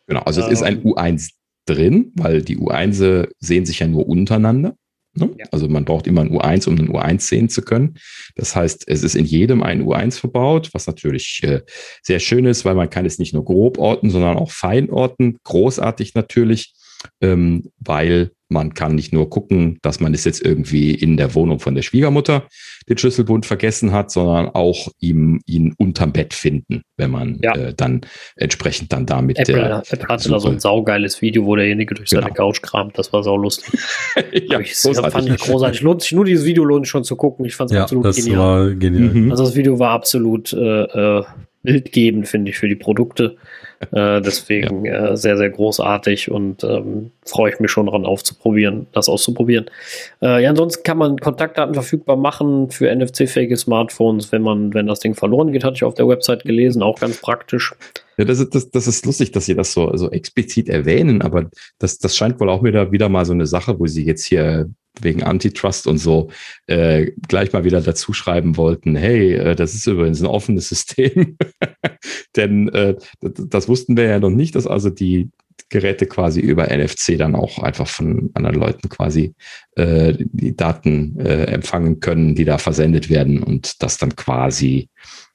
Genau, also es ist ein ähm. U1 drin, weil die U1 sehen sich ja nur untereinander. Ne? Ja. Also man braucht immer ein U1, um ein U1 sehen zu können. Das heißt, es ist in jedem ein U1 verbaut, was natürlich äh, sehr schön ist, weil man kann es nicht nur grob orten, sondern auch fein orten. Großartig natürlich, ähm, weil man kann nicht nur gucken, dass man es jetzt irgendwie in der Wohnung von der Schwiegermutter den Schlüsselbund vergessen hat, sondern auch ihm, ihn unterm Bett finden, wenn man ja. äh, dann entsprechend dann damit. Apple, der Apple hatte Suche. da so ein saugeiles Video, wo derjenige durch seine genau. Couch kramt. Das war saulustig. ja, ich, großartig. fand ich großartig. Lohnt sich nur dieses Video lohnt schon zu gucken. Ich fand es ja, absolut das genial. War genial. Mhm. Also das Video war absolut äh, äh, bildgebend, finde ich, für die Produkte. Äh, deswegen ja. äh, sehr, sehr großartig und ähm, freue ich mich schon daran aufzuprobieren, das auszuprobieren. Äh, ja, ansonsten kann man Kontaktdaten verfügbar machen für NFC-fähige Smartphones, wenn man, wenn das Ding verloren geht, hatte ich auf der Website gelesen, auch ganz praktisch. Ja, das ist, das, das ist lustig, dass Sie das so, so explizit erwähnen, aber das, das scheint wohl auch wieder, wieder mal so eine Sache, wo Sie jetzt hier wegen Antitrust und so äh, gleich mal wieder dazu schreiben wollten, hey, äh, das ist übrigens ein offenes System. Denn äh, das, das, wussten wir ja noch nicht, dass also die Geräte quasi über NFC dann auch einfach von anderen Leuten quasi äh, die Daten äh, empfangen können, die da versendet werden und das dann quasi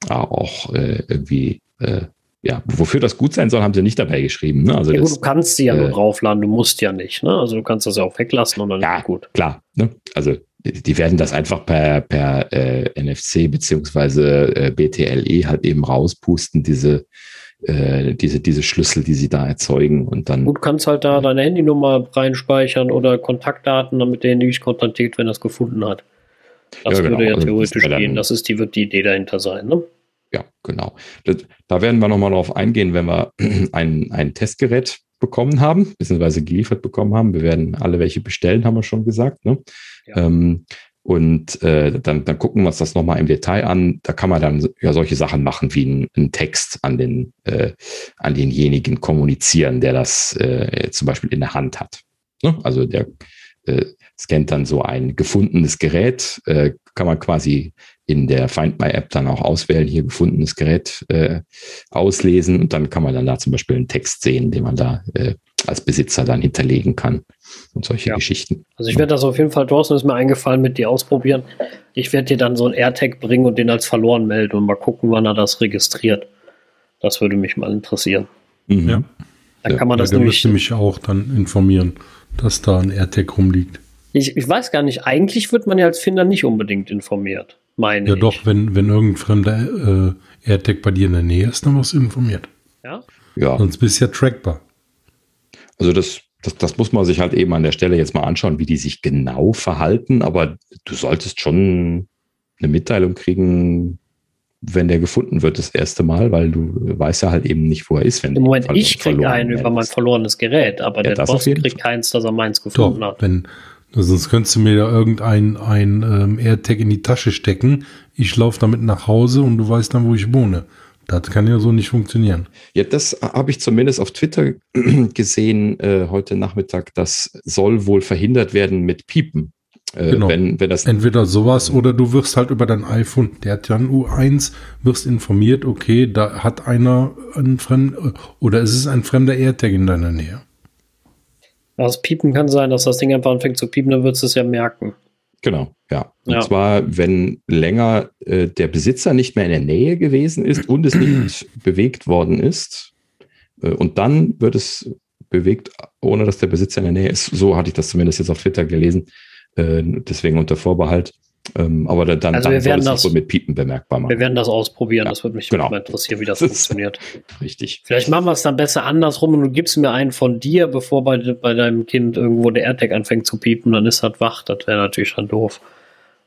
auch äh, irgendwie äh, ja, wofür das gut sein soll, haben sie nicht dabei geschrieben. Ne? Also ja, das, du kannst sie ja äh, nur draufladen, du musst ja nicht. Ne? Also du kannst das ja auch weglassen und dann ja, ist gut. Klar, ne? also die werden das einfach per, per äh, NFC beziehungsweise äh, BTLE halt eben rauspusten, diese, äh, diese, diese Schlüssel, die sie da erzeugen und dann. Du kannst halt da deine Handynummer reinspeichern oder Kontaktdaten, damit der dich kontaktiert, wenn er es gefunden hat. Das ja, genau. würde ja theoretisch also, gehen. Das ist die, wird die Idee dahinter sein, ne? Ja, genau. Das, da werden wir nochmal drauf eingehen, wenn wir ein, ein Testgerät bekommen haben, beziehungsweise geliefert bekommen haben. Wir werden alle welche bestellen, haben wir schon gesagt. Ne? Ja. Ähm, und äh, dann, dann gucken wir uns das nochmal im Detail an. Da kann man dann ja solche Sachen machen wie einen Text an den äh, an denjenigen kommunizieren, der das äh, zum Beispiel in der Hand hat. Ne? Also der äh, scannt dann so ein gefundenes Gerät, äh, kann man quasi in der Find My App dann auch auswählen, hier gefundenes Gerät äh, auslesen und dann kann man dann da zum Beispiel einen Text sehen, den man da äh, als Besitzer dann hinterlegen kann und solche ja. Geschichten. Also ich werde das auf jeden Fall, Thorsten ist mir eingefallen, mit dir ausprobieren. Ich werde dir dann so ein AirTag bringen und den als verloren melden und mal gucken, wann er das registriert. Das würde mich mal interessieren. Mhm. Ja. Dann kann man das ja, nämlich. müsste mich auch dann informieren, dass da ein AirTag rumliegt. Ich, ich weiß gar nicht, eigentlich wird man ja als Finder nicht unbedingt informiert meine Ja, ich. doch, wenn, wenn irgendein fremder äh, AirTag bei dir in der Nähe ist, dann wirst du informiert. Ja? Ja. Sonst bist du ja trackbar. Also das, das, das muss man sich halt eben an der Stelle jetzt mal anschauen, wie die sich genau verhalten, aber du solltest schon eine Mitteilung kriegen, wenn der gefunden wird das erste Mal, weil du weißt ja halt eben nicht, wo er ist. Wenn Im Moment, ich kriege einen über mein verlorenes Gerät, aber ja, der Boss kriegt keins, dass er meins gefunden Doch, hat. Wenn, Sonst könntest du mir da irgendein ein, ähm, AirTag in die Tasche stecken. Ich laufe damit nach Hause und du weißt dann, wo ich wohne. Das kann ja so nicht funktionieren. Ja, das habe ich zumindest auf Twitter gesehen äh, heute Nachmittag. Das soll wohl verhindert werden mit Piepen. Äh, genau. wenn, wenn das Entweder sowas oder du wirst halt über dein iPhone, der hat ja ein U1, wirst informiert, okay, da hat einer ein fremder, oder ist es ein fremder AirTag in deiner Nähe. Das Piepen kann sein, dass das Ding einfach anfängt zu piepen, dann würdest du es ja merken. Genau, ja. Und ja. zwar, wenn länger äh, der Besitzer nicht mehr in der Nähe gewesen ist und es nicht bewegt worden ist, äh, und dann wird es bewegt, ohne dass der Besitzer in der Nähe ist. So hatte ich das zumindest jetzt auf Twitter gelesen. Äh, deswegen unter Vorbehalt. Ähm, aber dann, also dann soll es das, so mit Piepen bemerkbar machen. Wir werden das ausprobieren. Ja, das würde mich genau. mal interessieren, wie das, das funktioniert. Richtig. Vielleicht machen wir es dann besser andersrum und du gibst mir einen von dir, bevor bei, bei deinem Kind irgendwo der AirTag anfängt zu piepen, dann ist das wach. Das wäre natürlich dann doof.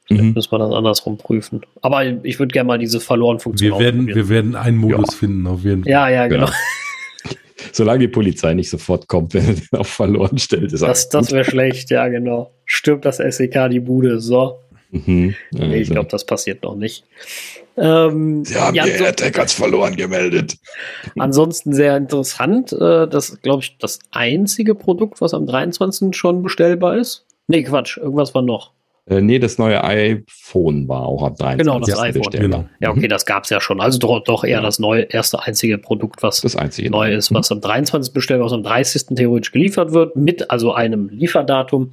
Vielleicht mhm. müssen wir das andersrum prüfen. Aber ich würde gerne mal diese verloren Funktion wir werden, wir werden einen Modus ja. finden, auf jeden Fall. Ja, ja, genau. Ja. Solange die Polizei nicht sofort kommt, wenn er den auf verloren stellt, ist Das, das wäre schlecht, ja, genau. Stirbt das SEK die Bude, so. Mhm. nee, ich also. glaube, das passiert noch nicht. Ähm, Sie haben ja, ihr AirTag als verloren gemeldet. Ansonsten sehr interessant. Äh, das ist, glaube ich, das einzige Produkt, was am 23. schon bestellbar ist. Nee, Quatsch, irgendwas war noch. Äh, nee, das neue iPhone war auch ab 23. Genau, das iPhone. Genau. Ja, okay, mhm. das gab es ja schon. Also doch, doch eher ja. das neue, erste einzige Produkt, was das einzige neu ist, was am 23. bestellt, was am 30. theoretisch geliefert wird, mit also einem Lieferdatum.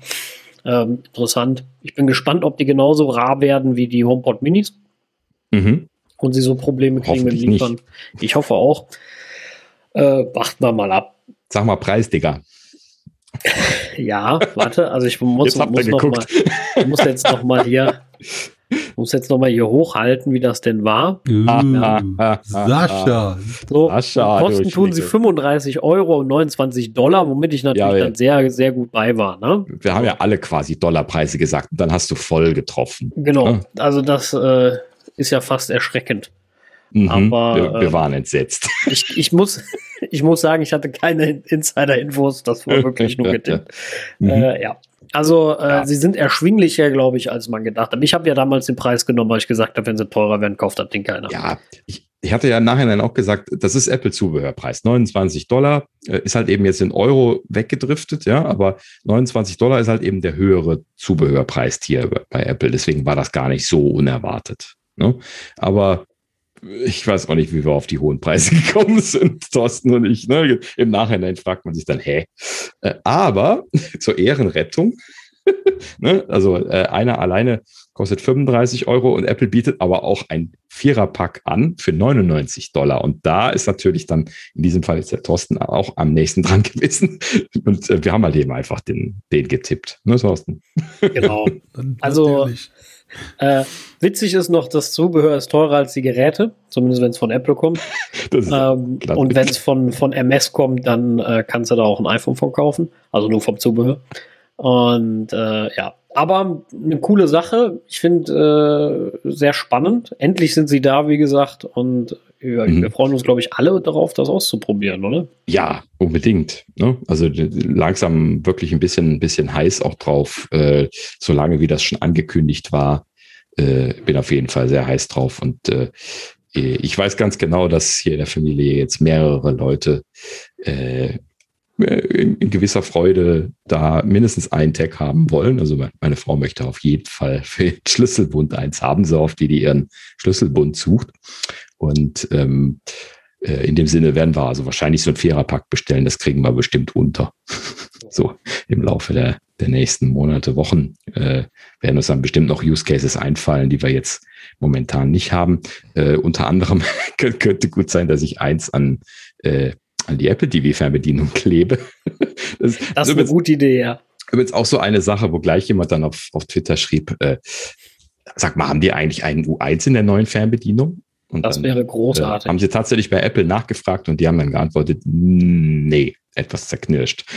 Ähm, interessant. Ich bin gespannt, ob die genauso rar werden wie die HomePod Minis. Mhm. Und sie so Probleme kriegen mit Liefern. Nicht. Ich hoffe auch. Äh, warten wir mal ab. Sag mal Preis, Digga. ja, warte, also ich muss, jetzt muss, noch mal, muss jetzt noch mal hier muss jetzt noch mal hier hochhalten, wie das denn war. Uh, ja. Sascha. So, Sascha, Kosten tun sie 35 Euro und 29 Dollar, womit ich natürlich ja, dann sehr, sehr gut bei war. Ne? Wir haben ja alle quasi Dollarpreise gesagt und dann hast du voll getroffen. Genau, ne? also das äh, ist ja fast erschreckend. Mhm, Aber wir, wir, ähm, waren entsetzt. Ich, ich, muss, ich muss sagen, ich hatte keine Insider-Infos, das war wirklich nur getippt. mhm. äh, ja. Also äh, ja. sie sind erschwinglicher, glaube ich, als man gedacht hat. Ich habe ja damals den Preis genommen, weil ich gesagt habe, wenn sie teurer werden, kauft das Ding keiner. Ja, ich, ich hatte ja nachher auch gesagt, das ist Apple-Zubehörpreis. 29 Dollar äh, ist halt eben jetzt in Euro weggedriftet, ja, aber 29 Dollar ist halt eben der höhere Zubehörpreis hier bei Apple. Deswegen war das gar nicht so unerwartet. Ne? Aber ich weiß auch nicht, wie wir auf die hohen Preise gekommen sind, Thorsten und ich. Ne? Im Nachhinein fragt man sich dann, hä? Äh, aber zur Ehrenrettung, ne? also äh, einer alleine kostet 35 Euro und Apple bietet aber auch ein Viererpack an für 99 Dollar. Und da ist natürlich dann, in diesem Fall ist der Thorsten auch am nächsten dran gewesen. Und äh, wir haben halt eben einfach den, den getippt, ne, Thorsten? Genau. also, äh, witzig ist noch, das Zubehör ist teurer als die Geräte, zumindest wenn es von Apple kommt. Ähm, und wenn es von, von MS kommt, dann äh, kannst du da auch ein iPhone von kaufen, also nur vom Zubehör. Und äh, ja, aber eine coole Sache. Ich finde äh, sehr spannend. Endlich sind sie da, wie gesagt, und ja, mhm. wir freuen uns, glaube ich, alle darauf, das auszuprobieren, oder? Ja, unbedingt. Ne? Also langsam wirklich ein bisschen, ein bisschen heiß auch drauf, äh, solange wie das schon angekündigt war. Äh, bin auf jeden Fall sehr heiß drauf und äh, ich weiß ganz genau, dass hier in der Familie jetzt mehrere Leute äh, in, in, gewisser Freude da mindestens einen Tag haben wollen. Also meine Frau möchte auf jeden Fall für den Schlüsselbund eins haben, so oft wie die ihren Schlüsselbund sucht. Und ähm, äh, in dem Sinne werden wir also wahrscheinlich so ein Viererpack bestellen. Das kriegen wir bestimmt unter. so im Laufe der, der nächsten Monate, Wochen äh, werden uns dann bestimmt noch Use Cases einfallen, die wir jetzt momentan nicht haben. Äh, unter anderem könnte gut sein, dass ich eins an äh, an die Apple TV-Fernbedienung klebe. das, das ist eine gute Idee, ja. Übrigens auch so eine Sache, wo gleich jemand dann auf, auf Twitter schrieb, äh, sag mal, haben die eigentlich einen U1 in der neuen Fernbedienung? Und das dann, wäre großartig. Äh, haben sie tatsächlich bei Apple nachgefragt und die haben dann geantwortet, nee, etwas zerknirscht.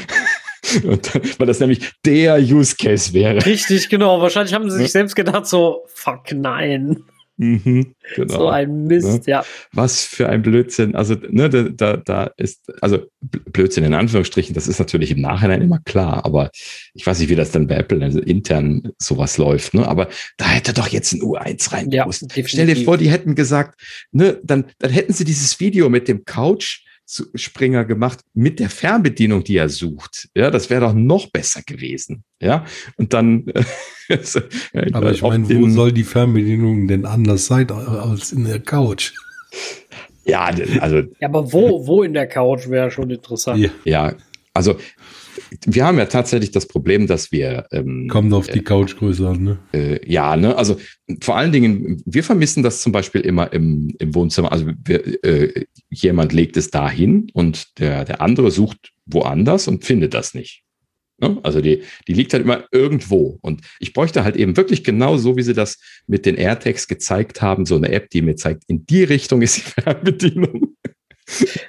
Und, weil das nämlich der Use Case wäre. Richtig, genau. Wahrscheinlich haben sie sich selbst gedacht, so, fuck nein. Mhm, genau. So ein Mist, ne? ja. Was für ein Blödsinn. Also, ne, da, da, da ist, also Blödsinn in Anführungsstrichen, das ist natürlich im Nachhinein immer klar, aber ich weiß nicht, wie das dann bei Apple also intern sowas läuft, ne? Aber da hätte doch jetzt ein U1 rein ja, Stell dir vor, die hätten gesagt, ne, dann, dann hätten sie dieses Video mit dem Couch Springer gemacht mit der Fernbedienung, die er sucht. Ja, das wäre doch noch besser gewesen. Ja, und dann. Aber ich meine, wo soll die Fernbedienung denn anders sein als in der Couch? Ja, also. Ja, aber wo, wo in der Couch wäre schon interessant. Ja, ja also wir haben ja tatsächlich das Problem, dass wir. Ähm, Kommt auf die Couchgröße an, ne? Äh, ja, ne? Also vor allen Dingen, wir vermissen das zum Beispiel immer im, im Wohnzimmer. Also wir, äh, jemand legt es dahin und der, der andere sucht woanders und findet das nicht. Ne? Also die, die liegt halt immer irgendwo. Und ich bräuchte halt eben wirklich genau so, wie sie das mit den AirTags gezeigt haben, so eine App, die mir zeigt, in die Richtung ist die Fernbedienung.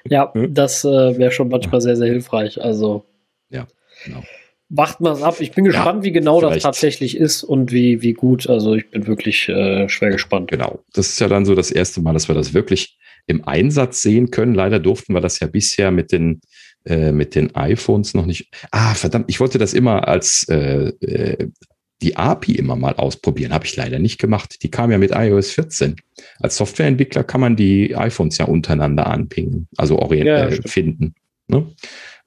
Ja, das äh, wäre schon manchmal sehr, sehr hilfreich. Also ja, genau. Macht mal ab. Ich bin gespannt, ja, wie genau vielleicht. das tatsächlich ist und wie, wie gut. Also ich bin wirklich äh, schwer gespannt. Genau. Das ist ja dann so das erste Mal, dass wir das wirklich im Einsatz sehen können. Leider durften wir das ja bisher mit den, äh, mit den iPhones noch nicht. Ah, verdammt, ich wollte das immer als äh, äh, die API immer mal ausprobieren. Habe ich leider nicht gemacht. Die kam ja mit iOS 14. Als Softwareentwickler kann man die iPhones ja untereinander anpingen, also orient ja, äh, finden. Ne?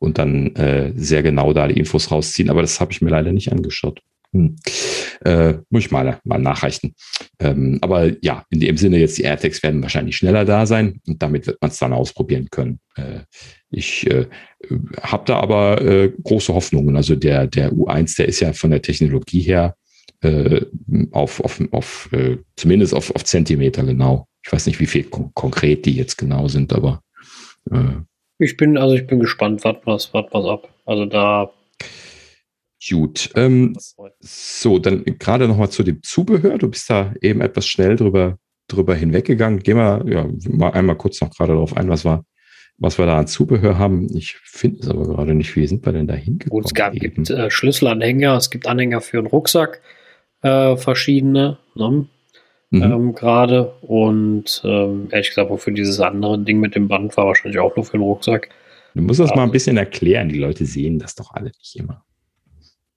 Und dann äh, sehr genau da die Infos rausziehen. Aber das habe ich mir leider nicht angeschaut. Hm. Äh, muss ich mal, mal nachreichen. Ähm, aber ja, in dem Sinne jetzt die AirTags werden wahrscheinlich schneller da sein und damit wird man es dann ausprobieren können. Äh, ich äh, habe da aber äh, große Hoffnungen. Also der, der U1, der ist ja von der Technologie her äh, auf, auf, auf äh, zumindest auf, auf Zentimeter genau. Ich weiß nicht, wie viel kon konkret die jetzt genau sind, aber äh, ich bin, also ich bin gespannt, wart was, wart was ab. Also da Gut. Ähm, so, dann gerade nochmal zu dem Zubehör. Du bist da eben etwas schnell drüber, drüber hinweggegangen. Gehen wir ja, mal einmal kurz noch gerade darauf ein, was wir, was wir da an Zubehör haben. Ich finde es aber gerade nicht. Wie sind wir denn da hingekommen? es gab, gibt äh, Schlüsselanhänger, es gibt Anhänger für einen Rucksack, äh, verschiedene, ne? Mhm. ähm, gerade. Und ähm, ehrlich gesagt, auch für dieses andere Ding mit dem Band war wahrscheinlich auch nur für den Rucksack. Du musst das also, mal ein bisschen erklären. Die Leute sehen das doch alle nicht immer.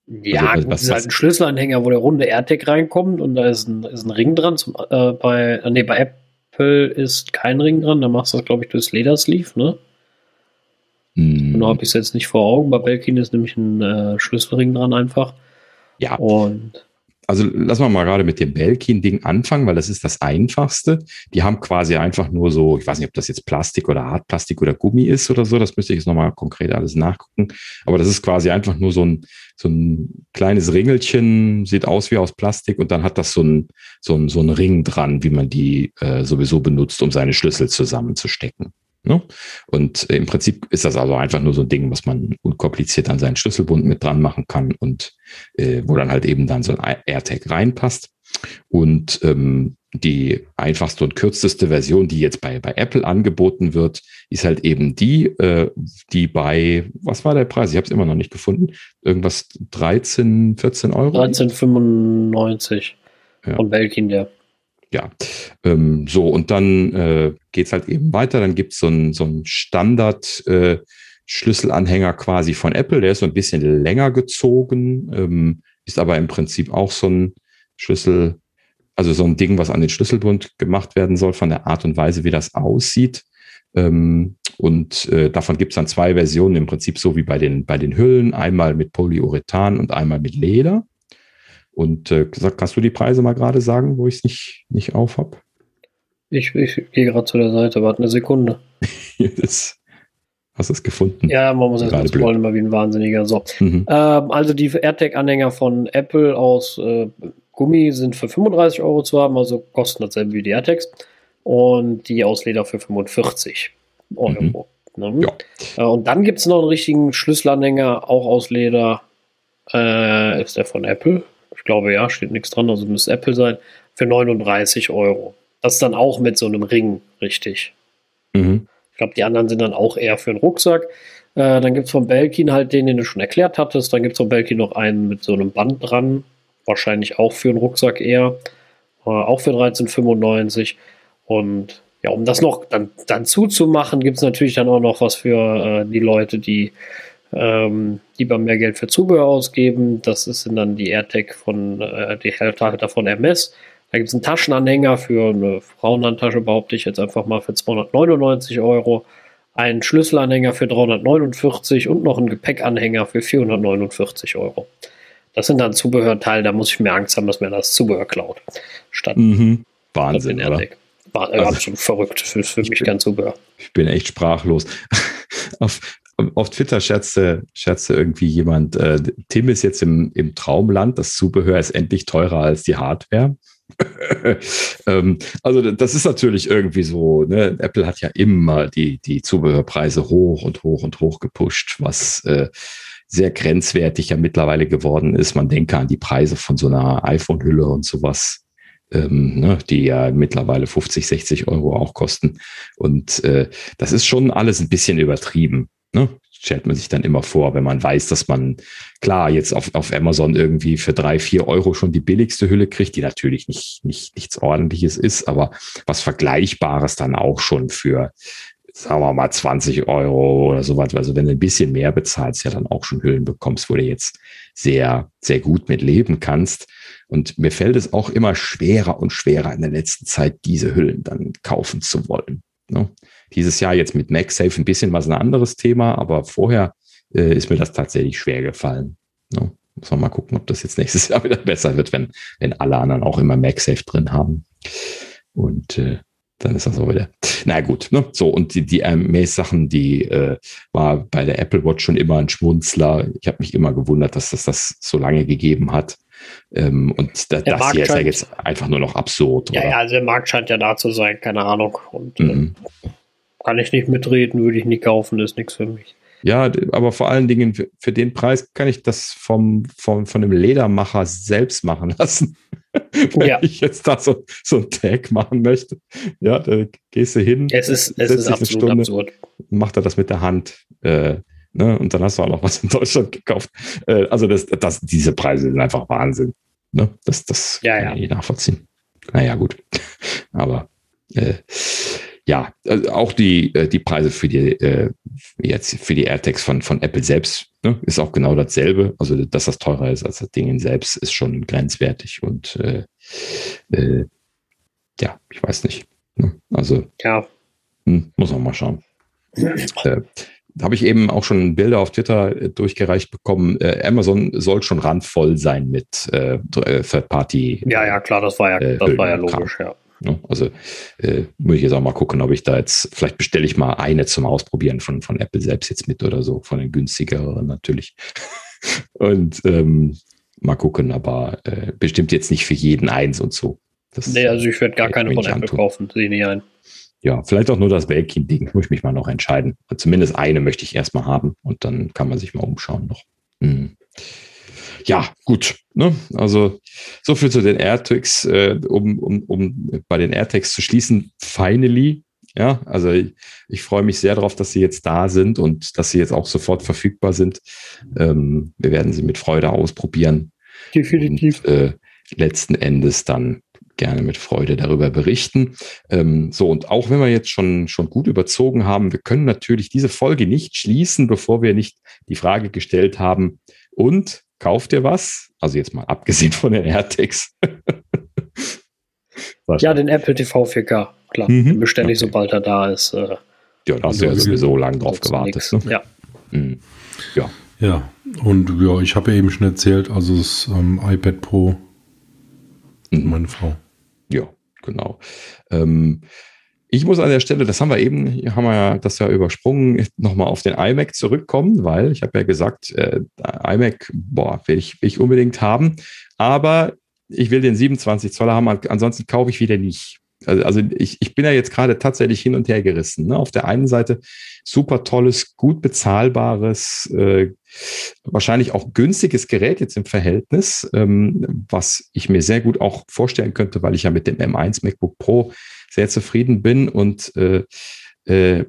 Ja, also, das ist halt ein Schlüsselanhänger, wo der runde AirTag reinkommt und da ist ein, ist ein Ring dran. Zum, äh, bei, äh, nee, bei Apple ist kein Ring dran, da machst du das, glaube ich, durchs Ledersleeve, ne? Mm. Genau, habe ich es jetzt nicht vor Augen. Bei Belkin ist nämlich ein äh, Schlüsselring dran einfach. Ja. Und also lass mal gerade mit dem Belkin-Ding anfangen, weil das ist das Einfachste. Die haben quasi einfach nur so, ich weiß nicht, ob das jetzt Plastik oder Hartplastik oder Gummi ist oder so, das müsste ich jetzt nochmal konkret alles nachgucken. Aber das ist quasi einfach nur so ein, so ein kleines Ringelchen, sieht aus wie aus Plastik und dann hat das so ein, so ein, so ein Ring dran, wie man die äh, sowieso benutzt, um seine Schlüssel zusammenzustecken. Ne? Und im Prinzip ist das also einfach nur so ein Ding, was man unkompliziert an seinen Schlüsselbund mit dran machen kann und äh, wo dann halt eben dann so ein AirTag reinpasst. Und ähm, die einfachste und kürzeste Version, die jetzt bei, bei Apple angeboten wird, ist halt eben die, äh, die bei, was war der Preis? Ich habe es immer noch nicht gefunden. Irgendwas 13, 14 Euro? 13,95 ja. von Belkin, der ja, ähm, so und dann äh, geht es halt eben weiter. Dann gibt so es so einen Standard äh, Schlüsselanhänger quasi von Apple. Der ist so ein bisschen länger gezogen, ähm, ist aber im Prinzip auch so ein Schlüssel, also so ein Ding, was an den Schlüsselbund gemacht werden soll, von der Art und Weise, wie das aussieht. Ähm, und äh, davon gibt es dann zwei Versionen, im Prinzip so wie bei den, bei den Hüllen, einmal mit Polyurethan und einmal mit Leder. Und äh, kannst du die Preise mal gerade sagen, wo ich es nicht, nicht auf habe? Ich, ich gehe gerade zu der Seite, warte eine Sekunde. das, hast du es gefunden? Ja, man muss erst mal scrollen, immer wie ein Wahnsinniger. So. Mhm. Ähm, also die AirTag-Anhänger von Apple aus äh, Gummi sind für 35 Euro zu haben, also kosten dasselbe wie die AirTags. Und die aus Leder für 45 Euro. Mhm. Ne? Ja. Äh, und dann gibt es noch einen richtigen Schlüsselanhänger, auch aus Leder. Äh, ist der von Apple? Glaube ja, steht nichts dran, also müsste Apple sein, für 39 Euro. Das ist dann auch mit so einem Ring, richtig. Mhm. Ich glaube, die anderen sind dann auch eher für einen Rucksack. Äh, dann gibt es von Belkin halt den, den du schon erklärt hattest. Dann gibt es von Belkin noch einen mit so einem Band dran. Wahrscheinlich auch für einen Rucksack eher. Äh, auch für 13,95. Und ja, um das noch dann, dann zuzumachen, gibt es natürlich dann auch noch was für äh, die Leute, die ähm, lieber mehr Geld für Zubehör ausgeben. Das sind dann die AirTag von, äh, die Halter von MS. Da gibt es einen Taschenanhänger für eine Frauenhandtasche, behaupte ich jetzt einfach mal für 299 Euro. Einen Schlüsselanhänger für 349 und noch einen Gepäckanhänger für 449 Euro. Das sind dann Zubehörteile, da muss ich mir Angst haben, dass mir das Zubehör klaut. Statt mhm. Wahnsinn, statt AirTag. War also, absolut verrückt für, für mich bin, kein Zubehör. Ich bin echt sprachlos. auf, auf Twitter scherzte, scherzte irgendwie jemand, äh, Tim ist jetzt im, im Traumland, das Zubehör ist endlich teurer als die Hardware. ähm, also das ist natürlich irgendwie so, ne? Apple hat ja immer die, die Zubehörpreise hoch und hoch und hoch gepusht, was äh, sehr grenzwertig ja mittlerweile geworden ist. Man denke an die Preise von so einer iPhone-Hülle und sowas. Ähm, ne, die ja mittlerweile 50, 60 Euro auch kosten. Und äh, das ist schon alles ein bisschen übertrieben. Ne? Stellt man sich dann immer vor, wenn man weiß, dass man klar jetzt auf, auf Amazon irgendwie für drei, vier Euro schon die billigste Hülle kriegt, die natürlich nicht, nicht nichts ordentliches ist, aber was Vergleichbares dann auch schon für sagen wir mal 20 Euro oder sowas. Also wenn du ein bisschen mehr bezahlst, ja dann auch schon Hüllen bekommst, wo du jetzt sehr, sehr gut mit leben kannst. Und mir fällt es auch immer schwerer und schwerer in der letzten Zeit, diese Hüllen dann kaufen zu wollen. Ne? Dieses Jahr jetzt mit MagSafe ein bisschen was ein anderes Thema, aber vorher äh, ist mir das tatsächlich schwer gefallen. Ne? Muss man mal gucken, ob das jetzt nächstes Jahr wieder besser wird, wenn, wenn alle anderen auch immer MagSafe drin haben. Und äh, dann ist das auch wieder. Na gut, ne? So, und die, die Maze-Sachen, die äh, war bei der Apple Watch schon immer ein Schmunzler. Ich habe mich immer gewundert, dass das das so lange gegeben hat. Ähm, und da, das hier ist ja jetzt einfach nur noch absurd. Ja, oder? ja, also der Markt scheint ja da zu sein, keine Ahnung. Und äh, mhm. äh, kann ich nicht mitreden, würde ich nicht kaufen, ist nichts für mich. Ja, aber vor allen Dingen für, für, den Preis kann ich das vom, vom, von dem Ledermacher selbst machen lassen. Wenn ja. ich jetzt da so, so ein Tag machen möchte, ja, da gehst du hin. Es ist, es ist absolut Stunde, absurd. Macht er das mit der Hand. Äh, ne? Und dann hast du auch noch was in Deutschland gekauft. Äh, also das, das, diese Preise sind einfach Wahnsinn. Ne? Das, das ja, kann ja. ich nachvollziehen. Naja, gut. Aber äh, ja, also auch die, äh, die Preise für die, äh, jetzt für die AirTags von, von Apple selbst ne, ist auch genau dasselbe. Also, dass das teurer ist als das Ding selbst, ist schon grenzwertig und äh, äh, ja, ich weiß nicht. Ne? Also, ja. Hm, muss man mal schauen. äh, habe ich eben auch schon Bilder auf Twitter äh, durchgereicht bekommen. Amazon soll schon randvoll sein mit Third-Party. Ja, ja, klar, das war ja, das war ja logisch, ja. Ne? Also äh, muss ich jetzt auch mal gucken, ob ich da jetzt, vielleicht bestelle ich mal eine zum Ausprobieren von, von Apple selbst jetzt mit oder so, von den günstigeren natürlich. und ähm, mal gucken, aber äh, bestimmt jetzt nicht für jeden eins und so. Das, nee, also ich werde gar keine von Apple antun. kaufen, sehe nicht ein. Ja, vielleicht auch nur das Belkin-Ding, muss ich mich mal noch entscheiden. Zumindest eine möchte ich erstmal haben und dann kann man sich mal umschauen noch. Hm ja, gut. Ne? Also so viel zu den AirTags, äh, um, um, um bei den AirTags zu schließen. Finally, ja, also ich, ich freue mich sehr darauf, dass sie jetzt da sind und dass sie jetzt auch sofort verfügbar sind. Ähm, wir werden sie mit Freude ausprobieren. Definitiv. Und, äh, letzten Endes dann gerne mit Freude darüber berichten. Ähm, so, und auch wenn wir jetzt schon, schon gut überzogen haben, wir können natürlich diese Folge nicht schließen, bevor wir nicht die Frage gestellt haben, und kauft ihr was? Also jetzt mal abgesehen von den AirTags. ja, den Apple TV 4K, klar. Mhm. Den bestelle ich, okay. sobald er da ist. Äh, ja, da hast du ja sowieso lange drauf gewartet. Ne? Ja. Mhm. Ja. Ja, und ja, ich habe ja eben schon erzählt, also das ähm, iPad Pro, mhm. meine Frau. Ja, genau. Ähm, ich muss an der Stelle, das haben wir eben, haben wir ja das ja übersprungen, nochmal auf den iMac zurückkommen, weil ich habe ja gesagt, äh, iMac, boah, will ich, will ich unbedingt haben. Aber ich will den 27 Zoller haben, ansonsten kaufe ich wieder nicht. Also, also ich, ich bin ja jetzt gerade tatsächlich hin und her gerissen. Ne? Auf der einen Seite super tolles, gut bezahlbares, äh, wahrscheinlich auch günstiges Gerät jetzt im Verhältnis, ähm, was ich mir sehr gut auch vorstellen könnte, weil ich ja mit dem M1 MacBook Pro sehr zufrieden bin und äh, äh,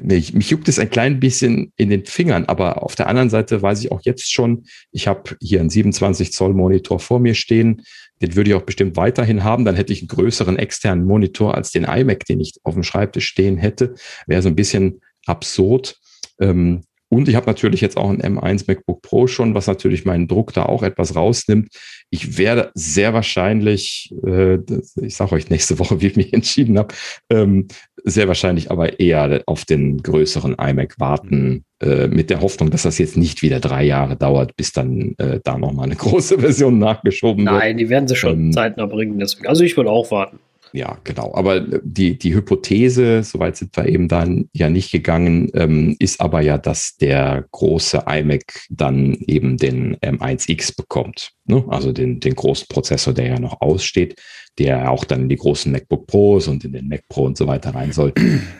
mich, mich juckt es ein klein bisschen in den Fingern, aber auf der anderen Seite weiß ich auch jetzt schon, ich habe hier einen 27 Zoll Monitor vor mir stehen, den würde ich auch bestimmt weiterhin haben, dann hätte ich einen größeren externen Monitor als den iMac, den ich auf dem Schreibtisch stehen hätte, wäre so ein bisschen absurd. Ähm, und ich habe natürlich jetzt auch ein M1 MacBook Pro schon, was natürlich meinen Druck da auch etwas rausnimmt. Ich werde sehr wahrscheinlich, äh, ich sage euch nächste Woche, wie ich mich entschieden habe, ähm, sehr wahrscheinlich aber eher auf den größeren iMac warten, äh, mit der Hoffnung, dass das jetzt nicht wieder drei Jahre dauert, bis dann äh, da nochmal eine große Version nachgeschoben Nein, wird. Nein, die werden sie schon ähm, zeitnah bringen. Deswegen. Also ich würde auch warten. Ja, genau. Aber die, die Hypothese, soweit sind wir eben dann ja nicht gegangen, ähm, ist aber ja, dass der große iMac dann eben den M1X bekommt. Ne? Also den, den großen Prozessor, der ja noch aussteht, der auch dann in die großen MacBook Pros und in den Mac Pro und so weiter rein soll.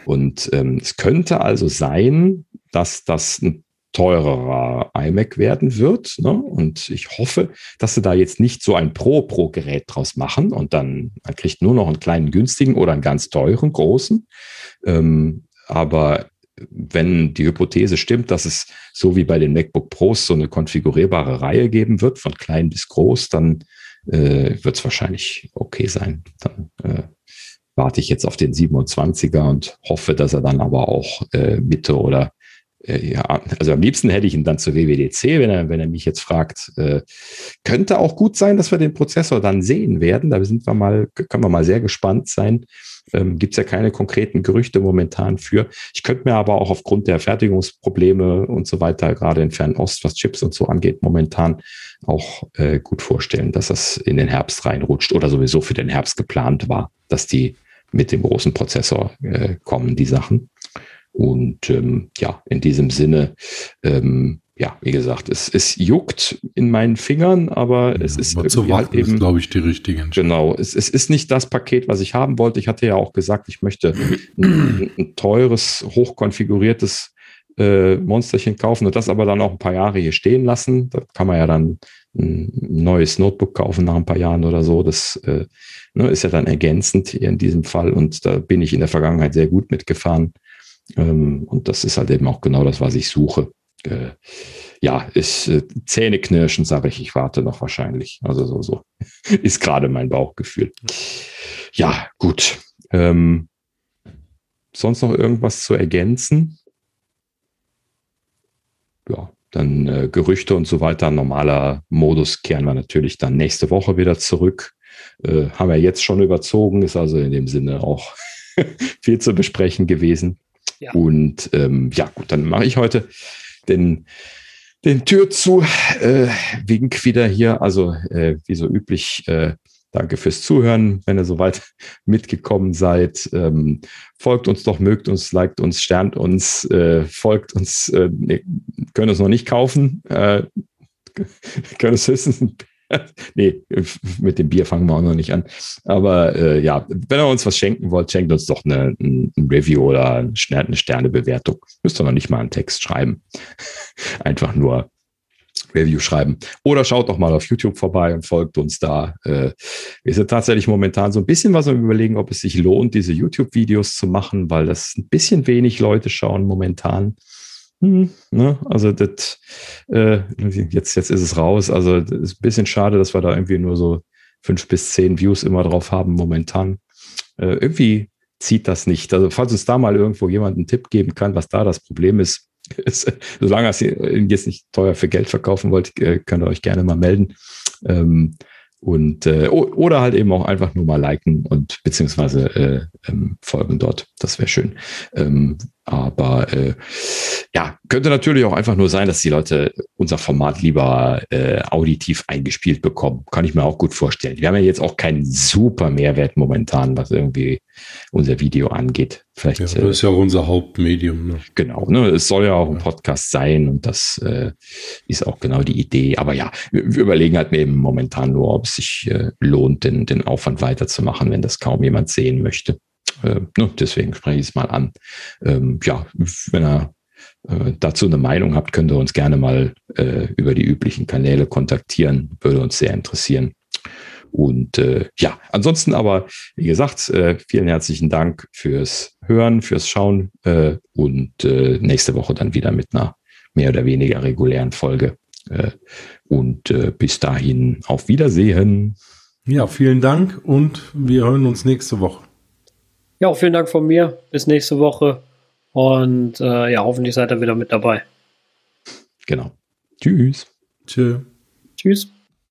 Und ähm, es könnte also sein, dass das ein teurerer iMac werden wird. Ne? Und ich hoffe, dass sie da jetzt nicht so ein Pro-Pro-Gerät draus machen und dann man kriegt nur noch einen kleinen günstigen oder einen ganz teuren großen. Ähm, aber wenn die Hypothese stimmt, dass es so wie bei den MacBook Pros so eine konfigurierbare Reihe geben wird, von klein bis groß, dann äh, wird es wahrscheinlich okay sein. Dann äh, warte ich jetzt auf den 27er und hoffe, dass er dann aber auch äh, Mitte oder ja, also am liebsten hätte ich ihn dann zur WWDC, wenn er, wenn er mich jetzt fragt. Äh, könnte auch gut sein, dass wir den Prozessor dann sehen werden. Da sind wir mal, können wir mal sehr gespannt sein. Ähm, Gibt es ja keine konkreten Gerüchte momentan für. Ich könnte mir aber auch aufgrund der Fertigungsprobleme und so weiter, gerade in Fernost, was Chips und so angeht, momentan auch äh, gut vorstellen, dass das in den Herbst reinrutscht oder sowieso für den Herbst geplant war, dass die mit dem großen Prozessor äh, kommen, die Sachen. Und ähm, ja, in diesem Sinne, ähm, ja, wie gesagt, es, es juckt in meinen Fingern, aber ja, es ist aber zu halt eben, glaube ich, die richtige Genau, es, es ist nicht das Paket, was ich haben wollte. Ich hatte ja auch gesagt, ich möchte ein, ein teures, hochkonfiguriertes äh, Monsterchen kaufen und das aber dann auch ein paar Jahre hier stehen lassen. Da kann man ja dann ein neues Notebook kaufen nach ein paar Jahren oder so. Das äh, ne, ist ja dann ergänzend hier in diesem Fall und da bin ich in der Vergangenheit sehr gut mitgefahren. Ähm, und das ist halt eben auch genau das, was ich suche. Äh, ja, ist äh, Zähneknirschen, sage ich, ich warte noch wahrscheinlich. Also so, so ist gerade mein Bauchgefühl. Ja, gut. Ähm, sonst noch irgendwas zu ergänzen? Ja, dann äh, Gerüchte und so weiter. Normaler Modus kehren wir natürlich dann nächste Woche wieder zurück. Äh, haben wir jetzt schon überzogen, ist also in dem Sinne auch viel zu besprechen gewesen. Und ähm, ja, gut, dann mache ich heute den, den Tür zu. Äh, wink wieder hier. Also äh, wie so üblich, äh, danke fürs Zuhören, wenn ihr soweit mitgekommen seid. Ähm, folgt uns doch, mögt uns, liked uns, sternt uns, äh, folgt uns. Äh, nee, können uns noch nicht kaufen. Äh, können es höchstens nee, mit dem Bier fangen wir auch noch nicht an. Aber äh, ja, wenn ihr uns was schenken wollt, schenkt uns doch eine, ein, Review oder eine Sternebewertung. Müsst ihr noch nicht mal einen Text schreiben. Einfach nur Review schreiben. Oder schaut doch mal auf YouTube vorbei und folgt uns da. Äh, wir sind tatsächlich momentan so ein bisschen was am überlegen, ob es sich lohnt, diese YouTube-Videos zu machen, weil das ein bisschen wenig Leute schauen momentan. Hm, ne? Also das, äh, jetzt, jetzt ist es raus. Also das ist ein bisschen schade, dass wir da irgendwie nur so fünf bis zehn Views immer drauf haben momentan. Äh, irgendwie zieht das nicht. Also falls uns da mal irgendwo jemand einen Tipp geben kann, was da das Problem ist, ist solange ihr jetzt nicht teuer für Geld verkaufen wollt, äh, könnt ihr euch gerne mal melden. Ähm, und äh, oder halt eben auch einfach nur mal liken und beziehungsweise äh, ähm, folgen dort. Das wäre schön. Ähm, aber äh, ja, könnte natürlich auch einfach nur sein, dass die Leute unser Format lieber äh, auditiv eingespielt bekommen. Kann ich mir auch gut vorstellen. Wir haben ja jetzt auch keinen super Mehrwert momentan, was irgendwie unser Video angeht. Vielleicht, ja, das äh, ist ja auch unser Hauptmedium. Ne? Genau, ne? es soll ja auch ein Podcast sein und das äh, ist auch genau die Idee. Aber ja, wir, wir überlegen halt eben momentan nur, ob es sich äh, lohnt, den, den Aufwand weiterzumachen, wenn das kaum jemand sehen möchte. Äh? Deswegen spreche ich es mal an. Ähm, ja, wenn er äh, dazu eine Meinung habt, könnt ihr uns gerne mal äh, über die üblichen Kanäle kontaktieren. Würde uns sehr interessieren. Und äh, ja, ansonsten aber, wie gesagt, äh, vielen herzlichen Dank fürs Hören, fürs Schauen äh, und äh, nächste Woche dann wieder mit einer mehr oder weniger regulären Folge. Äh, und äh, bis dahin auf Wiedersehen. Ja, vielen Dank und wir hören uns nächste Woche. Ja, auch vielen Dank von mir. Bis nächste Woche. Und äh, ja, hoffentlich seid ihr wieder mit dabei. Genau. Tschüss. Tschö. Tschüss.